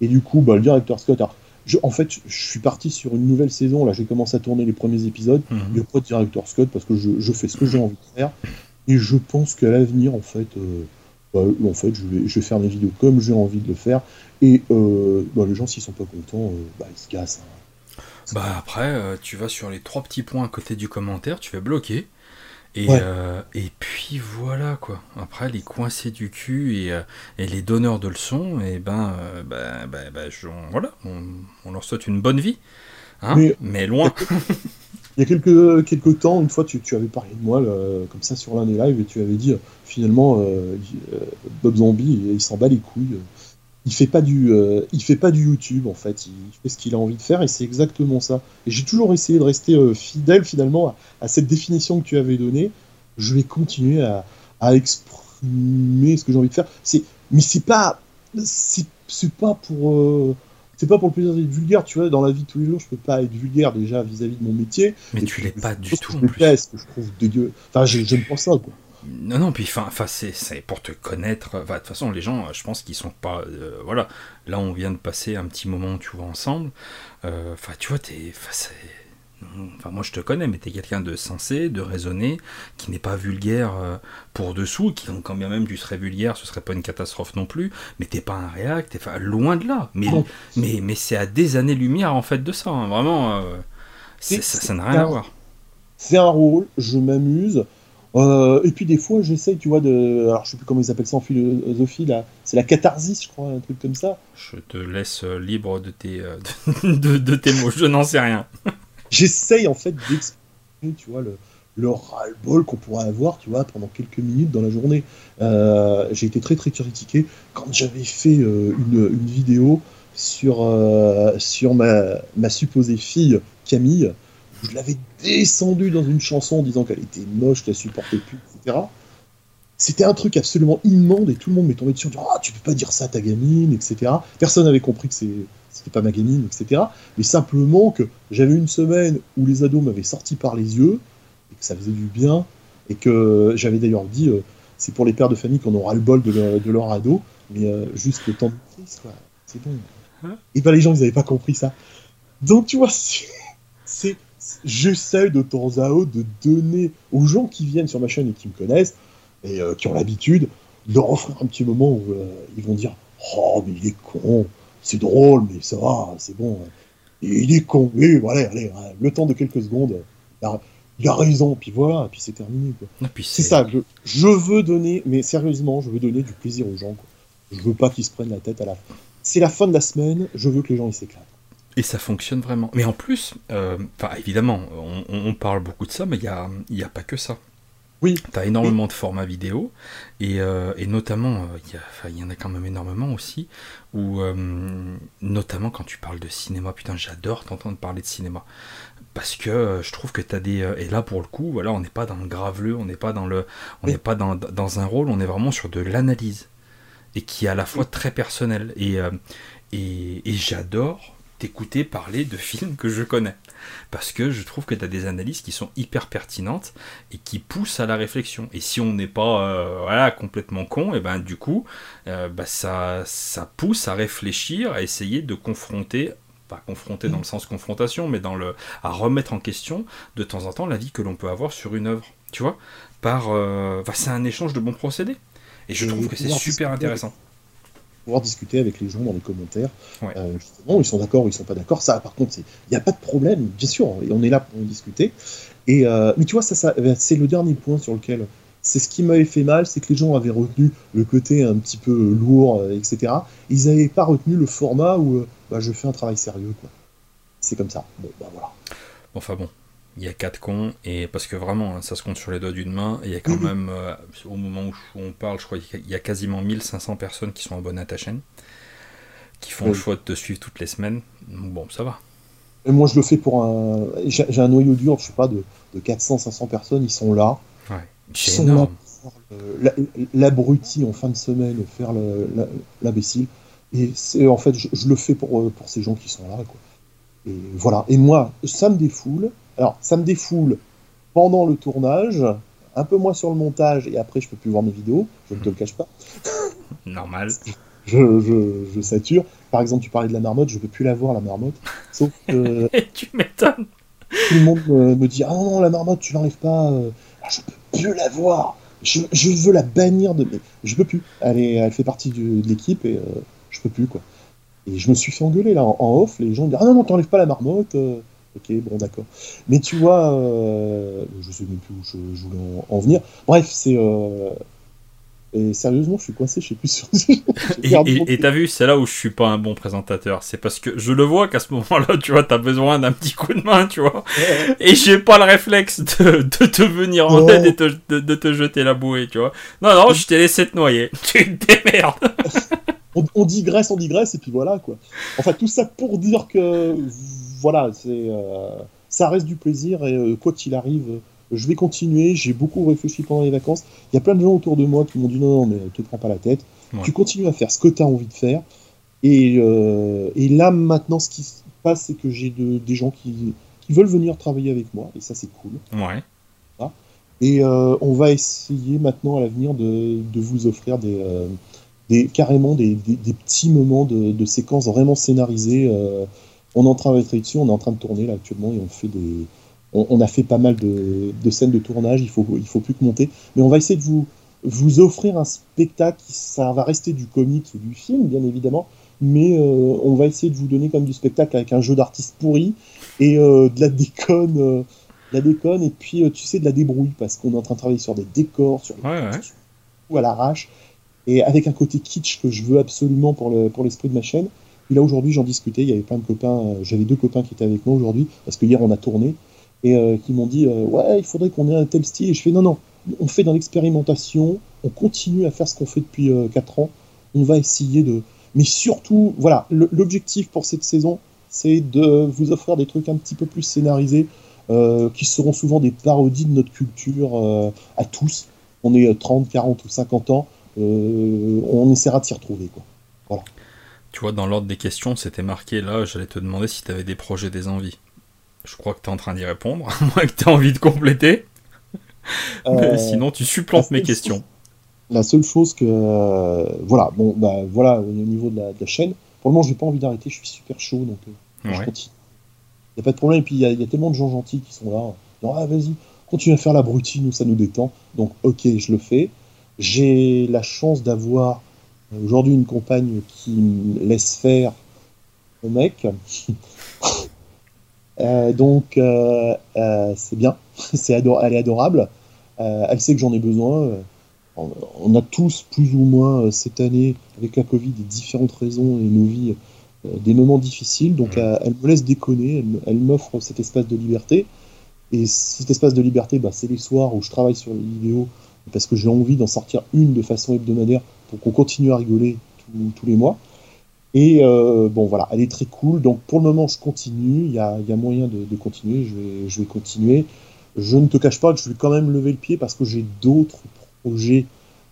Et du coup, bah, le Director's Cut, alors, en fait, je suis parti sur une nouvelle saison. Là, j'ai commencé à tourner les premiers épisodes. Il n'y a pas de directeur Scott parce que je, fais ce que j'ai envie de faire. Et je pense qu'à l'avenir, en fait, euh, bah, en fait, je vais, je vais, faire mes vidéos comme j'ai envie de le faire. Et euh, bah, les gens, s'ils sont pas contents, euh, bah, ils se cassent. Hein. Bah après, tu vas sur les trois petits points à côté du commentaire, tu fais bloquer. Euh, et, puis voilà quoi. Après les coincés du cul et, euh, les donneurs de leçons, et ben, euh, ben, ben, ben voilà, on, leur souhaite une bonne vie, hein, mais, loin. Il y a quelques, quelques temps, une fois, tu, avais parlé de moi comme ça sur l'un des lives et tu avais dit finalement Bob Zombie, il s'en bat les couilles il fait pas du euh, il fait pas du YouTube en fait il fait ce qu'il a envie de faire et c'est exactement ça et j'ai toujours essayé de rester euh, fidèle finalement à, cette définition que tu avais donnée je vais continuer à, exprimer ce que j'ai envie de faire c'est mais c'est pas c'est pas pour euh, c'est pas pour le plaisir d'être vulgaire, tu vois, dans la vie de tous les jours, je peux pas être vulgaire déjà vis-à-vis de mon métier. Mais tu l'es pas du tout. Je en plus. que je trouve dégueu. Enfin, j'aime pas ça, quoi. Non, non, puis enfin, c'est pour te connaître. De toute façon, les gens, je pense qu'ils sont pas. Euh, voilà, là, on vient de passer un petit moment, tu vois, ensemble. Euh, enfin, tu vois, t'es. Enfin, moi, je te connais, mais t'es quelqu'un de sensé, de raisonné, qui n'est pas vulgaire euh, pour dessous, qui, quand bien même tu serais vulgaire, ce serait pas une catastrophe non plus, mais t'es pas un réac, t'es enfin, loin de là. Mais, mais, mais c'est à des années-lumière, en fait, de ça. Hein. Vraiment, ça n'a rien à voir. C'est un rôle, je m'amuse Euh, et puis des fois, j'essaye, tu vois, de. Alors, je sais plus comment ils appellent ça en philosophie, là. C'est la catharsis, je crois, un truc comme ça. Je te laisse euh, libre de tes, euh, de, de, tes mots, je n'en sais rien. j'essaye, en fait, d'exprimer, tu vois, le, le ras-le-bol qu'on pourrait avoir, tu vois, pendant quelques minutes dans la journée. J'ai été très, très critiqué quand j'avais fait une, une, vidéo sur, sur ma, ma supposée fille, Camille je l'avais descendu dans une chanson en disant qu'elle était moche, qu'elle supportait plus, etc. C'était un truc absolument immonde et tout le monde m'est tombé dessus en disant Ah, tu peux pas dire ça à ta gamine, etc. Personne n'avait compris que c'était pas ma gamine, etc. Mais simplement que j'avais une semaine où les ados m'avaient sorti par les yeux et que ça faisait du bien et que j'avais d'ailleurs dit euh, c'est pour les pères de famille qu'on aura le bol de leur, ado, mais euh, juste le temps de crise, quoi. C'est bon. Hein? Et ben les gens, ils n'avaient pas compris ça. Donc tu vois, c'est j'essaie de temps à autre de donner aux gens qui viennent sur ma chaîne et qui me connaissent et euh, qui ont l'habitude de leur offrir un petit moment où euh, ils vont dire Oh, mais il est con, c'est drôle, mais ça va, c'est bon. il est con, oui, voilà, allez, le temps de quelques secondes, il a, raison, puis voilà, puis c'est terminé. C'est ça, je, veux donner, mais sérieusement, je veux donner du plaisir aux gens. Quoi. Je veux pas qu'ils se prennent la tête à la fin. C'est la fin de la semaine, je veux que les gens ils s'éclatent. Et ça fonctionne vraiment. Mais en plus, euh, évidemment, on, parle beaucoup de ça, mais il n'y a, y a pas que ça. Oui. Tu as énormément de formats vidéo, et, euh, et notamment, euh, il y, en a quand même énormément aussi, où, notamment quand tu parles de cinéma, putain, j'adore t'entendre parler de cinéma. Parce que je trouve que tu as des. et là, pour le coup, voilà, on n'est pas dans le graveleux, on n'est pas, dans, le, on n'est pas dans, dans, un rôle, on est vraiment sur de l'analyse. Et qui est à la fois très personnel. Et, et, et j'adore t'écouter parler de films que je connais. Parce que je trouve que tu as des analyses qui sont hyper pertinentes et qui poussent à la réflexion. Et si on n'est pas euh, voilà, complètement con, et ben du coup, euh, bah, ça, ça pousse à réfléchir, à essayer de confronter pas confronter dans le sens confrontation, mais dans le à remettre en question de temps en temps la vie que l'on peut avoir sur une œuvre. Tu vois, par, euh, c'est un échange de bons procédés. Et je trouve que c'est super intéressant pouvoir discuter avec les gens dans les commentaires. Euh, justement, ils sont d'accord ou ils sont pas d'accord. Ça, par contre, il n'y a pas de problème, bien sûr, et on est là pour en discuter. Et, euh, mais tu vois, ça, ça eh ben, c'est le dernier point sur lequel c'est ce qui m'avait fait mal, c'est que les gens avaient retenu le côté un petit peu lourd, euh, etc. Ils n'avaient pas retenu le format où bah, je fais un travail sérieux. Quoi. C'est comme ça. Bon, bah voilà. Enfin bon, il y a quatre cons, et parce que vraiment, hein, ça se compte sur les doigts d'une main, il y a quand même, euh, au moment où on parle, je crois qu'il y a quasiment 1500 personnes qui sont abonnées à ta chaîne, qui font le choix de te suivre toutes les semaines. Bon, ça va. Et moi, je le fais pour un. J'ai un noyau dur, je sais pas, de, 400-500 personnes, ils sont là. Ouais, c'est énorme. L'abruti en fin de semaine, faire l'imbécile. Et en fait, je, je, le fais pour, pour ces gens qui sont là. Quoi. Et voilà. Et moi, ça me défoule. Alors, ça me défoule pendant le tournage, un peu moins sur le montage, et après, je peux plus voir mes vidéos, je ne te le cache pas. Normal. Je, sature. Par exemple, tu parlais de la marmotte, je peux plus la voir, la marmotte. Sauf que. tu m'étonnes Tout le monde me, dit Ah non, la marmotte, tu l'enlèves pas. Euh, ah, je peux plus la voir. Je, veux la bannir de. Mais je peux plus. Elle, elle fait partie de l'équipe et euh, je peux plus, quoi. Et je me suis fait engueuler là en, off. Les gens me disent Ah non, non, t'enlèves pas la marmotte. Euh. Ok, bon, d'accord. Mais tu vois, euh, je sais même plus où je, voulais en, venir. Bref, c'est. Euh, et sérieusement, je suis coincé, je sais plus sur. et t'as vu, c'est là où je suis pas un bon présentateur. C'est parce que je le vois qu'à ce moment-là, tu vois, t'as besoin d'un petit coup de main, tu vois. Et j'ai pas le réflexe de, te venir en aide et de, te jeter la bouée, tu vois. Non, non, je t'ai laissé te noyer. Tu te démerdes. on, on digresse, on digresse, et puis voilà, quoi. Enfin, tout ça pour dire que voilà, c'est, euh, ça reste du plaisir et euh, quoi qu'il arrive, je vais continuer. J'ai beaucoup réfléchi pendant les vacances. Il y a plein de gens autour de moi qui m'ont dit non, non, mais te prends pas la tête. Tu continues à faire ce que tu as envie de faire. Et, euh, et, là, maintenant, ce qui se passe, c'est que j'ai des gens qui, qui, veulent venir travailler avec moi. Et ça, c'est cool. Ouais. Et on va essayer maintenant à l'avenir de, de, vous offrir des, des carrément des, des, petits moments de, de séquences vraiment scénarisées on est en train de travailler dessus, on est en train de tourner là actuellement et on fait des, on, a fait pas mal de, scènes de tournage. Il faut, il faut plus que monter, mais on va essayer de vous vous offrir un spectacle. Ça va rester du comique et du film, bien évidemment, mais euh, on va essayer de vous donner comme du spectacle avec un jeu d'artistes pourri et euh, de la déconne la déconne et puis euh, tu sais de la débrouille parce qu'on est en train de travailler sur des décors, sur ou à l'arrache et avec un côté kitsch que je veux absolument pour le pour l'esprit de ma chaîne. Et là aujourd'hui j'en discutais, il y avait plein de copains, euh, j'avais deux copains qui étaient avec moi aujourd'hui parce que hier on a tourné et euh, qui m'ont dit ouais il faudrait qu'on ait un tel style et je fais non non on fait dans l'expérimentation, on continue à faire ce qu'on fait depuis 4 ans, on va essayer de mais surtout voilà l'objectif pour cette saison c'est de vous offrir des trucs un petit peu plus scénarisés euh, qui seront souvent des parodies de notre culture euh, à tous. On est 30, 40 ou 50 ans, euh, on essaiera de s'y retrouver. Quoi. Voilà. Tu vois, dans l'ordre des questions, c'était marqué là, j'allais te demander si tu avais des projets, des envies. Je crois que tu es en train d'y répondre, à moins que tu aies envie de compléter. Mais sinon, tu supplantes mes questions. la seule chose que. voilà, bon, bah, voilà, au niveau de la, chaîne, pour le moment, je n'ai pas envie d'arrêter, je suis super chaud, donc je continue n'y a pas de problème. Et puis, il y, a tellement de gens gentils qui sont là. ah, vas-y, continue à faire la brutine, nous, ça nous détend. Donc, ok, je le fais. J'ai la chance d'avoir euh, aujourd'hui une compagne qui me laisse faire le mec. Euh, donc, euh, c'est bien. c'est elle est adorable. elle sait que j'en ai besoin. on a tous, plus ou moins, cette année, avec la Covid, des différentes raisons et nos vies euh, des moments difficiles. Donc elle, me laisse déconner, elle, m'offre cet espace de liberté. Et cet espace de liberté, bah, c'est les soirs où je travaille sur les vidéos parce que j'ai envie d'en sortir une de façon hebdomadaire pour qu'on continue à rigoler tous les mois. Et euh, bon, voilà, elle est très cool. Donc pour le moment, je continue. Il y a, moyen de, continuer. Je vais, je vais continuer. Je ne te cache pas que je vais quand même lever le pied parce que j'ai d'autres projets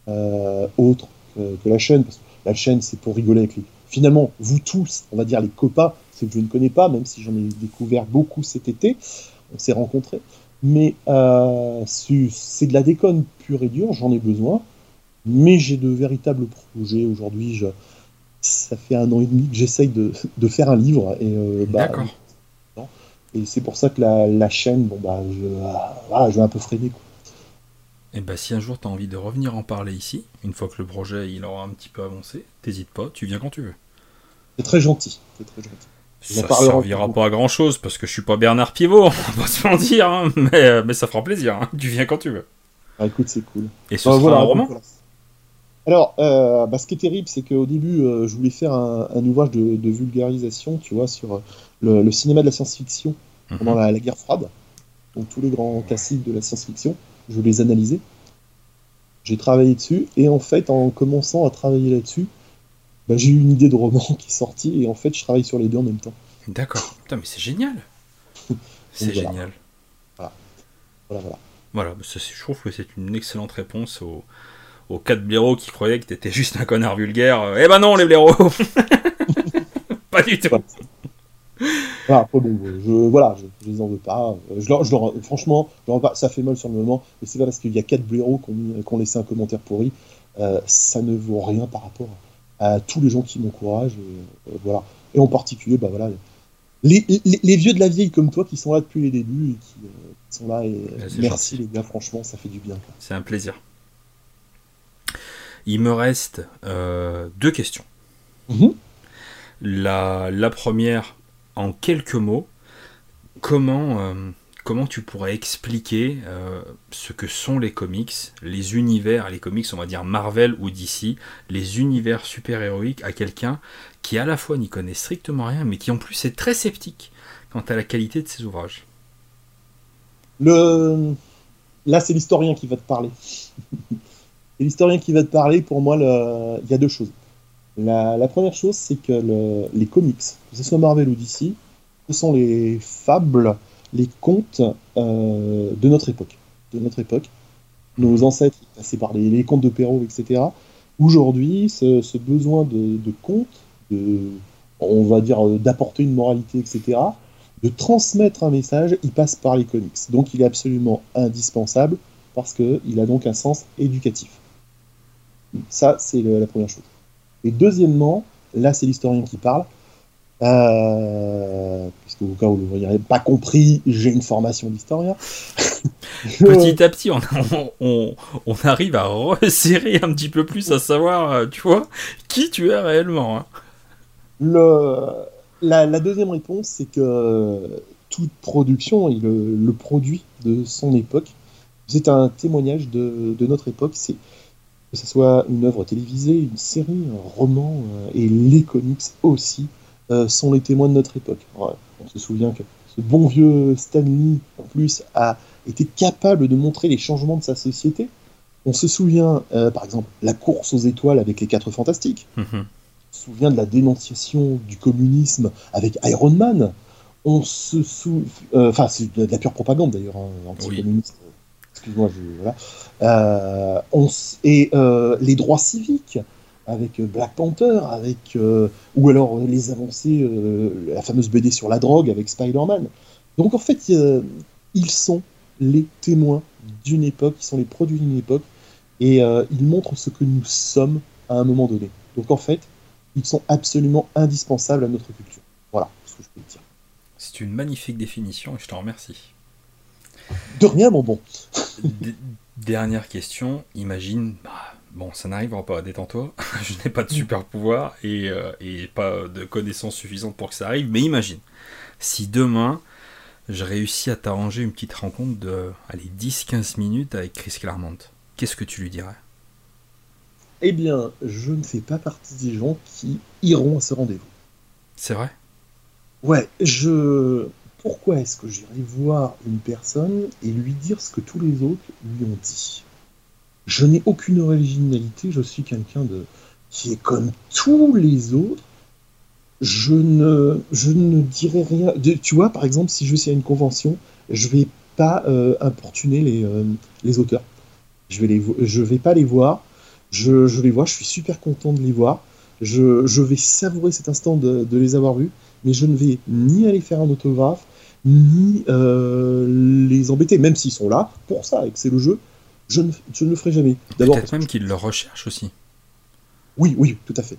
euh, autres que, la chaîne. Parce que la chaîne, c'est pour rigoler avec les, finalement, vous tous, on va dire les copains, ceux que je ne connais pas, même si j'en ai découvert beaucoup cet été, on s'est rencontrés, mais euh, c'est de la déconne pure et dure, j'en ai besoin, mais j'ai de véritables projets aujourd'hui. Je, ça fait un an et demi que j'essaye de, faire un livre, et euh, bah, et c'est pour ça que la, chaîne, bon bah, je, je vais un peu freiner. Quoi. Et eh bah, si un jour tu as envie de revenir en parler ici, une fois que le projet il aura un petit peu avancé, t'hésites pas, tu viens quand tu veux. C'est très gentil. C'est très gentil. Ça servira pas à grand chose parce que je suis pas Bernard Pivot, on va pas se mentir, hein, mais, euh, mais, ça fera plaisir. Hein. Tu viens quand tu veux. Ah, écoute, c'est cool. Et ce bah, sera un roman Alors, euh, bah, ce qui est terrible, c'est qu'au début, euh, je voulais faire un, ouvrage de, vulgarisation, tu vois, sur le, cinéma de la science-fiction mhm. pendant la, guerre froide. Donc, tous les grands classiques de la science-fiction, je voulais les analyser. J'ai travaillé dessus, et en fait, en commençant à travailler là-dessus, bah, j'ai eu une idée de roman qui est sortie et en fait je travaille sur les deux en même temps. D'accord. Putain, mais c'est génial. c'est génial. Voilà. Voilà, voilà. Voilà, bah, je trouve que c'est une excellente réponse aux, aux quatre blaireaux qui croyaient que t'étais juste un connard vulgaire. Eh ben non, les blaireaux Pas du tout. Voilà, bon, je, voilà, je, les en veux pas. Je leur, je leur, franchement, ça fait mal sur le moment, mais c'est pas parce qu'il y a quatre blaireaux qu'on laissé un commentaire pourri. Euh, ça ne vaut rien par rapport à tous les gens qui m'encouragent. Et, euh, voilà. et en particulier, bah, voilà, les, les, vieux de la vieille comme toi qui sont là depuis les débuts et qui, euh, sont là. Et, merci les gars, franchement, ça fait du bien. C'est un plaisir. Il me reste euh, deux questions. Mhm. La, la, première, en quelques mots, comment comment tu pourrais expliquer euh, ce que sont les comics, les univers, les comics on va dire Marvel ou DC, les univers super-héroïques à quelqu'un qui à la fois n'y connaît strictement rien, mais qui en plus est très sceptique quant à la qualité de ses ouvrages? Le... Là c'est l'historien qui va te parler. c'est l'historien qui va te parler, pour moi il y a deux choses. La, première chose c'est que les comics, que ce soit Marvel ou DC, ce sont les fables les contes euh, de notre époque. De notre époque. Nos ancêtres passaient par les, contes de Perrault, etc. Aujourd'hui, ce, besoin de, contes, on va dire d'apporter une moralité, etc., de transmettre un message, il passe par les comics. Donc il est absolument indispensable parce qu'il a donc un sens éducatif. Ça, c'est la première chose. Et deuxièmement, là c'est l'historien qui parle, euh, puisque au cas où vous n'auriez pas compris, j'ai une formation d'historien. Petit à petit, on, on, on, arrive à resserrer un petit peu plus à savoir, euh, tu vois, qui tu es réellement. Hein. Le, la, la, deuxième réponse, c'est que toute production et le, produit de son époque. C'est un témoignage de, notre époque. C'est que ce soit une œuvre télévisée, une série, un roman euh, et les comics aussi euh, sont les témoins de notre époque. on se souvient que ce bon vieux Stanley, en plus, a été capable de montrer les changements de sa société. On se souvient, euh, par exemple, la course aux étoiles avec les quatre fantastiques. Mhm. On se souvient de la dénonciation du communisme avec Iron Man. On se souvient. Euh, enfin, c'est de la pure propagande d'ailleurs, hein, anti-communiste. Euh, et les droits civiques avec Black Panther, avec ou alors les avancées, la fameuse BD sur la drogue avec Spider-Man. Donc en fait, ils sont les témoins d'une époque, ils sont les produits d'une époque, et euh, ils montrent ce que nous sommes à un moment donné. Donc en fait, ils sont absolument indispensables à notre culture. Voilà ce que je peux dire. C'est une magnifique définition et je t'en remercie. De rien, mon bon. Dernière question, imagine, bah, bon, ça n'arrivera pas, détends-toi, je n'ai pas de super pouvoir et, euh, et, pas de connaissances suffisantes pour que ça arrive, mais imagine, si demain, je réussis à t'arranger une petite rencontre de 10-15 minutes avec Chris Claremont. Qu'est-ce que tu lui dirais? Eh bien, je ne fais pas partie des gens qui iront à ce rendez-vous. C'est vrai? Ouais, je. Pourquoi est-ce que j'irai voir une personne et lui dire ce que tous les autres lui ont dit? Je n'ai aucune originalité, je suis quelqu'un de qui est comme tous les autres je ne, je dirai rien. tu vois, par exemple, si je suis à une convention, je vais pas euh, importuner les, euh, les, auteurs. Je vais les, vais pas les voir. Je, les vois. Je suis super content de les voir. Je, vais savourer cet instant de, de, les avoir vus, mais je ne vais ni aller faire un autographe, ni euh, les embêter, même s'ils sont là pour ça et que c'est le jeu. Je ne, je ne le ferai jamais. Peut-être même qu'ils le recherchent aussi. Oui, oui, tout à fait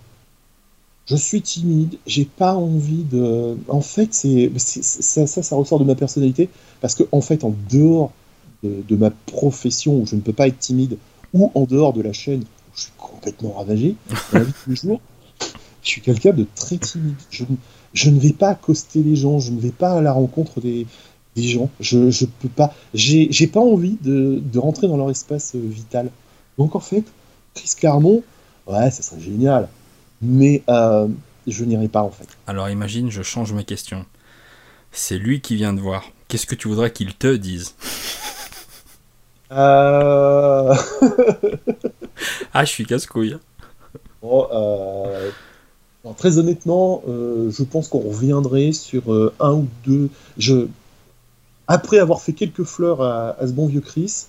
je suis timide, j'ai pas envie de. En fait, c'est ça, ça, ressort de ma personnalité parce que en fait, en dehors de, ma profession où je ne peux pas être timide, ou en dehors de la chaîne où je suis complètement ravagé dans la vie de tous les jours, je suis quelqu'un de très timide. Je, je, ne vais pas accoster les gens, je ne vais pas à la rencontre des, des gens. Je, je peux pas. J'ai pas envie de, de, rentrer dans leur espace euh, vital. Donc en fait, Chris Claremont, ouais, ça serait génial mais euh, je n'irai pas en fait. Alors imagine, je change ma question. C'est lui qui vient de voir. Qu'est-ce que tu voudrais qu'il te dise? Euh... ah, je suis casse-couille. Euh, très honnêtement, euh, je pense qu'on reviendrait sur un ou deux. Après avoir fait quelques fleurs à, ce bon vieux Chris,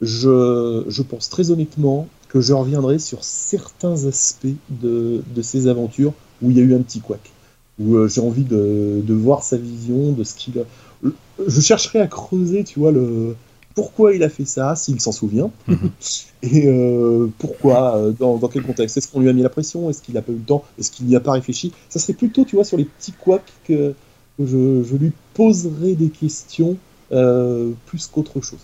je, pense très honnêtement que je reviendrai sur certains aspects de, de ces aventures où il y a eu un petit couac, où euh, j'ai envie de, de, voir sa vision, de ce qu'il a. Je chercherai à creuser, tu vois, le pourquoi il a fait ça, s'il s'en souvient, mhm. et euh, pourquoi, euh, dans, dans, quel contexte? Est-ce qu'on lui a mis la pression? Est-ce qu'il n'a pas eu le temps? Est-ce qu'il n'y a pas réfléchi? Ça serait plutôt, tu vois, sur les petits couacs que, je, je, lui poserai des questions plus qu'autre chose.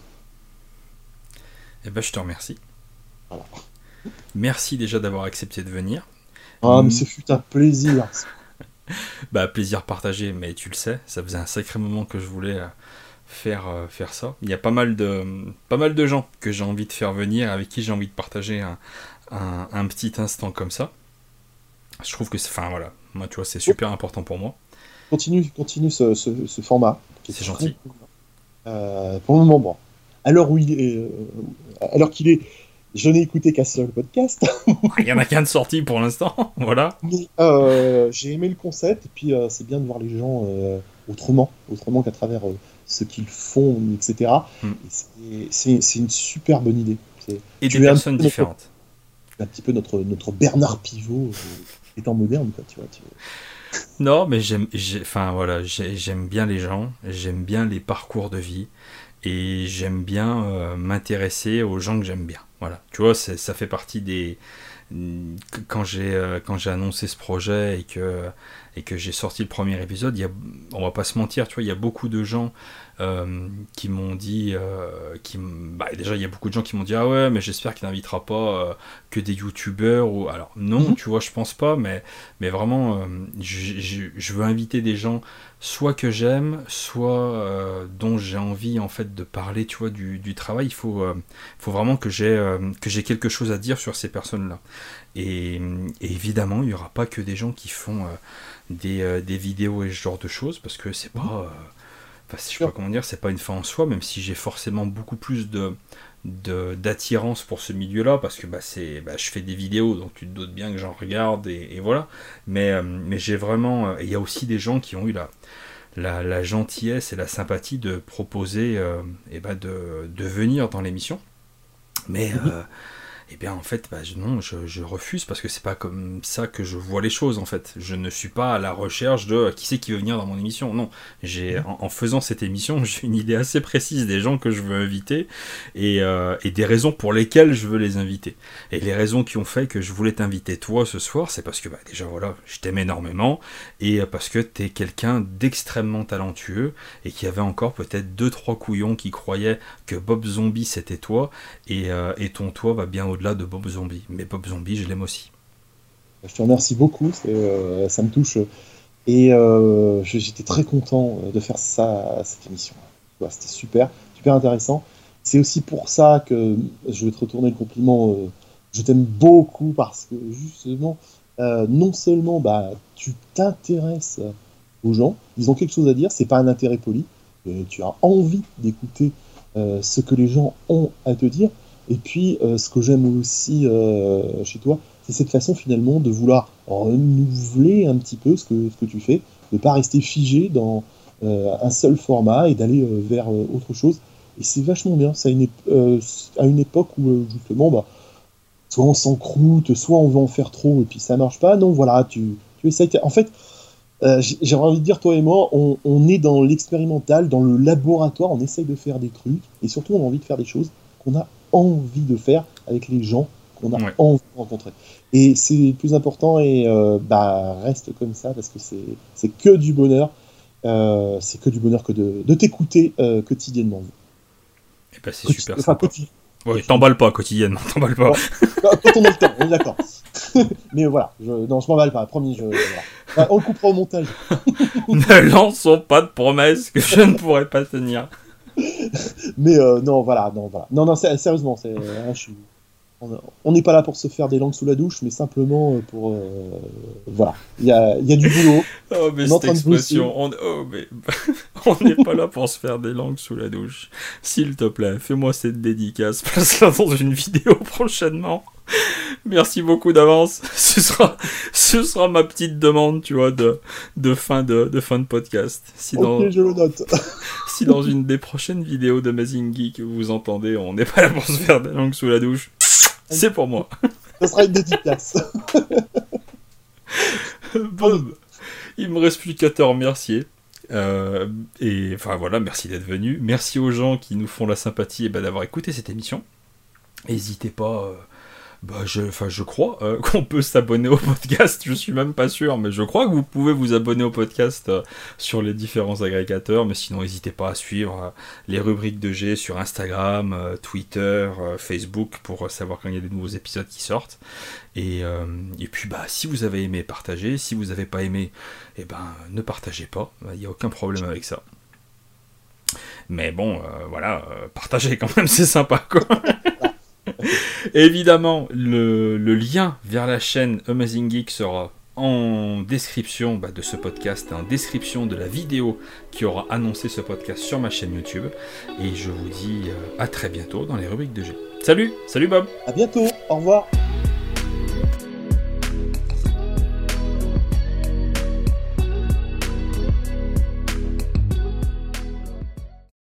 Eh ben, je te remercie. Merci déjà d'avoir accepté de venir. Ah, mais ce fut un plaisir. bah, plaisir partagé, mais tu le sais, ça faisait un sacré moment que je voulais euh, faire, euh, faire ça. Il y a pas mal de, pas mal de gens que j'ai envie de faire venir, avec qui j'ai envie de partager un, un, petit instant comme ça. Je trouve que c'est, enfin voilà, moi tu vois, c'est super important pour moi. Continue, continue ce, ce, format. C'est gentil. Euh, pour le moment, bon. Alors est, alors qu'il est je n'ai écouté qu'un seul podcast. Il y en a qu'un de sorti pour l'instant, voilà. Euh, j'ai aimé le concept, et puis euh, c'est bien de voir les gens euh, autrement, autrement qu'à travers ce qu'ils font, etc. Hmm. C'est une super bonne idée. Et des personnes différentes. un petit peu notre, notre Bernard Pivot étant moderne, quoi, tu vois. Non, mais j'aime, enfin voilà, j'aime bien les gens, j'aime bien les parcours de vie, et j'aime bien m'intéresser aux gens que j'aime bien. Voilà, tu vois, ça fait partie des. Quand j'ai euh, quand j'ai annoncé ce projet et que et que j'ai sorti le premier épisode, il y a, on va pas se mentir, tu vois, il y a beaucoup de gens euh, qui m'ont dit, euh, qui, bah, déjà il y a beaucoup de gens qui m'ont dit ah ouais mais j'espère qu'il n'invitera pas euh, que des youtubeurs ou alors non mhm. tu vois je pense pas mais mais vraiment je veux inviter des gens soit que j'aime soit dont j'ai envie en fait de parler tu vois du, du travail il faut faut vraiment que j'ai que j'ai quelque chose à dire sur ces personnes là et, évidemment il y aura pas que des gens qui font des, des vidéos et ce genre de choses parce que c'est pas mhm. Enfin, je sais pas comment dire, c'est pas une fin en soi, même si j'ai forcément beaucoup plus de d'attirance pour ce milieu-là, parce que bah, c'est, bah, je fais des vidéos, donc tu te doutes bien que j'en regarde, et, voilà. Mais, euh, mais j'ai vraiment... Euh, il y a aussi des gens qui ont eu la, la, gentillesse et la sympathie de proposer et euh, eh bah, de, de, venir dans l'émission. Mais... eh bien en fait bah, non je, refuse parce que c'est pas comme ça que je vois les choses en fait. Je ne suis pas à la recherche de qui c'est qui veut venir dans mon émission. Non j'ai mhm. en, faisant cette émission j'ai une idée assez précise des gens que je veux inviter et, euh, et, des raisons pour lesquelles je veux les inviter. Et les raisons qui ont fait que je voulais t'inviter toi ce soir c'est parce que bah, déjà voilà je t'aime énormément et euh, parce que tu es quelqu'un d'extrêmement talentueux et qui avait encore peut-être deux trois couillons qui croyaient que Bob Zombie c'était toi et, euh, et ton toi va bien au au-delà de Bob Zombie. Mais Bob Zombie, je l'aime aussi. Je te remercie beaucoup, euh, ça me touche. Et euh, j'étais très content de faire ça, cette émission. C'était super, super intéressant. C'est aussi pour ça que je vais te retourner le compliment. Euh, je t'aime beaucoup parce que justement, non seulement bah, tu t'intéresses aux gens, ils ont quelque chose à dire, c'est pas un intérêt poli, tu as envie d'écouter ce que les gens ont à te dire, et puis, euh, ce que j'aime aussi euh, chez toi, c'est cette façon finalement de vouloir renouveler un petit peu ce que, tu fais, de ne pas rester figé dans euh, un seul format et d'aller vers autre chose. Et c'est vachement bien. C'est à une époque où justement, bah, soit on s'encroute, soit on veut en faire trop et puis ça marche pas. Non, voilà, tu, tu essayes. En fait, j'ai envie de dire, toi et moi, on, on est dans l'expérimental, dans le laboratoire, on essaye de faire des trucs et surtout on a envie de faire des choses qu'on a envie de faire avec les gens qu'on a envie de rencontrer. Et c'est le plus important et euh, bah, reste comme ça parce que c'est que du bonheur. Euh, c'est que du bonheur que de, de t'écouter euh, quotidiennement. Et bah, c'est super enfin, Ouais, t'emballes pas quotidiennement, t'emballes pas. Quand on a le temps, on est d'accord. Mais voilà, je, non, je m'emballe pas, promis, je, voilà. on le coupera au montage. ne lançons pas de promesses que je ne pourrais pas tenir. mais euh, non, voilà, non, voilà. Non, non, sérieusement, c'est, hein, on n'est pas là pour se faire des langues sous la douche, mais simplement euh, pour. Euh, voilà, il y a, y a, du boulot. Oh, mais cette expression, on oh, n'est pas là pour se faire des langues sous la douche. S'il te plaît, fais-moi cette dédicace, place-la dans une vidéo prochainement. Merci beaucoup d'avance. Ce sera, ce sera ma petite demande, tu vois, de, de, fin, de, de fin de podcast. Si dans, je le note. Si dans une des prochaines vidéos d'Amazing Geek vous entendez, on n'est pas là pour se faire des langues sous la douche, c'est pour moi. Ça sera une dédicace. Bob, il me reste plus qu'à te remercier. Euh, et enfin voilà, merci d'être venu. Merci aux gens qui nous font la sympathie et ben, d'avoir écouté cette émission. N'hésitez pas. Euh, bah, je, je crois euh, qu'on peut s'abonner au podcast. Je suis même pas sûr, mais je crois que vous pouvez vous abonner au podcast euh, sur les différents agrégateurs. Mais sinon, n'hésitez pas à suivre euh, les rubriques de G sur Instagram, Twitter, Facebook pour savoir quand il y a des nouveaux épisodes qui sortent. Et, et puis, bah, si vous avez aimé, partagez. Si vous n'avez pas aimé, eh ben, ne partagez pas. Il n'y a aucun problème avec ça. Mais bon, voilà, partagez quand même, c'est sympa quoi. Évidemment, le, lien vers la chaîne Amazing Geek sera en description bah, de ce podcast, en description de la vidéo qui aura annoncé ce podcast sur ma chaîne YouTube. Et je vous dis euh, à très bientôt dans les rubriques de G. Salut, salut Bob. À bientôt. Au revoir.